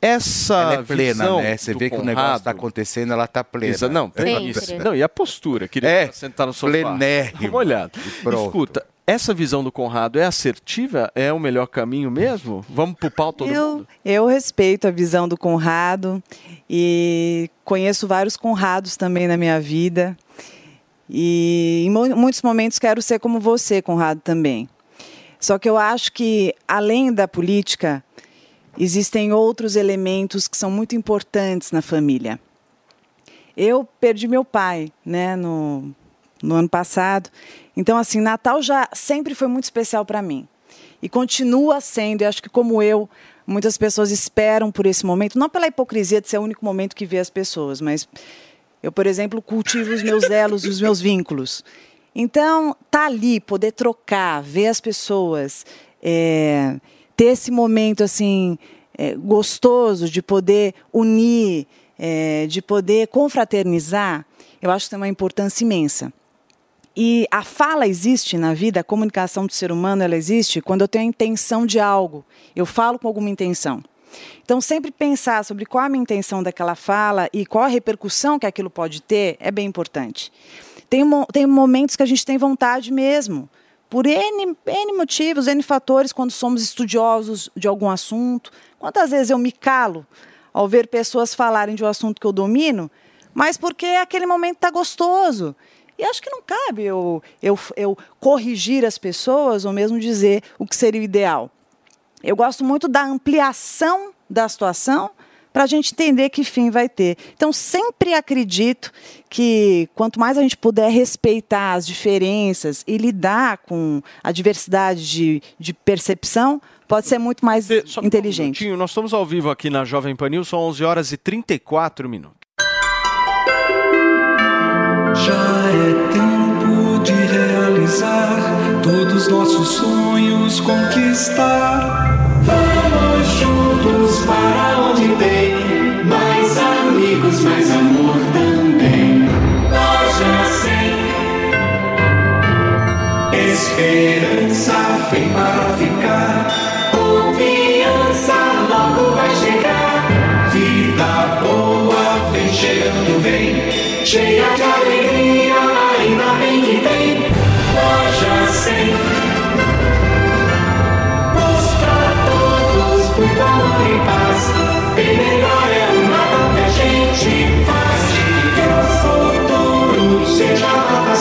essa Ela é plena, visão né? Você vê que o negócio Conrado- tá acontecendo, ela tá plena. Exa- não, Sempre. isso. Não, e a postura, queria É, sentar no sofá. plenérrimo. Dá uma olhada. Escuta, essa visão do Conrado é assertiva? É o melhor caminho mesmo? Vamos pro pau todo eu, mundo? eu respeito a visão do Conrado e conheço vários Conrados também na minha vida. E em mu- muitos momentos quero ser como você, Conrado, também. Só que eu acho que, além da política, existem outros elementos que são muito importantes na família. Eu perdi meu pai, né, no, no ano passado. Então, assim, Natal já sempre foi muito especial para mim. E continua sendo, e acho que como eu, Muitas pessoas esperam por esse momento, não pela hipocrisia de ser o único momento que vê as pessoas, mas eu, por exemplo, cultivo os meus elos, os meus vínculos. Então, tá ali, poder trocar, ver as pessoas, é, ter esse momento assim é, gostoso de poder unir, é, de poder confraternizar, eu acho que tem uma importância imensa. E a fala existe na vida, a comunicação do ser humano ela existe quando eu tenho a intenção de algo. Eu falo com alguma intenção. Então, sempre pensar sobre qual a minha intenção daquela fala e qual a repercussão que aquilo pode ter é bem importante. Tem, tem momentos que a gente tem vontade mesmo, por N, N motivos, N fatores, quando somos estudiosos de algum assunto. Quantas vezes eu me calo ao ver pessoas falarem de um assunto que eu domino, mas porque aquele momento está gostoso. E acho que não cabe eu, eu, eu corrigir as pessoas ou mesmo dizer o que seria o ideal. Eu gosto muito da ampliação da situação para a gente entender que fim vai ter. Então, sempre acredito que quanto mais a gente puder respeitar as diferenças e lidar com a diversidade de, de percepção, pode ser muito mais inteligente. Um nós estamos ao vivo aqui na Jovem Pan News, são 11 horas e 34 minutos. Realizar todos nossos sonhos conquistar. Vamos juntos para onde tem mais amigos, mais amor também. Loja 100 Esperança vem para ficar. Confiança logo vai chegar. Vida boa vem chegando, vem. Cheia de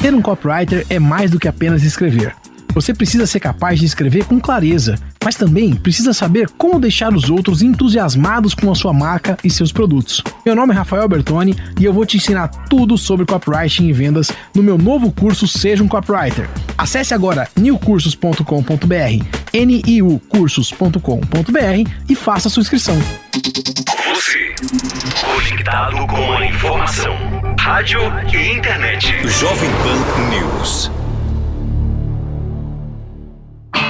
Ter um copywriter é mais do que apenas escrever. Você precisa ser capaz de escrever com clareza, mas também precisa saber como deixar os outros entusiasmados com a sua marca e seus produtos. Meu nome é Rafael Bertoni e eu vou te ensinar tudo sobre copywriting e vendas no meu novo curso Seja um Copywriter. Acesse agora newcursos.com.br, niucursos.com.br e faça sua inscrição. Você, conectado com a informação. Rádio e internet. Jovem Pan News.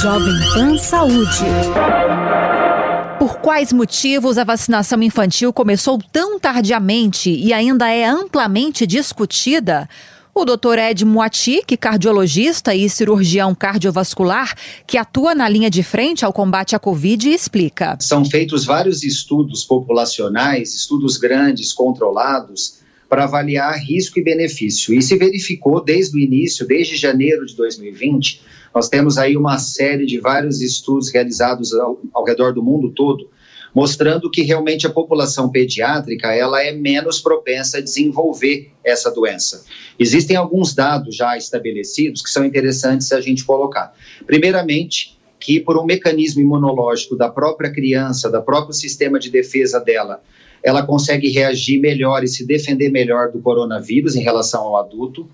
Jovem Pan Saúde. Por quais motivos a vacinação infantil começou tão tardiamente e ainda é amplamente discutida? O Dr. Ed Moati, cardiologista e cirurgião cardiovascular, que atua na linha de frente ao combate à Covid, explica. São feitos vários estudos populacionais, estudos grandes, controlados, para avaliar risco e benefício. E se verificou desde o início, desde janeiro de 2020, nós temos aí uma série de vários estudos realizados ao, ao redor do mundo todo, mostrando que realmente a população pediátrica ela é menos propensa a desenvolver essa doença. Existem alguns dados já estabelecidos que são interessantes a gente colocar. Primeiramente, que por um mecanismo imunológico da própria criança, da próprio sistema de defesa dela, ela consegue reagir melhor e se defender melhor do coronavírus em relação ao adulto.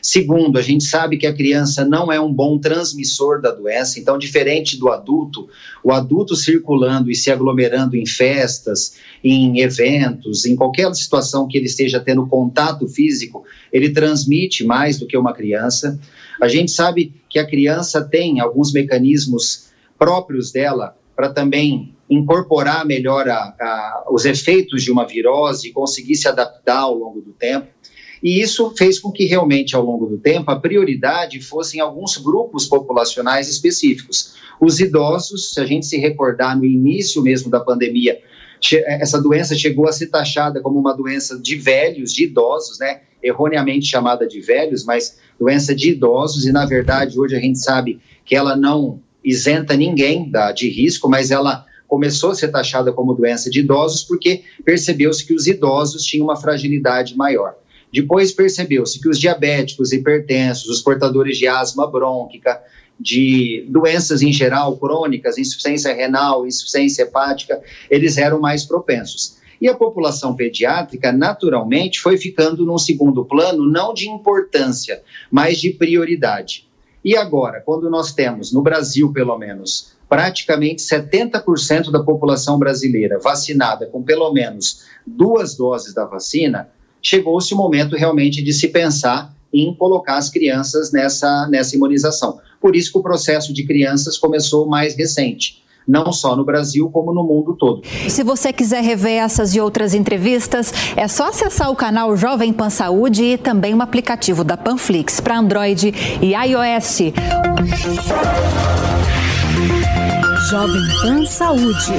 Segundo, a gente sabe que a criança não é um bom transmissor da doença, então, diferente do adulto, o adulto circulando e se aglomerando em festas, em eventos, em qualquer situação que ele esteja tendo contato físico, ele transmite mais do que uma criança. A gente sabe que a criança tem alguns mecanismos próprios dela para também incorporar melhor a, a, os efeitos de uma virose e conseguir se adaptar ao longo do tempo. E isso fez com que realmente, ao longo do tempo, a prioridade fossem alguns grupos populacionais específicos. Os idosos, se a gente se recordar no início mesmo da pandemia, essa doença chegou a ser taxada como uma doença de velhos, de idosos, né? Erroneamente chamada de velhos, mas doença de idosos, e na verdade hoje a gente sabe que ela não isenta ninguém da, de risco, mas ela começou a ser taxada como doença de idosos porque percebeu-se que os idosos tinham uma fragilidade maior. Depois percebeu-se que os diabéticos, hipertensos, os portadores de asma brônquica, de doenças em geral crônicas, insuficiência renal, insuficiência hepática, eles eram mais propensos. E a população pediátrica, naturalmente, foi ficando num segundo plano, não de importância, mas de prioridade. E agora, quando nós temos, no Brasil pelo menos, praticamente 70% da população brasileira vacinada com pelo menos duas doses da vacina, chegou-se o momento realmente de se pensar em colocar as crianças nessa, nessa imunização. Por isso que o processo de crianças começou mais recente não só no Brasil, como no mundo todo. Se você quiser rever essas e outras entrevistas, é só acessar o canal Jovem Pan Saúde e também o aplicativo da Panflix para Android e iOS. Jovem Pan Saúde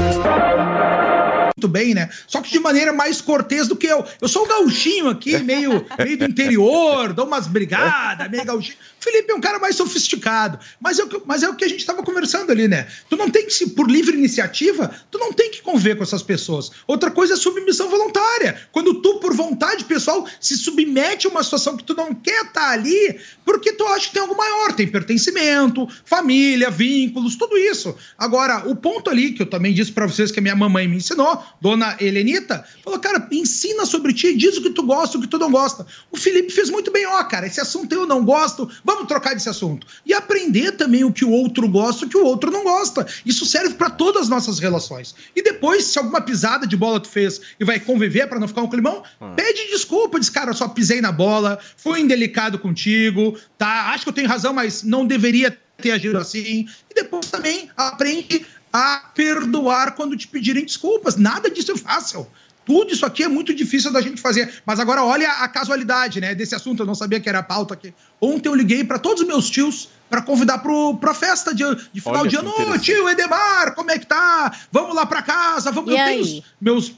muito bem, né? Só que de maneira mais cortês do que eu. Eu sou o gauchinho aqui, meio, meio do interior, dou umas brigadas, meio gauchinho. Felipe é um cara mais sofisticado. Mas é o que, mas é o que a gente estava conversando ali, né? Tu não tem que, se por livre iniciativa, tu não tem que conviver com essas pessoas. Outra coisa é submissão voluntária. Quando tu, por vontade pessoal, se submete a uma situação que tu não quer estar tá ali, porque tu acha que tem algo maior. Tem pertencimento, família, vínculos, tudo isso. Agora, o ponto ali, que eu também disse para vocês que a minha mamãe me ensinou, dona Helenita, falou, cara, ensina sobre ti, diz o que tu gosta, o que tu não gosta. O Felipe fez muito bem, ó, cara, esse assunto eu não gosto, vamos trocar desse assunto. E aprender também o que o outro gosta, o que o outro não gosta. Isso serve para todas as nossas relações. E depois, se alguma pisada de bola tu fez e vai conviver para não ficar um climão, hum. pede desculpa, diz, cara, eu só pisei na bola, fui indelicado contigo, tá? Acho que eu tenho razão, mas não deveria ter agido assim. E depois também aprende a perdoar quando te pedirem desculpas. Nada disso é fácil. Tudo isso aqui é muito difícil da gente fazer. Mas agora olha a casualidade, né, desse assunto. Eu não sabia que era a pauta aqui. Ontem eu liguei para todos os meus tios para convidar para a festa de, de final olha, de ano. Ô, tio Edemar, como é que tá? Vamos lá para casa. Vamos. E eu aí? tenho meus.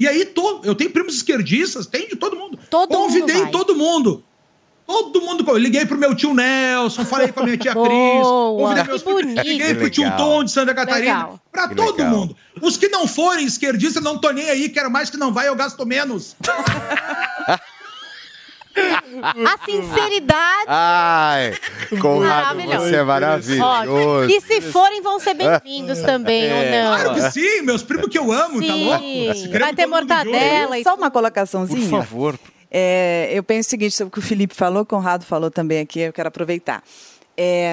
E aí, to... eu tenho primos esquerdistas, tem de todo mundo. Todo Convidei mundo todo mundo. Todo mundo. Eu liguei pro meu tio Nelson, falei com a minha tia *laughs* Cris. Boa, meus, liguei pro tio Tom de Santa Catarina. Legal. Pra que todo legal. mundo. Os que não forem esquerdistas, não tô nem aí. Quero mais que não vai, eu gasto menos. A sinceridade. Ai, Conrado, você é maravilhoso. E se forem, vão ser bem-vindos *laughs* também, é. ou não? Claro que sim, meus primos que eu amo, tá sim. tá louco? Vai ter mortadela. E... Só uma colocaçãozinha. Por favor. É, eu penso o seguinte sobre o que o Felipe falou, o Conrado falou também aqui, eu quero aproveitar. É,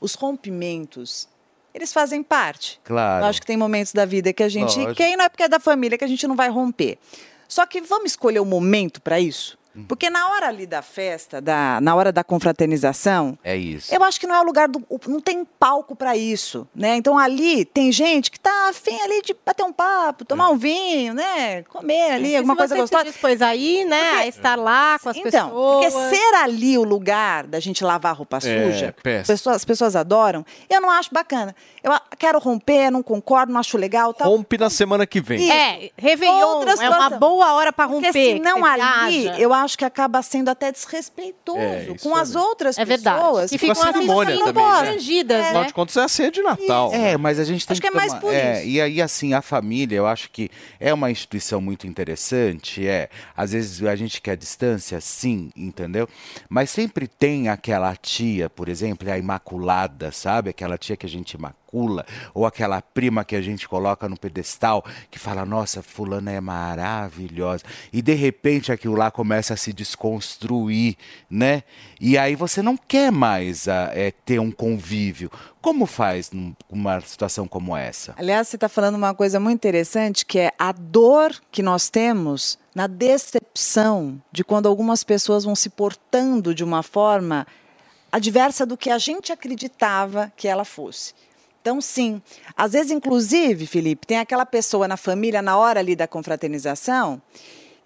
os rompimentos, eles fazem parte. Claro. Eu acho que tem momentos da vida que a gente. Lógico. Quem não é porque é da família que a gente não vai romper. Só que vamos escolher o momento para isso? Porque na hora ali da festa, da, na hora da confraternização, é isso. Eu acho que não é o lugar do, não tem palco para isso, né? Então ali tem gente que tá afim ali de bater um papo, tomar é. um vinho, né? Comer ali alguma coisa gostosa. Depois aí, né, porque, a estar lá com as então, pessoas. Porque ser ali o lugar da gente lavar roupa é, suja, pessoas, as pessoas adoram. Eu não acho bacana. Eu quero romper, não concordo, não acho legal, tal. Rompe na semana que vem. Isso. É, Réveillon é uma boa hora para romper. Porque senão ali, eu acho que acaba sendo até desrespeitoso é, com as outras é pessoas. E ficam assim, constrangidas, né? Afinal de contas, é a ceia de Natal. É, mas a gente tem acho que, que é mais por é, isso. E aí, assim, a família, eu acho que é uma instituição muito interessante, é. Às vezes a gente quer distância, sim, entendeu? Mas sempre tem aquela tia, por exemplo, a imaculada, sabe? Aquela tia que a gente macula, ou aquela prima que a gente coloca no pedestal, que fala, nossa, fulana é maravilhosa. E de repente aquilo lá começa a se desconstruir, né? E aí você não quer mais ah, é, ter um convívio. Como faz numa situação como essa? Aliás, você está falando uma coisa muito interessante, que é a dor que nós temos na decepção de quando algumas pessoas vão se portando de uma forma adversa do que a gente acreditava que ela fosse. Então, sim. Às vezes, inclusive, Felipe, tem aquela pessoa na família, na hora ali da confraternização,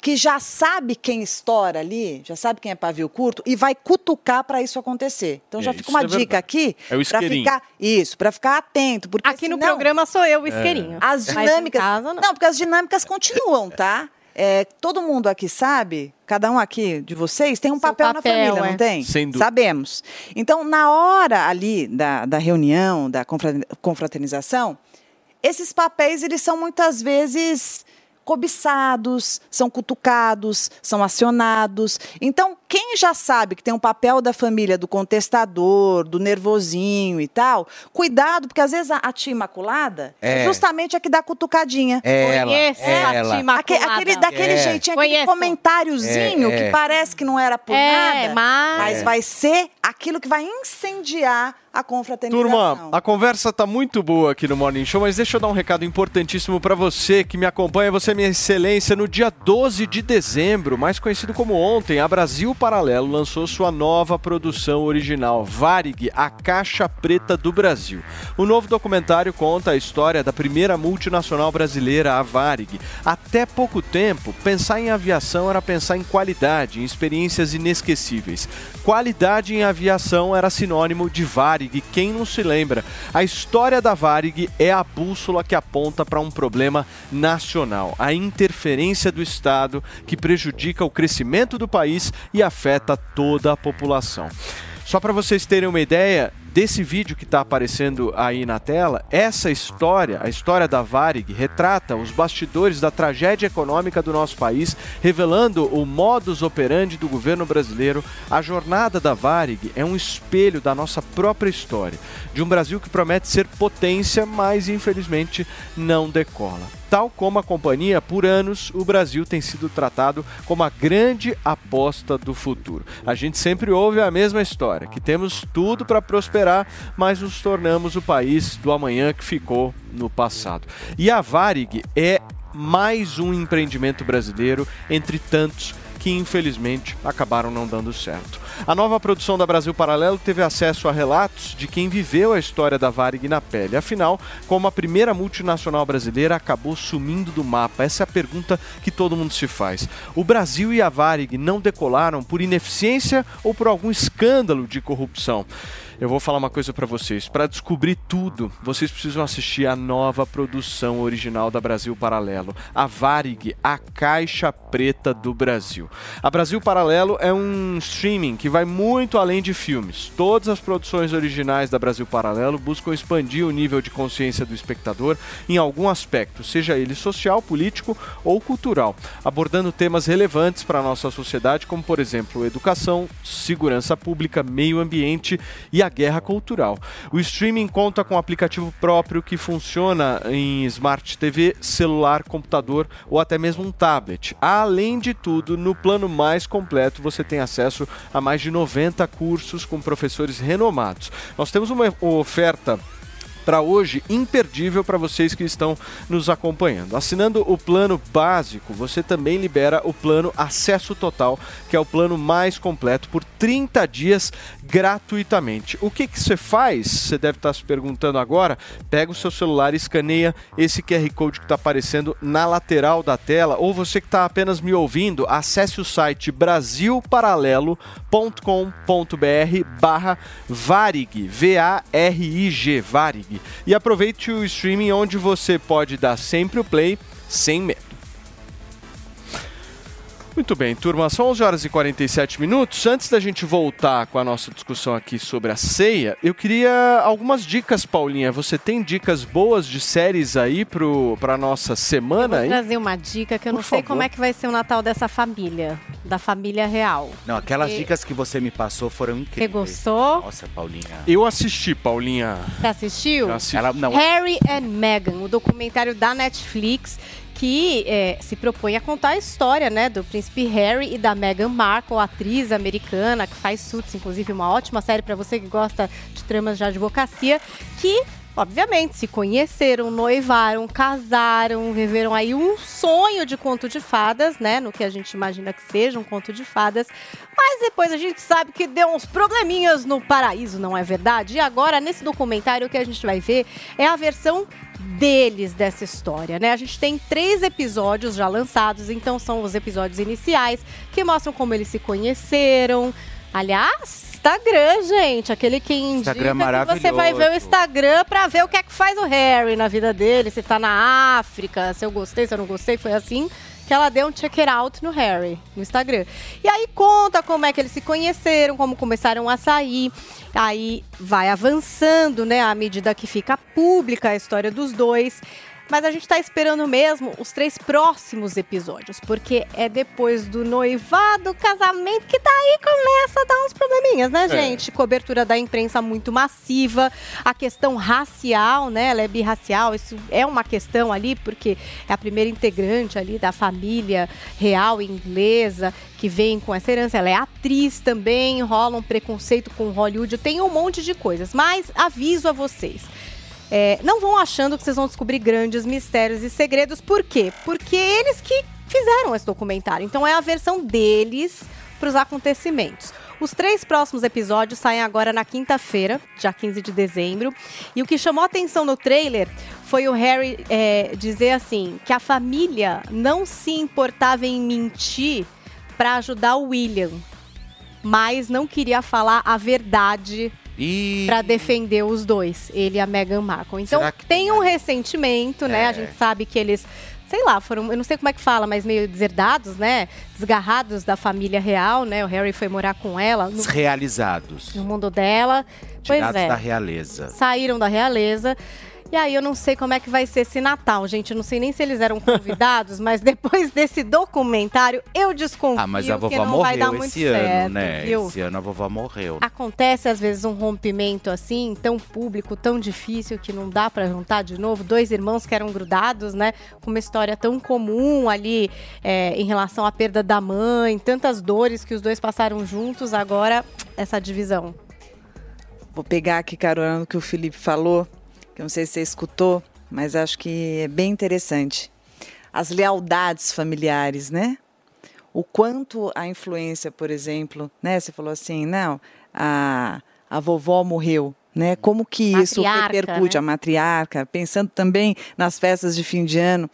que já sabe quem estoura ali, já sabe quem é pavio curto e vai cutucar para isso acontecer. Então já É, fica uma é dica aqui É o para ficar isso, para ficar atento, porque Aqui no senão- programa sou eu o isqueirinho. As Mas em dinâmicas, casa, não. porque as dinâmicas continuam, tá? É, todo mundo aqui sabe, cada um aqui de vocês tem um papel, na papel, família, é. não tem? Sem dúvida. Sabemos. Então, na hora ali da, da reunião, da confra- confraternização, esses papéis eles são muitas vezes cobiçados, são cutucados, são acionados. Então, quem já sabe que tem um papel da família do contestador, do nervosinho e tal, cuidado, porque às vezes a, a tia imaculada é É. justamente a que dá cutucadinha. É ela, Conheço é a ela. tia imaculada. Aque- aquele, daquele É. jeitinho, aquele comentáriozinho É, é. que parece que não era por É, nada, mas- vai ser aquilo que vai incendiar a confraternização. Turma, a conversa tá muito boa aqui no Morning Show, mas deixa eu dar um recado importantíssimo para você que me acompanha, você minha excelência, no dia 12 de dezembro, mais conhecido como ontem, a Brasil Paralelo lançou sua nova produção original, Varig, a Caixa Preta do Brasil. O novo documentário conta a história da primeira multinacional brasileira, a Varig. Até pouco tempo, pensar em aviação era pensar em qualidade, em experiências inesquecíveis. Qualidade em aviação era sinônimo de Varig. Quem não se lembra? A história da Varig é a bússola que aponta para um problema nacional, a interferência do Estado que prejudica o crescimento do país e afeta toda a população. Só para vocês terem uma ideia desse vídeo que está aparecendo aí na tela, essa história, a história da Varig, retrata os bastidores da tragédia econômica do nosso país, revelando o modus operandi do governo brasileiro. A jornada da Varig é um espelho da nossa própria história, de um Brasil que promete ser potência, mas infelizmente não decola. Tal como a companhia, por anos o Brasil tem sido tratado como a grande aposta do futuro. A gente sempre ouve a mesma história, que temos tudo para prosperar, mas nos tornamos o país do amanhã que ficou no passado. E a Varig é mais um empreendimento brasileiro entre tantos que infelizmente acabaram não dando certo. A nova produção da Brasil Paralelo teve acesso a relatos de quem viveu a história da Varig na pele. Afinal, como a primeira multinacional brasileira acabou sumindo do mapa? Essa é a pergunta que todo mundo se faz. O Brasil e a Varig não decolaram por ineficiência ou por algum escândalo de corrupção? Eu vou falar uma coisa para vocês. Para descobrir tudo, vocês precisam assistir a nova produção original da Brasil Paralelo, a Varig, a Caixa Preta do Brasil. A Brasil Paralelo é um streaming que vai muito além de filmes. Todas as produções originais da Brasil Paralelo buscam expandir o nível de consciência do espectador em algum aspecto, seja ele social, político ou cultural, abordando temas relevantes para a nossa sociedade, como por exemplo educação, segurança pública, meio ambiente e a guerra cultural. O streaming conta com um aplicativo próprio que funciona em Smart TV, celular, computador ou até mesmo um tablet. Além de tudo, no plano mais completo você tem acesso a mais de 90 cursos com professores renomados. Nós temos uma oferta para hoje imperdível para vocês que estão nos acompanhando. Assinando o plano básico, você também libera o plano Acesso Total, que é o plano mais completo por 30 dias gratuitamente. O que que você faz? Você deve estar se perguntando agora. Pega o seu celular e escaneia esse QR Code que está aparecendo na lateral da tela, ou você que está apenas me ouvindo, acesse o site brasilparalelo.com.br barra Varig, V-A-R-I-G, Varig. E aproveite o streaming onde você pode dar sempre o play sem medo. Muito bem, turma, são 11 horas e 47 minutos. Antes da gente voltar com a nossa discussão aqui sobre a ceia, eu queria algumas dicas, Paulinha. Você tem dicas boas de séries aí para a nossa semana Vou aí? trazer uma dica que eu Por não sei favor. como é que vai ser o Natal dessa família. da família real. Não, aquelas Porque- dicas que você me passou foram incríveis. Você gostou? Nossa, Paulinha. Eu assisti, Paulinha. Você assistiu? Eu assisti. Ela, não, Harry and Meghan, o documentário da Netflix que é, se propõe a contar a história né, do príncipe Harry e da Meghan Markle, atriz americana que faz Suits, inclusive uma ótima série para você que gosta de tramas de advocacia, que obviamente se conheceram, noivaram, casaram, viveram aí um sonho de conto de fadas, né, no que a gente imagina que seja um conto de fadas, mas depois a gente sabe que deu uns probleminhas no paraíso, não é verdade? E agora nesse documentário o que a gente vai ver é a versão deles dessa história, né? A gente tem três episódios já lançados, então são os episódios iniciais que mostram como eles se conheceram. Aliás, Instagram, gente, aquele que indica Instagram que você vai ver o. Instagram pra ver o que é que faz o Harry na vida dele, se tá na África, se eu gostei, se eu não gostei, foi assim que ela deu um check it out no Harry, no Instagram. E aí conta como é que eles se conheceram, como começaram a sair. Aí vai avançando, né, à medida que fica pública a história dos dois. Mas a gente tá esperando mesmo os três próximos episódios, porque é depois do noivado, casamento, que daí começa a dar uns probleminhas, né, É. gente? Cobertura da imprensa muito massiva, a questão racial, né? Ela é birracial, isso é uma questão ali, porque é a primeira integrante ali da família real inglesa que vem com essa herança. Ela é atriz também, rola um preconceito com Hollywood, tem um monte de coisas. Mas aviso a vocês. É, não vão achando que vocês vão descobrir grandes mistérios e segredos. Por quê? Porque eles que fizeram esse documentário. Então é a versão deles para os acontecimentos. Os três próximos episódios saem agora na quinta-feira, dia 15 de dezembro. E o que chamou atenção no trailer foi o Harry é, dizer assim: que a família não se importava em mentir para ajudar o William, mas não queria falar a verdade E Pra defender os dois, ele e a Meghan Markle. Então que tem um ressentimento, né? É. A gente sabe que eles, sei lá, foram, eu não sei como é que fala, mas meio deserdados, né? Desgarrados da família real, né? O Harry foi morar com ela no, realizados. no mundo dela. Pois Tirados é. da realeza. Saíram da realeza. E aí eu não sei como é que vai ser esse Natal, gente. Eu não sei nem se eles eram convidados, mas depois desse documentário, eu desconfio Ah, mas a que vovó não vai dar morreu muito esse ano, certo, né? viu? Esse ano a vovó morreu. Acontece às vezes um rompimento assim, tão público, tão difícil que não dá pra juntar de novo. Dois irmãos que eram grudados, né? Com uma história tão comum ali é, em relação à perda da mãe, tantas dores que os dois passaram juntos. Agora, essa divisão. Vou pegar aqui carona no que o Felipe falou, que eu não sei se você escutou, mas acho que é bem interessante. As lealdades familiares, né? O quanto a influência, por exemplo, né? Você falou assim, não, a, a vovó morreu, né? Como que isso Matriarca, repercute, né? a matriarca, pensando também nas festas de fim de ano.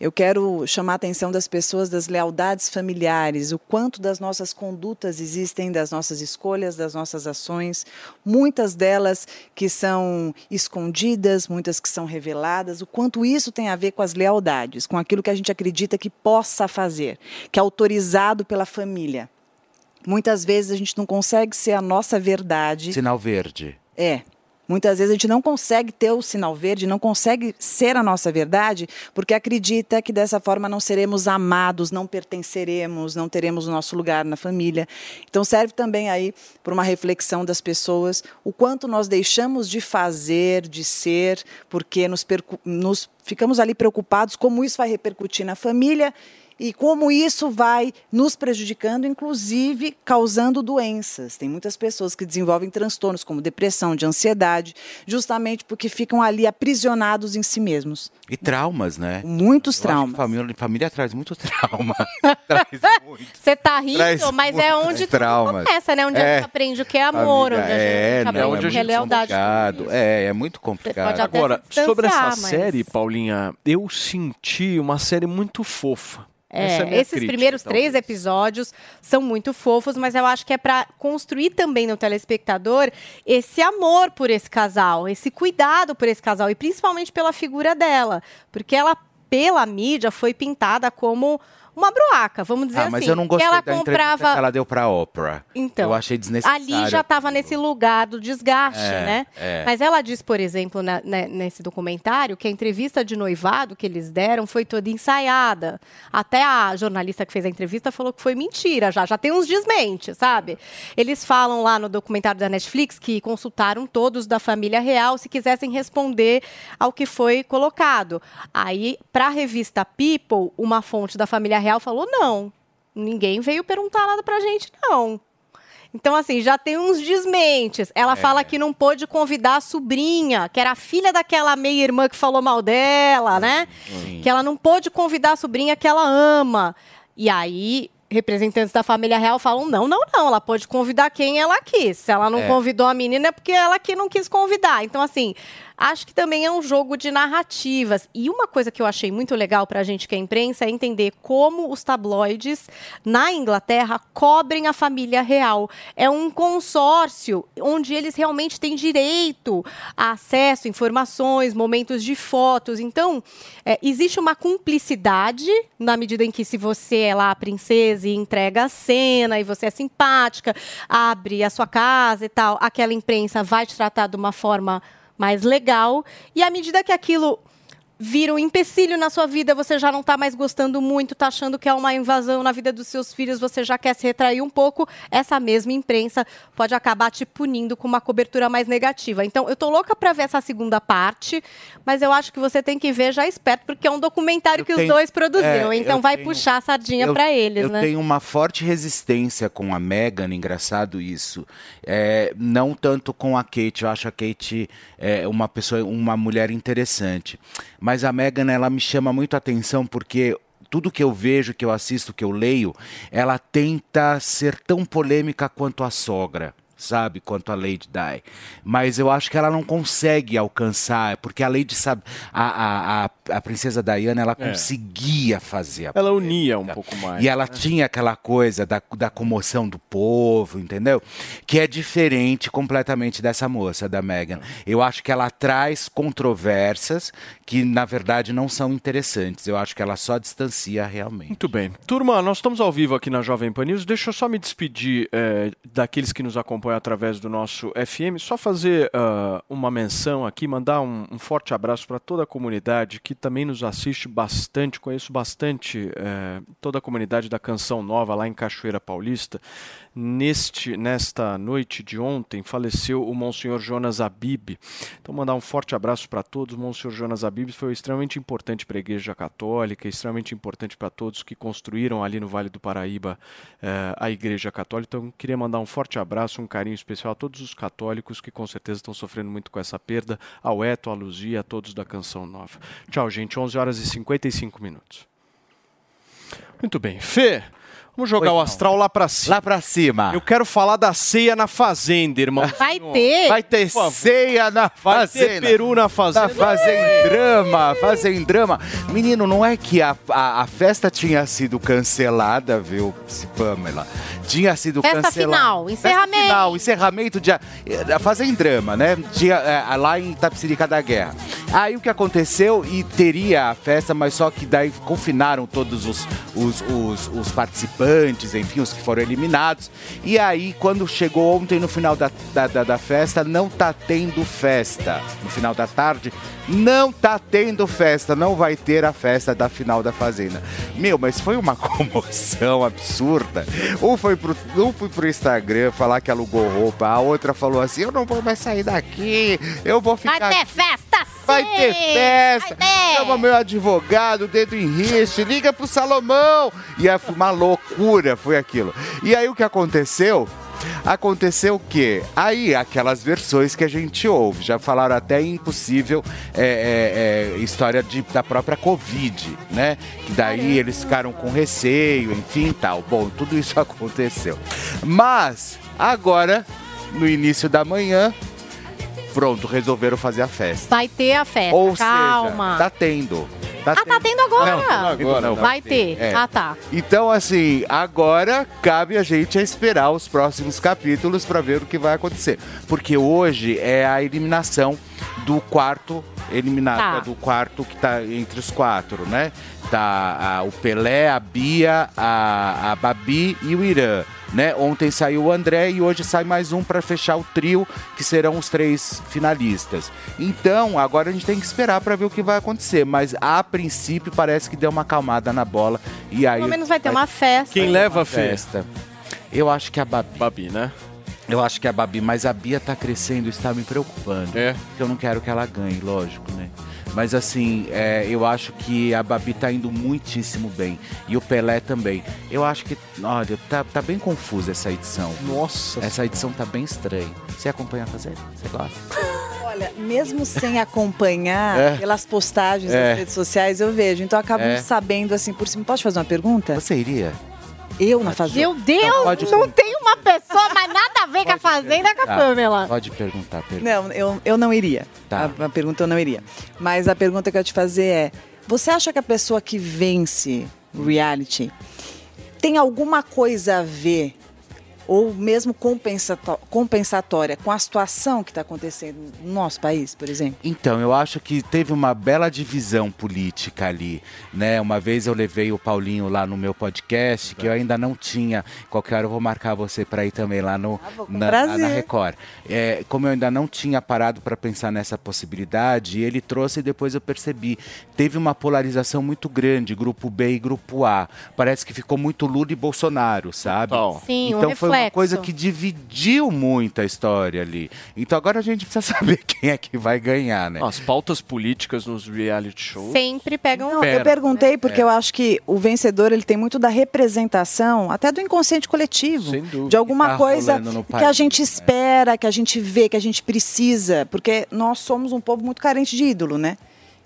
Eu quero chamar a atenção das pessoas das lealdades familiares, o quanto das nossas condutas existem, das nossas escolhas, das nossas ações, muitas delas que são escondidas, muitas que são reveladas, o quanto isso tem a ver com as lealdades, com aquilo que a gente acredita que possa fazer, que é autorizado pela família. Muitas vezes a gente não consegue ser a nossa verdade. Sinal verde. É. Muitas vezes a gente não consegue ter o sinal verde, não consegue ser a nossa verdade, porque acredita que dessa forma não seremos amados, não pertenceremos, não teremos o nosso lugar na família. Então serve também aí para uma reflexão das pessoas o quanto nós deixamos de fazer, de ser, porque nos, nos ficamos ali preocupados como isso vai repercutir na família e como isso vai nos prejudicando, inclusive causando doenças. Tem muitas pessoas que desenvolvem transtornos como depressão, de ansiedade, justamente porque ficam ali aprisionados em si mesmos. E traumas, né? Muitos Eu acho que traumas. Família, família traz muito trauma. *laughs* traz muito. Você tá rindo, Traz mas é onde tudo traumas. começa, né? Onde a É. gente aprende o que é amor, Amiga, onde a gente é, aprende não, o que é é muito lealdade. complicado. É, é muito complicado. pode até Agora, se sobre essa mas- série, Paulinha, eu senti uma série muito fofa. É, minha esses crítica, primeiros talvez. três episódios são muito fofos, mas eu acho que é pra construir também no telespectador esse amor por esse casal, esse cuidado por esse casal e principalmente pela figura dela, porque ela pela mídia foi pintada como uma bruaca, vamos dizer Ah, assim. mas eu não gostei que ela da comprava que ela deu pra Oprah. Então, eu achei desnecessário. Ali já estava nesse lugar do desgaste, É, né? é. Mas ela diz, por exemplo, na- né, nesse documentário, que a entrevista de noivado que eles deram foi toda ensaiada. Até a jornalista que fez a entrevista falou que foi mentira já. Já tem uns desmentes, sabe? Eles falam lá no documentário da Netflix que consultaram todos da família real se quisessem responder ao que foi colocado. Aí, para a revista People, uma fonte da família real falou não. Ninguém veio perguntar nada pra gente, não. Então, assim, já tem uns desmentes. Ela É. fala que não pôde convidar a sobrinha, que era a filha daquela meia-irmã que falou mal dela, né? Sim. Que ela não pôde convidar a sobrinha que ela ama. E aí, representantes da família real falam: não, não, não, ela pode convidar quem ela quis. Se ela não É. convidou a menina, é porque ela que não quis convidar. Então, assim, acho que também é um jogo de narrativas. E uma coisa que eu achei muito legal pra gente que é imprensa é entender como os tabloides na Inglaterra cobrem a família real. É um consórcio onde eles realmente têm direito a acesso, informações, momentos de fotos. Então, é, existe uma cumplicidade na medida em que se você é lá a princesa e entrega a cena e você é simpática, abre a sua casa e tal, aquela imprensa vai te tratar de uma forma mais legal. E à medida que aquilo vira um empecilho na sua vida, você já não está mais gostando muito, está achando que é uma invasão na vida dos seus filhos, você já quer se retrair um pouco, essa mesma imprensa pode acabar te punindo com uma cobertura mais negativa. Então, eu tô louca para ver essa segunda parte, mas eu acho que você tem que ver já esperto, porque é um documentário que os tenho- dois produziram, é, então eu vai tenho- puxar a sardinha eu- para eles, eu né? tenho uma forte resistência com a Meghan, engraçado isso. É, não tanto com a Kate, eu acho a Kate é, uma pessoa, uma mulher interessante. Mas a Meghan, ela me chama muito a atenção porque tudo que eu vejo, que eu assisto, que eu leio, ela tenta ser tão polêmica quanto a sogra. Sabe, quanto a Lady Di. Mas eu acho que ela não consegue alcançar, porque a Lady sabe. A, a, a, a princesa Diana, ela É. conseguia fazer a Ela unia um pouco mais. e ela né? tinha aquela coisa da, da comoção do povo, entendeu? Que é diferente completamente dessa moça, da Meghan. Eu acho que ela traz controvérsias que, na verdade, não são interessantes. Eu acho que ela só distancia realmente. Muito bem. Turma, nós estamos ao vivo aqui na Jovem Pan News. Deixa eu só me despedir eh, daqueles que nos acompanham através do nosso FM. Só fazer ah, uma menção aqui, mandar um, um forte abraço para toda a comunidade que também nos assiste bastante. Conheço bastante eh, toda a comunidade da Canção Nova lá em Cachoeira Paulista. Neste, nesta noite de ontem faleceu o Monsenhor Jonas Abib. Então, mandar um forte abraço para todos. O Monsenhor Jonas Abib foi extremamente importante para a Igreja Católica, extremamente importante para todos que construíram ali no Vale do Paraíba eh, a Igreja Católica. Então, queria mandar um forte abraço, um carinho especial a todos os católicos que com certeza estão sofrendo muito com essa perda, ao Eto, à Luzia, a todos da Canção Nova. Tchau, gente. 11 horas e 55 minutos. Muito bem. Fê, vamos jogar o astral lá pra cima. Lá pra cima. Eu quero falar da ceia na fazenda, irmão. Vai ter. Vai ter ceia na Vai ter fazenda. peru na fazenda. Tá fazendrama, fazendrama. Menino, não é que a, a, a festa tinha sido cancelada, viu, Pamela? Tinha sido Festa cancelada. final, Festa encerramento. final, encerramento de. A fazendrama, né? Tinha, é, lá em Tapsirica da Guerra. Aí o que aconteceu, e teria a festa, mas só que daí confinaram todos os, os, os, os participantes, enfim, os que foram eliminados. E aí, quando chegou ontem no final da, da, da, da festa, não tá tendo festa. No final da tarde, não tá tendo festa. Não vai ter a festa da final da Fazenda. Meu, mas foi uma *laughs* comoção absurda. Um foi pro, um foi pro Instagram falar que alugou roupa, a outra falou assim: eu não vou mais sair daqui, eu vou ficar. Vai ter festa Vai ter festa! Vai ter. Chama meu advogado, dedo em riste, liga pro Salomão! E foi uma loucura, foi aquilo. E aí o que aconteceu? Aconteceu o quê? Aí, aquelas versões que a gente ouve, já falaram até impossível é, é, é, história de, da própria Covid, né? Que daí eles ficaram com receio, enfim tal. Bom, tudo isso *laughs* aconteceu. Mas, agora, no início da manhã, pronto, resolveram fazer a festa. Vai ter a festa. Ou Calma. seja, tá tendo. Tá ah, tá tendo agora. Não, agora, não. Vai ter. É. Ah, tá. Então, assim, agora cabe a gente a esperar os próximos capítulos para ver o que vai acontecer. Porque hoje é a eliminação do quarto eliminado, Tá. é do quarto que tá entre os quatro, né? Tá a- o Pelé, a Bia, a, a Babi e o Irã. Né? Ontem saiu o André e hoje sai mais um para fechar o trio, que serão os três finalistas. Então, agora a gente tem que esperar para ver o que vai acontecer. Mas a princípio parece que deu uma acalmada na bola. E aí Pelo menos vai ter uma festa. Quem vai leva a festa? Eu acho que a Babi. Babi, né? Eu acho que a Babi, mas a Bia tá crescendo, isso tá me preocupando. É. Porque eu não quero que ela ganhe, lógico, né? Mas assim, é, eu acho que a Babi tá indo muitíssimo bem. E o Pelé também. Eu acho que, olha, tá, tá bem confusa essa edição. Nossa. Essa edição tá bem estranha. Você acompanha a fazer? Você gosta? *laughs* Olha, mesmo sem acompanhar É. pelas postagens É. nas redes sociais, eu vejo. Então eu acabo É. sabendo assim por cima. Posso te fazer uma pergunta? Você iria? Eu na fazenda? Meu Deus, pode- não tem uma pessoa, mas nada a ver com a Fazenda com a Tá, Pamela. Pode perguntar, pergunta. Não, eu, eu não iria. Tá. A, a pergunta eu não iria. Mas a pergunta que eu te fazer é: você acha que a pessoa que vence reality tem alguma coisa a ver, ou mesmo compensató- compensatória, com a situação que está acontecendo no nosso país, por exemplo? Então, eu acho que teve uma bela divisão política ali, né? Uma vez eu levei o Paulinho lá no meu podcast, que eu ainda não tinha. Qualquer hora eu vou marcar você para ir também lá no com na, na Record. É, como eu ainda não tinha parado para pensar nessa possibilidade, ele trouxe e depois eu percebi. Teve uma polarização muito grande, grupo B e grupo A. Parece que ficou muito Lula e Bolsonaro, sabe? Sim, um então foi uma coisa que dividiu muito a história ali. Então agora a gente precisa *laughs* saber quem é que vai ganhar, né? As pautas políticas nos reality shows. Sempre pegam Não, eu perguntei porque eu acho que o vencedor ele tem muito da representação, até do inconsciente coletivo, Sem dúvida. de alguma tá coisa que a gente né? espera, que a gente vê, que a gente precisa, porque nós somos um povo muito carente de ídolo, né?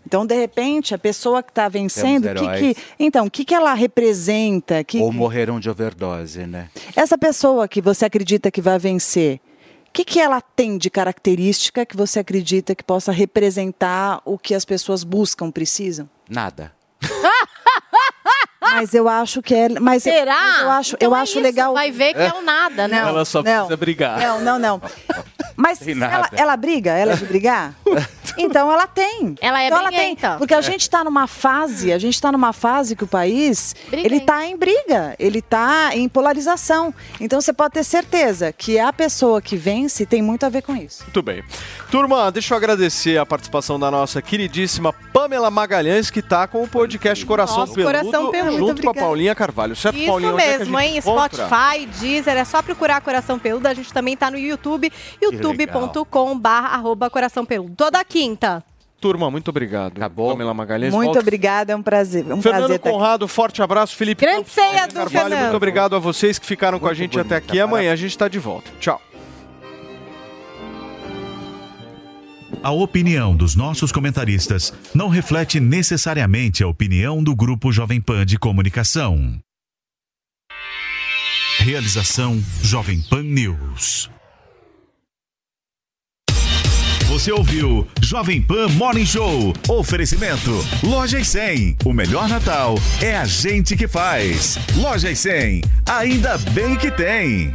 Então, de repente, a pessoa que está vencendo, que, que, então, o que, que ela representa? Que, Ou morreram de overdose, né? essa pessoa que você acredita que vai vencer, o que, que ela tem de característica que você acredita que possa representar o que as pessoas buscam, precisam? Nada. *laughs* Mas eu acho que é. Mas Será? mas eu acho, Então eu é acho isso, legal. Vai ver que é, um nada, né? Ela só não. precisa brigar. Não, não, não. Mas ela, ela briga? Ela é de brigar? *laughs* Então ela tem. Ela é então ela tem. Porque a gente está numa fase, a gente está numa fase que o país, Briguenta. ele está em briga, ele está em polarização. Então você pode ter certeza que a pessoa que vence tem muito a ver com isso. Muito bem. Turma, deixa eu agradecer a participação da nossa queridíssima Pamela Magalhães, que tá com o podcast Coração Nosso Peludo, Coração Peludo, junto com a obrigada. Paulinha Carvalho, certo, Isso Paulinha? É mesmo, hein? encontra? Spotify, Deezer, é só procurar Coração Peludo. A gente também tá no YouTube, youtube.com barra arroba Coração Peludo. Toda quinta. Turma, muito obrigado. Acabou. Pamela Magalhães. muito volta. obrigada, é um prazer. Um Fernando prazer aqui. Conrado, forte abraço. Felipe Grande Campos, ceia do Carvalho, Fernando. muito obrigado a vocês que ficaram com a Muito gente bonita, até aqui. Amanhã a gente está de volta. Tchau. A opinião dos nossos comentaristas não reflete necessariamente a opinião do Grupo Jovem Pan de Comunicação. Realização Jovem Pan News. Você ouviu Jovem Pan Morning Show. Oferecimento Loja e 100. O melhor Natal é a gente que faz. Loja e 100. Ainda bem que tem.